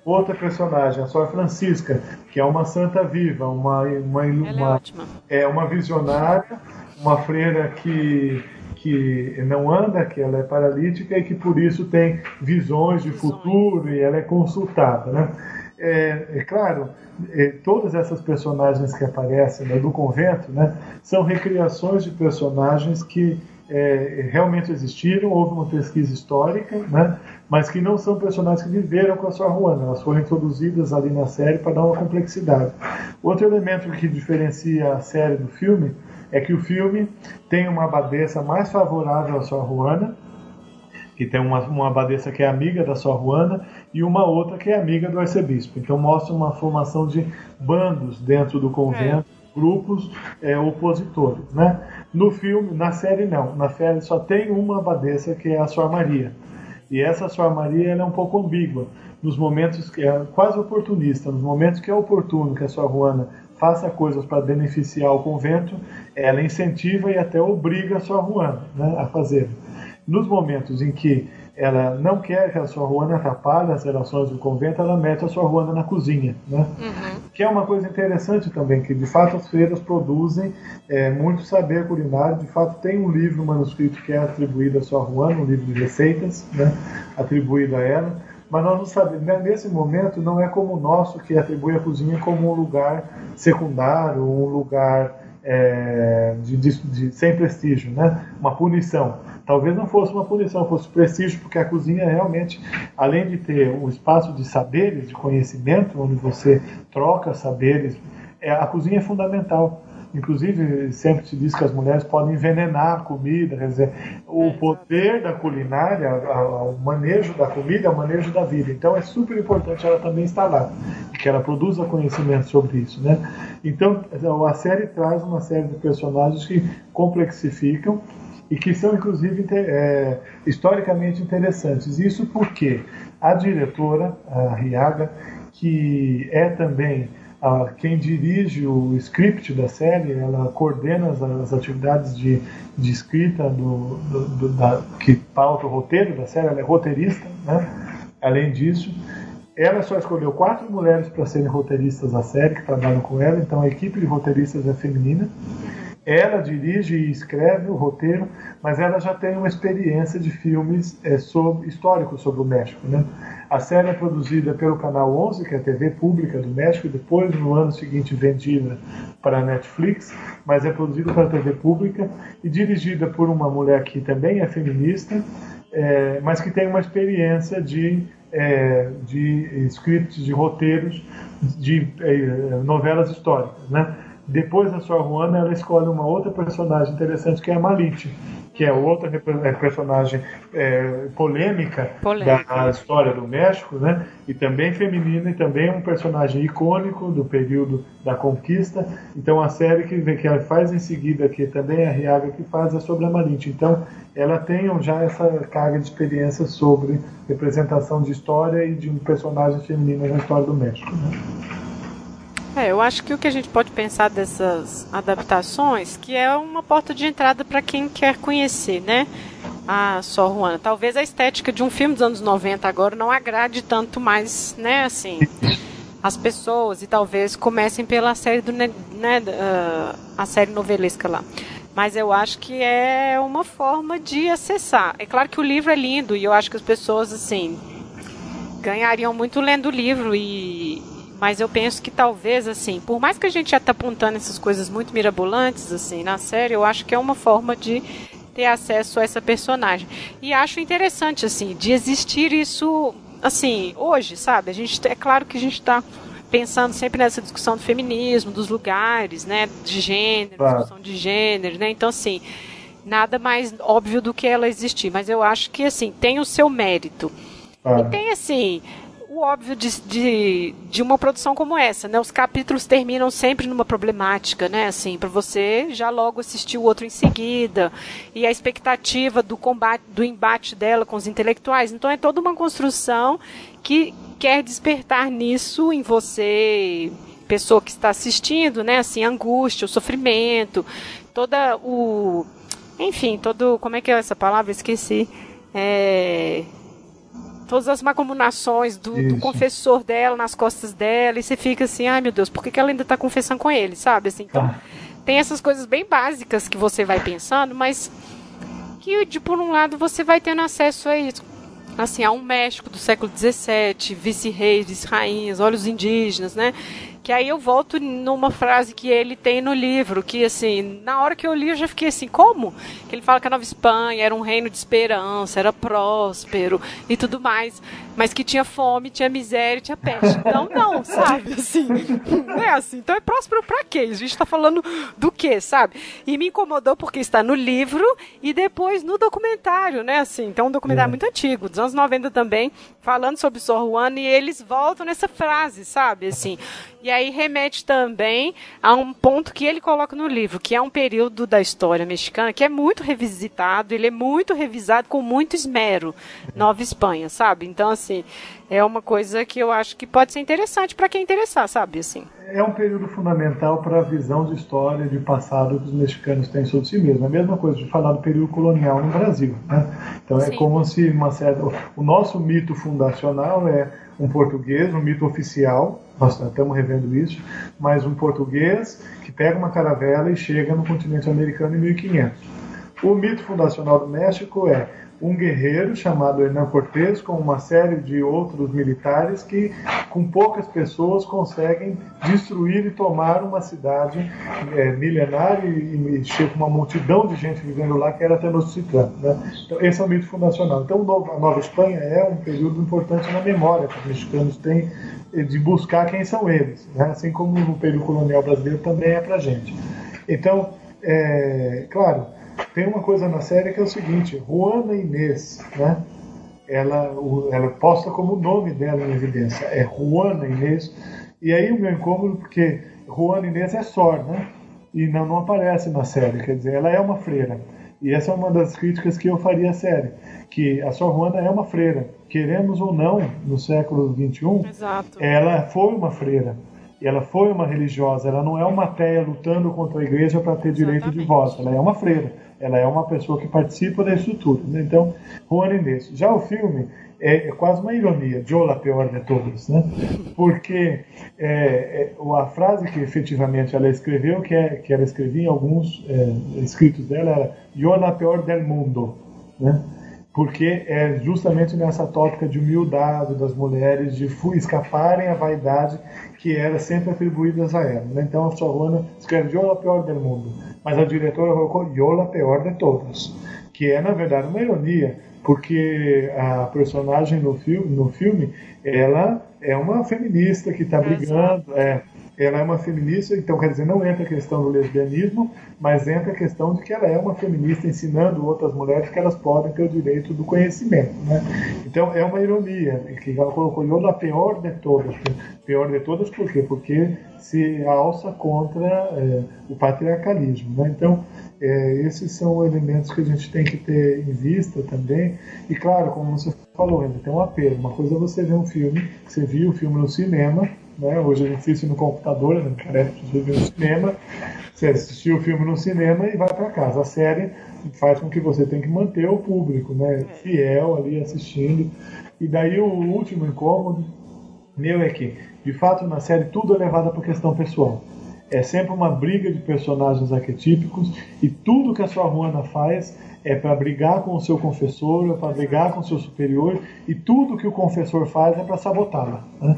Outra personagem, a Sor Francisca, que é uma santa viva, uma, uma, é uma é, é uma visionária, uma freira que que não anda, que ela é paralítica e que por isso tem visões de futuro e ela é consultada, né? É, é claro, é, todas essas personagens que aparecem né, do convento né, são recriações de personagens que é, realmente existiram, houve uma pesquisa histórica, né, mas que não são personagens que viveram com a sua Juana, elas foram introduzidas ali na série para dar uma complexidade. Outro elemento que diferencia a série do filme é que o filme tem uma abadesa mais favorável à sua Juana, que tem uma, uma abadesa que é amiga da sua Juana e uma outra que é amiga do arcebispo. Então mostra uma formação de bandos dentro do convento, é. grupos é, opositores, né? No filme, na série não. Na série só tem uma abadesa que é a Sua Maria. E essa Sua Maria é um pouco ambígua. Nos momentos que é quase oportunista, nos momentos que é oportuno que a Sua Juana faça coisas para beneficiar o convento, ela incentiva e até obriga a Sua Juana né, a fazer. Nos momentos em que ela não quer que a sua Ruana atrapalhe as relações do convento, ela mete a sua Ruana na cozinha, né? Uhum. Que é uma coisa interessante também, que de fato as freiras produzem é, muito saber culinário. De fato tem um livro um manuscrito que é atribuído a sua Ruana, um livro de receitas, né? Atribuído a ela. Mas nós não sabemos, né? nesse momento não é como o nosso que atribui a cozinha como um lugar secundário, um lugar é, de, de, de, sem prestígio, né? Uma punição talvez não fosse uma punição, fosse prestígio, porque a cozinha realmente, além de ter um espaço de saberes, de conhecimento, onde você troca saberes, é, a cozinha é fundamental. Inclusive, sempre se diz que as mulheres podem envenenar a comida, quer dizer, o poder da culinária, o manejo da comida é o manejo da vida. Então, é super importante ela também estar lá, que ela produza conhecimento sobre isso, né? Então, a série traz uma série de personagens que complexificam e que são inclusive é, historicamente interessantes. Isso porque a diretora, a Riaga, que é também a, quem dirige o script da série, ela coordena as, as atividades de, de escrita do, do, do, da, que pauta o roteiro da série, ela é roteirista, né? além disso. Ela só escolheu quatro mulheres para serem roteiristas da série, que trabalham com ela, então a equipe de roteiristas é feminina. Ela dirige e escreve o roteiro, mas ela já tem uma experiência de filmes é, sobre, históricos sobre o México. Né? A série é produzida pelo Canal 11, que é a TV pública do México, depois, no ano seguinte, vendida para a Netflix, mas é produzida pela TV pública e dirigida por uma mulher que também é feminista, é, mas que tem uma experiência de, é, de scripts, de roteiros, de é, novelas históricas. Né? Depois da sua Juana, ela escolhe uma outra personagem interessante que é a Malite, que é outra é, personagem é, polêmica, polêmica, da história do México, né? E também feminina e também um personagem icônico do período da conquista. Então a série que, que ela faz em seguida, que também é a Riaga que faz, é sobre a Malite. Então ela tem já essa carga de experiência sobre representação de história e de um personagem feminino na história do México. Né? É, eu acho que o que a gente pode pensar dessas adaptações, que é uma porta de entrada para quem quer conhecer, né? A Sor Juana. Talvez a estética de um filme dos anos 90 agora não agrade tanto mais, né, assim, as pessoas e talvez comecem pela série do, né, uh, a série novelesca lá. Mas eu acho que é uma forma de acessar. É claro que o livro é lindo e eu acho que as pessoas assim ganhariam muito lendo o livro e mas eu penso que talvez, assim, por mais que a gente já tá apontando essas coisas muito mirabolantes, assim, na série, eu acho que é uma forma de ter acesso a essa personagem. E acho interessante, assim, de existir isso, assim, hoje, sabe? A gente, é claro que a gente está pensando sempre nessa discussão do feminismo, dos lugares, né, de gênero, claro. discussão de gênero, né? Então, assim, nada mais óbvio do que ela existir. Mas eu acho que, assim, tem o seu mérito. E tem, assim, o óbvio de, de, de, uma produção como essa, né? Os capítulos terminam sempre numa problemática, né? Assim, para você já logo assistir o outro em seguida e a expectativa do combate, do embate dela com os intelectuais. Então é toda uma construção que quer despertar nisso em você, pessoa que está assistindo, né? Assim, angústia, o sofrimento, toda o, enfim, todo, como é que é essa palavra? Esqueci. É, todas as macumunações do, do, confessor dela nas costas dela, e você fica assim, ai meu Deus, por que, que ela ainda está confessando com ele, sabe? Assim, então, ah. tem essas coisas bem básicas que você vai pensando, mas que, de por um lado, você vai tendo acesso a isso. assim, a um México do século XVII, vice-reis, vice-rainhas, olhos indígenas, né? Que aí eu volto numa frase que ele tem no livro, que assim, na hora que eu li eu já fiquei assim, como? Que ele fala que a Nova Espanha era um reino de esperança, era próspero e tudo mais, mas que tinha fome, tinha miséria, tinha peste. Não, não, sabe? Assim, não é assim. Então é próspero pra quê? A gente tá falando do quê, sabe? E me incomodou porque está no livro e depois no documentário, né? Assim, então um documentário é. muito antigo, dos anos 90 também, falando sobre Sor Juana e eles voltam nessa frase, sabe? Assim, e aí remete também a um ponto que ele coloca no livro, que é um período da história mexicana que é muito revisitado, ele é muito revisado com muito esmero, Nova Espanha, sabe? Então, assim, é uma coisa que eu acho que pode ser interessante para quem interessar, sabe? Assim. É um período fundamental para a visão de história, de passado que os mexicanos têm sobre si mesmos. É a mesma coisa de falar do período colonial no Brasil. Né? Então, é Sim. como se uma certa... o nosso mito fundacional é um português, um mito oficial, nós estamos revendo isso, mas um português que pega uma caravela e chega no continente americano em 1500. O mito fundacional do México é um guerreiro chamado Hernán Cortés com uma série de outros militares que, com poucas pessoas, conseguem destruir e tomar uma cidade é, milenária e, e com uma multidão de gente vivendo lá que era Tenochtitlan. Né? Então, esse é o mito fundacional. Então, a Nova Espanha é um período importante na memória que os mexicanos têm de buscar quem são eles, né? assim como no período colonial brasileiro também é para gente. Então, é, claro, tem uma coisa na série que é o seguinte: Juana Inês, né? Ela, ela posta como nome dela em evidência, é Juana Inês. E aí o meu incômodo, porque Juana Inês é Sor, né? E não, não aparece na série, quer dizer, ela é uma freira. E essa é uma das críticas que eu faria à série, que a Sor Juana é uma freira. Queremos ou não, no século XXI, Exato. ela foi uma freira. Ela foi uma religiosa, ela não é uma teia lutando contra a igreja para ter direito Exatamente. de voz, ela é uma freira ela é uma pessoa que participa da estrutura. Né? Então, Juan Inês. Já o filme é, é, quase uma ironia, Joe la pior de todos, né? porque é, é, a frase que efetivamente ela escreveu, que, é, que ela escrevia em alguns é, escritos dela, era Yo la peor del mundo, né? Porque é justamente nessa tópica de humildade das mulheres, de escaparem à vaidade que era sempre atribuída a ela. Né? Então a Sorwana escreve Yo la peor del mundo mas a diretora colocou Yola pior de todas, que é na verdade uma ironia, porque a personagem no filme, no filme ela é uma feminista que está brigando, é, ela é uma feminista, então quer dizer, não entra a questão do lesbianismo, mas entra a questão de que ela é uma feminista ensinando outras mulheres que elas podem ter o direito do conhecimento. Né? Então é uma ironia, que ela colocou eu a pior de todas. Pior de todas por quê? Porque se alça contra é, o patriarcalismo. Né? Então, é, esses são elementos que a gente tem que ter em vista também. E claro, como você falou, ainda tem um apelo. Uma coisa é você ver um filme, você viu o filme no cinema, né? Hoje a gente assiste no computador, né? parece que você viu no cinema. Você assistiu o filme no cinema e vai para casa. A série faz com que você tenha que manter o público, né? Fiel ali assistindo. E daí o último incômodo meu é que, de fato, na série tudo é levado para questão pessoal. É sempre uma briga de personagens arquetípicos e tudo que a sua Juana faz é para brigar com o seu confessor, é para brigar com o seu superior, e tudo que o confessor faz é para sabotá-la. Né?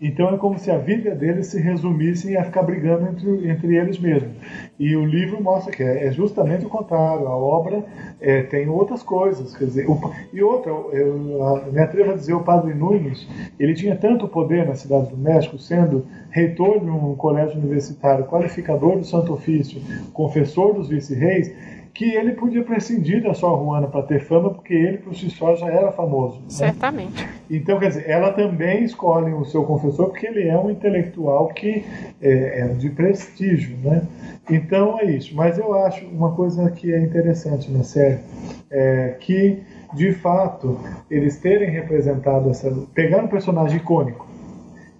Então é como se a vida deles se resumisse a ficar brigando entre, entre eles mesmos. E o livro mostra que é, é justamente o contrário. A obra é, tem outras coisas. Quer dizer, o, e outra, eu, me atrevo a dizer, o padre Nunes, ele tinha tanto poder na cidade do México, sendo reitor de um colégio universitário, qualificador do Santo Ofício, confessor dos vice-reis, que ele podia prescindir da sua Juana para ter fama, porque ele por si só já era famoso. Né? Certamente. Então, quer dizer, ela também escolhe o seu confessor porque ele é um intelectual que é, é de prestígio, né? Então é isso. Mas eu acho uma coisa que é interessante na série é que, de fato, eles terem representado essa, pegar um personagem icônico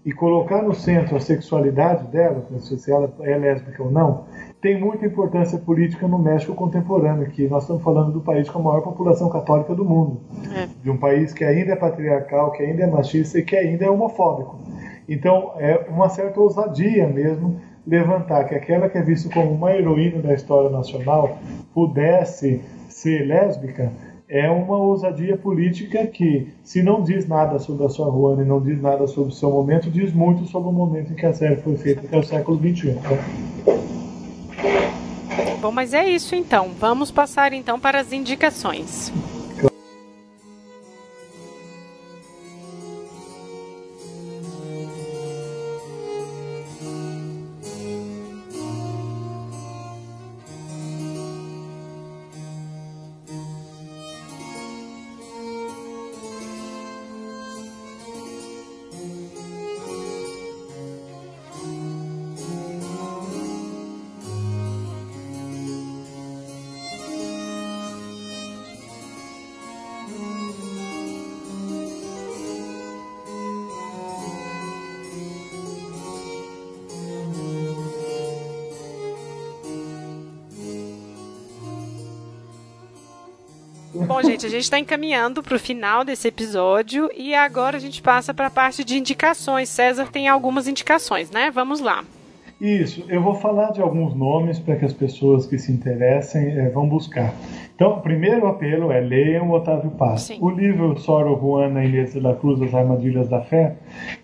e colocar no centro a sexualidade dela, se ela é lésbica ou não, tem muita importância política no México contemporâneo, que nós estamos falando do país com a maior população católica do mundo, é. de um país que ainda é patriarcal, que ainda é machista e que ainda é homofóbico. Então, é uma certa ousadia mesmo levantar que aquela que é vista como uma heroína da história nacional pudesse ser lésbica é uma ousadia política que, se não diz nada sobre a sua Ruana e não diz nada sobre o seu momento, diz muito sobre o momento em que a série foi feita, que é o século XXI. Bom, mas é isso então. Vamos passar então para as indicações. Gente, a gente está encaminhando para o final desse episódio e agora a gente passa para a parte de indicações. César tem algumas indicações, né? Vamos lá. Isso, eu vou falar de alguns nomes para que as pessoas que se interessem é, vão buscar. Então, o primeiro apelo é leiam Otávio Paz. Sim. O livro Soro Juana Inês de la Cruz, As Armadilhas da Fé,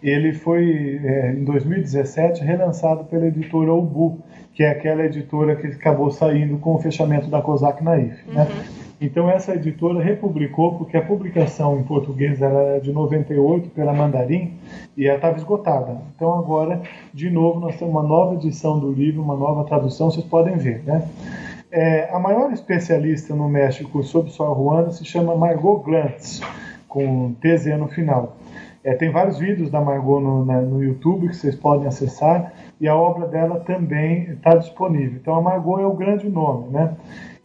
ele foi, é, em 2017, relançado pela editora Ubu, que é aquela editora que acabou saindo com o fechamento da COSAC Naif. Né? Uhum. Então essa editora republicou, porque a publicação em português era de 98 pela Mandarim e ela estava esgotada. Então agora, de novo, nós temos uma nova edição do livro, uma nova tradução, vocês podem ver. Né? É, a maior especialista no México sobre Sor Juana se chama Margot Glantz, com TZ no final. É, tem vários vídeos da Margot no, na, no YouTube que vocês podem acessar e a obra dela também está disponível. Então a Margot é o grande nome, né?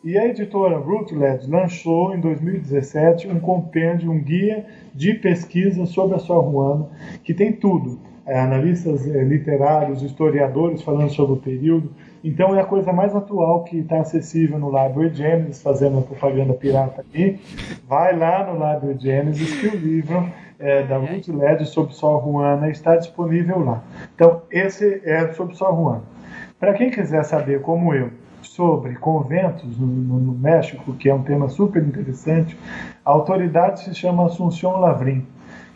E a editora Routledge lançou em 2017 um compêndio, um guia de pesquisa sobre a Sor Juana, que tem tudo. É, analistas é, literários, historiadores falando sobre o período. Então é a coisa mais atual que está acessível no Library Genesis, fazendo a propaganda pirata aqui. Vai lá no Library Genesis que o livro é, da Routledge sobre Sor Juana está disponível lá. Então esse é sobre Sor Juana. Para quem quiser saber, como eu, sobre conventos no, no, no, México, que é um tema super interessante, a autoridade se chama Assunção Lavrim,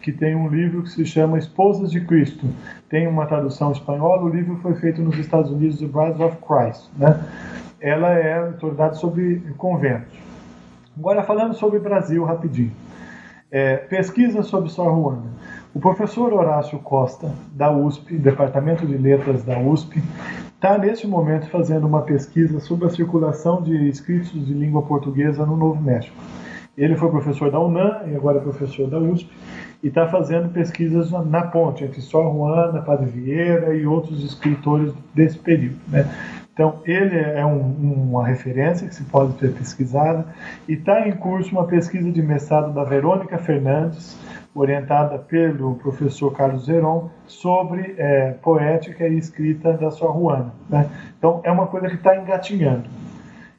que tem um livro que se chama Esposas de Cristo. Tem uma tradução espanhola, o livro foi feito nos Estados Unidos, The Bride of Christ. Né? Ela é autoridade sobre conventos. Agora, falando sobre Brasil rapidinho. É, pesquisa sobre Sor Juana. O professor Horácio Costa, da USP, Departamento de Letras da USP, está neste momento fazendo uma pesquisa sobre a circulação de escritos de língua portuguesa no Novo México. Ele foi professor da UNAM e agora é professor da USP e está fazendo pesquisas na ponte entre Sor Juana, Padre Vieira e outros escritores desse período. Né? Então, ele é um, uma referência que se pode ser pesquisada e está em curso uma pesquisa de mestrado da Verônica Fernandes, orientada pelo professor Carlos Zeron, sobre é, poética e escrita da Sor Juana. Né? Então, é uma coisa que está engatinhando.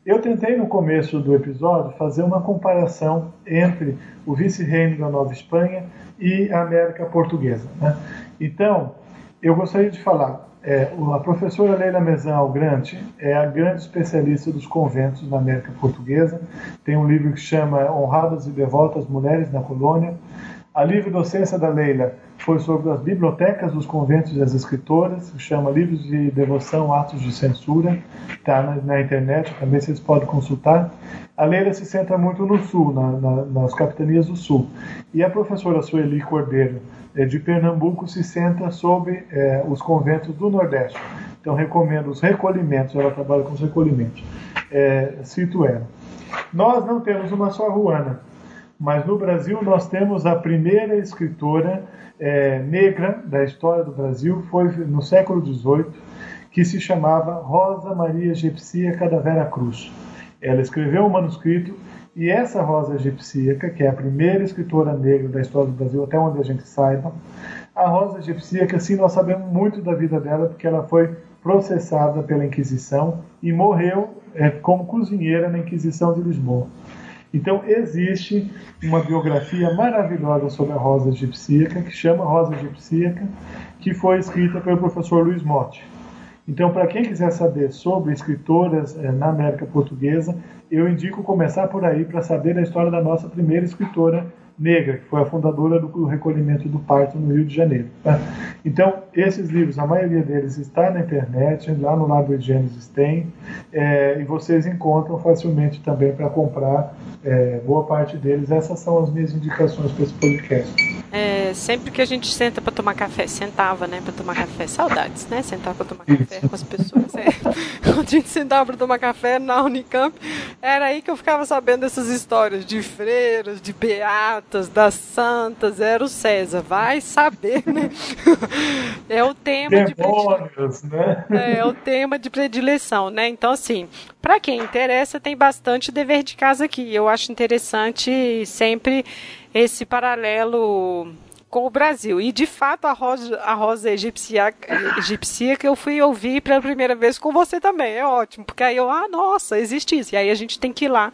Eu tentei no começo do episódio fazer uma comparação entre o vice-reino da Nova Espanha e a América Portuguesa. Né? Então, eu gostaria de falar, é, a professora Leila Mezan Algrante é a grande especialista dos conventos na América Portuguesa. Tem um livro que chama Honradas e Devotas Mulheres na Colônia. A livre docência da Leila foi sobre as bibliotecas dos conventos e as escritoras, chama Livros de Devoção, Atos de Censura, está na, na, internet, também vocês podem consultar. A Leila se centra muito no Sul, na, na, nas capitanias do Sul. E a professora Sueli Cordeiro, é, de Pernambuco, se centra sobre é, os conventos do Nordeste. Então, recomendo os recolhimentos, ela trabalha com os recolhimentos. É, cito ela. Nós não temos uma só Ruana, mas no Brasil nós temos a primeira escritora é, negra da história do Brasil, foi no século XVIII, que se chamava Rosa Maria Egipcia Cadavera Cruz. Ela escreveu um manuscrito e essa Rosa Egipcíaca, que é a primeira escritora negra da história do Brasil, até onde a gente saiba, a Rosa Egipcíaca, sim, nós sabemos muito da vida dela, porque ela foi processada pela Inquisição e morreu é, como cozinheira na Inquisição de Lisboa. Então existe uma biografia maravilhosa sobre a rosa egipcíaca, que chama Rosa Egipcíaca, que foi escrita pelo professor Luiz Motti. Então, para quem quiser saber sobre escritoras eh, na América Portuguesa, eu indico começar por aí para saber a história da nossa primeira escritora negra, que foi a fundadora do recolhimento do parto no Rio de Janeiro. Tá? Então, esses livros, a maioria deles está na internet, lá no Library Genesis tem, é, e vocês encontram facilmente também para comprar é, boa parte deles. Essas são as minhas indicações para esse podcast. É, sempre que a gente senta para tomar café, sentava, né, para tomar café, saudades, né, sentar para tomar café com as pessoas. É. Quando a gente sentava para tomar café na Unicamp, era aí que eu ficava sabendo dessas histórias de freiras, de beatas, das santas, era o César, vai saber, né? É o tema de predileção, né? É, é o tema de predileção, né? Então assim, para quem interessa, tem bastante dever de casa aqui. Eu acho interessante sempre esse paralelo com o Brasil. E, de fato, a rosa, a rosa egípcia, egípcia que eu fui ouvir pela primeira vez com você também. É ótimo, porque aí eu, ah, nossa, existe isso. E aí a gente tem que ir lá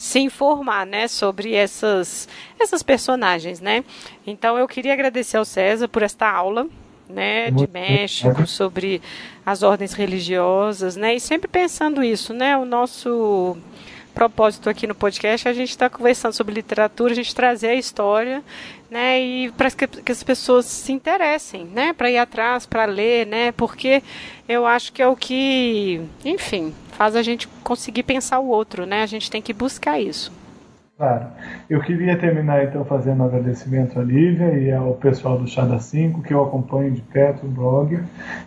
se informar, né, sobre essas, essas personagens, né. Então, eu queria agradecer ao César por esta aula, né, de México, sobre as ordens religiosas, né, e sempre pensando isso, né, o nosso propósito aqui no podcast é a gente está conversando sobre literatura, a gente trazer a história, né, e para que, que, as pessoas se interessem, né, para ir atrás, para ler, né, porque eu acho que é o que, enfim, faz a gente conseguir pensar o outro, né, a gente tem que buscar isso. Claro. Eu queria terminar então fazendo um agradecimento à Lívia e ao pessoal do Chá da 5, que eu acompanho de perto no blog.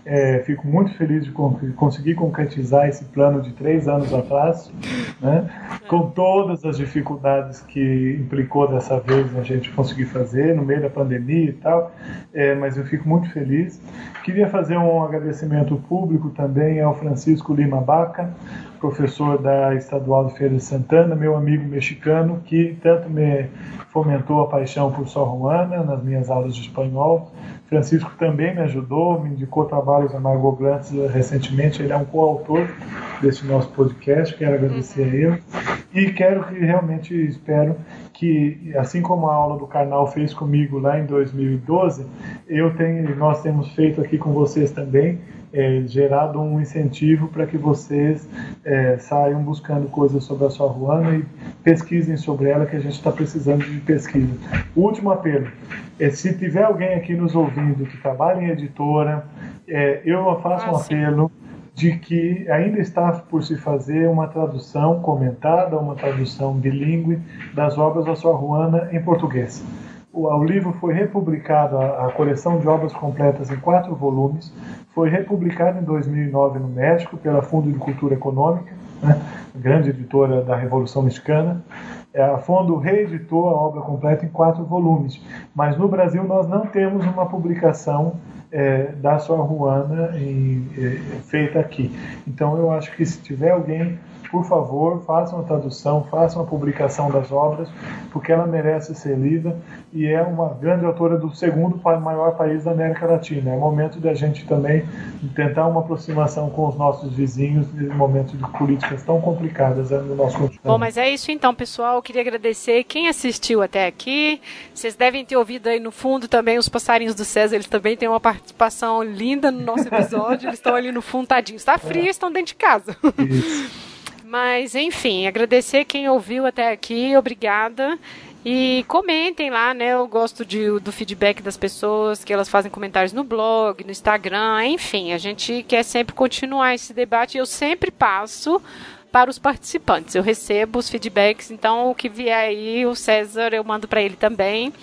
É, fico muito feliz de conseguir concretizar esse plano de três anos atrás, né? com todas as dificuldades que implicou dessa vez a gente conseguir fazer, no meio da pandemia e tal, é, mas eu fico muito feliz. Queria fazer um agradecimento público também ao Francisco Lima Baca, professor da Estadual de Feira de Santana, meu amigo mexicano, que tanto me fomentou a paixão por Sor Juana nas minhas aulas de espanhol. Francisco também me ajudou, me indicou trabalhos a Margot Glantz recentemente, ele é um coautor desse nosso podcast, quero agradecer a ele. E quero que realmente espero que, assim como a aula do Karnal fez comigo lá em 2012, eu tenho, nós temos feito aqui com vocês também, é, gerado um incentivo para que vocês é, saiam buscando coisas sobre a sua Ruana e pesquisem sobre ela, que a gente está precisando de pesquisa. Último apelo é se tiver alguém aqui nos ouvindo que trabalha em editora, é, eu faço um apelo de que ainda está por se fazer uma tradução comentada, uma tradução bilíngue das obras da sua Ruana em português. O, livro foi republicado, a, a coleção de obras completas em quatro volumes, foi republicado em 2009 no México pela Fundo de Cultura Econômica, né, grande editora da Revolução Mexicana. É, a Fundo reeditou a obra completa em quatro volumes, mas no Brasil nós não temos uma publicação é, da sua Ruana em, é, feita aqui. Então eu acho que se tiver alguém por favor, façam a tradução, façam a publicação das obras, porque ela merece ser lida e é uma grande autora do segundo maior país da América Latina. É momento de a gente também tentar uma aproximação com os nossos vizinhos nesse momento de políticas tão complicadas no nosso continente. Bom, mas é isso então, pessoal. Eu queria agradecer quem assistiu até aqui. Vocês devem ter ouvido aí no fundo também os passarinhos do César, eles também têm uma participação linda no nosso episódio. eles estão ali no fundo, tadinhos. Está frio, é. estão dentro de casa. Isso. Mas, enfim, agradecer quem ouviu até aqui, obrigada. E comentem lá, né? Eu gosto de, do feedback das pessoas, que elas fazem comentários no blog, no Instagram, enfim, a gente quer sempre continuar esse debate. Eu sempre passo para os participantes. Eu recebo os feedbacks, então o que vier aí, o César, eu mando para ele também.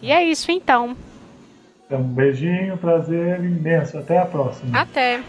E é isso então. Então, um beijinho, prazer imenso. Até a próxima. Até.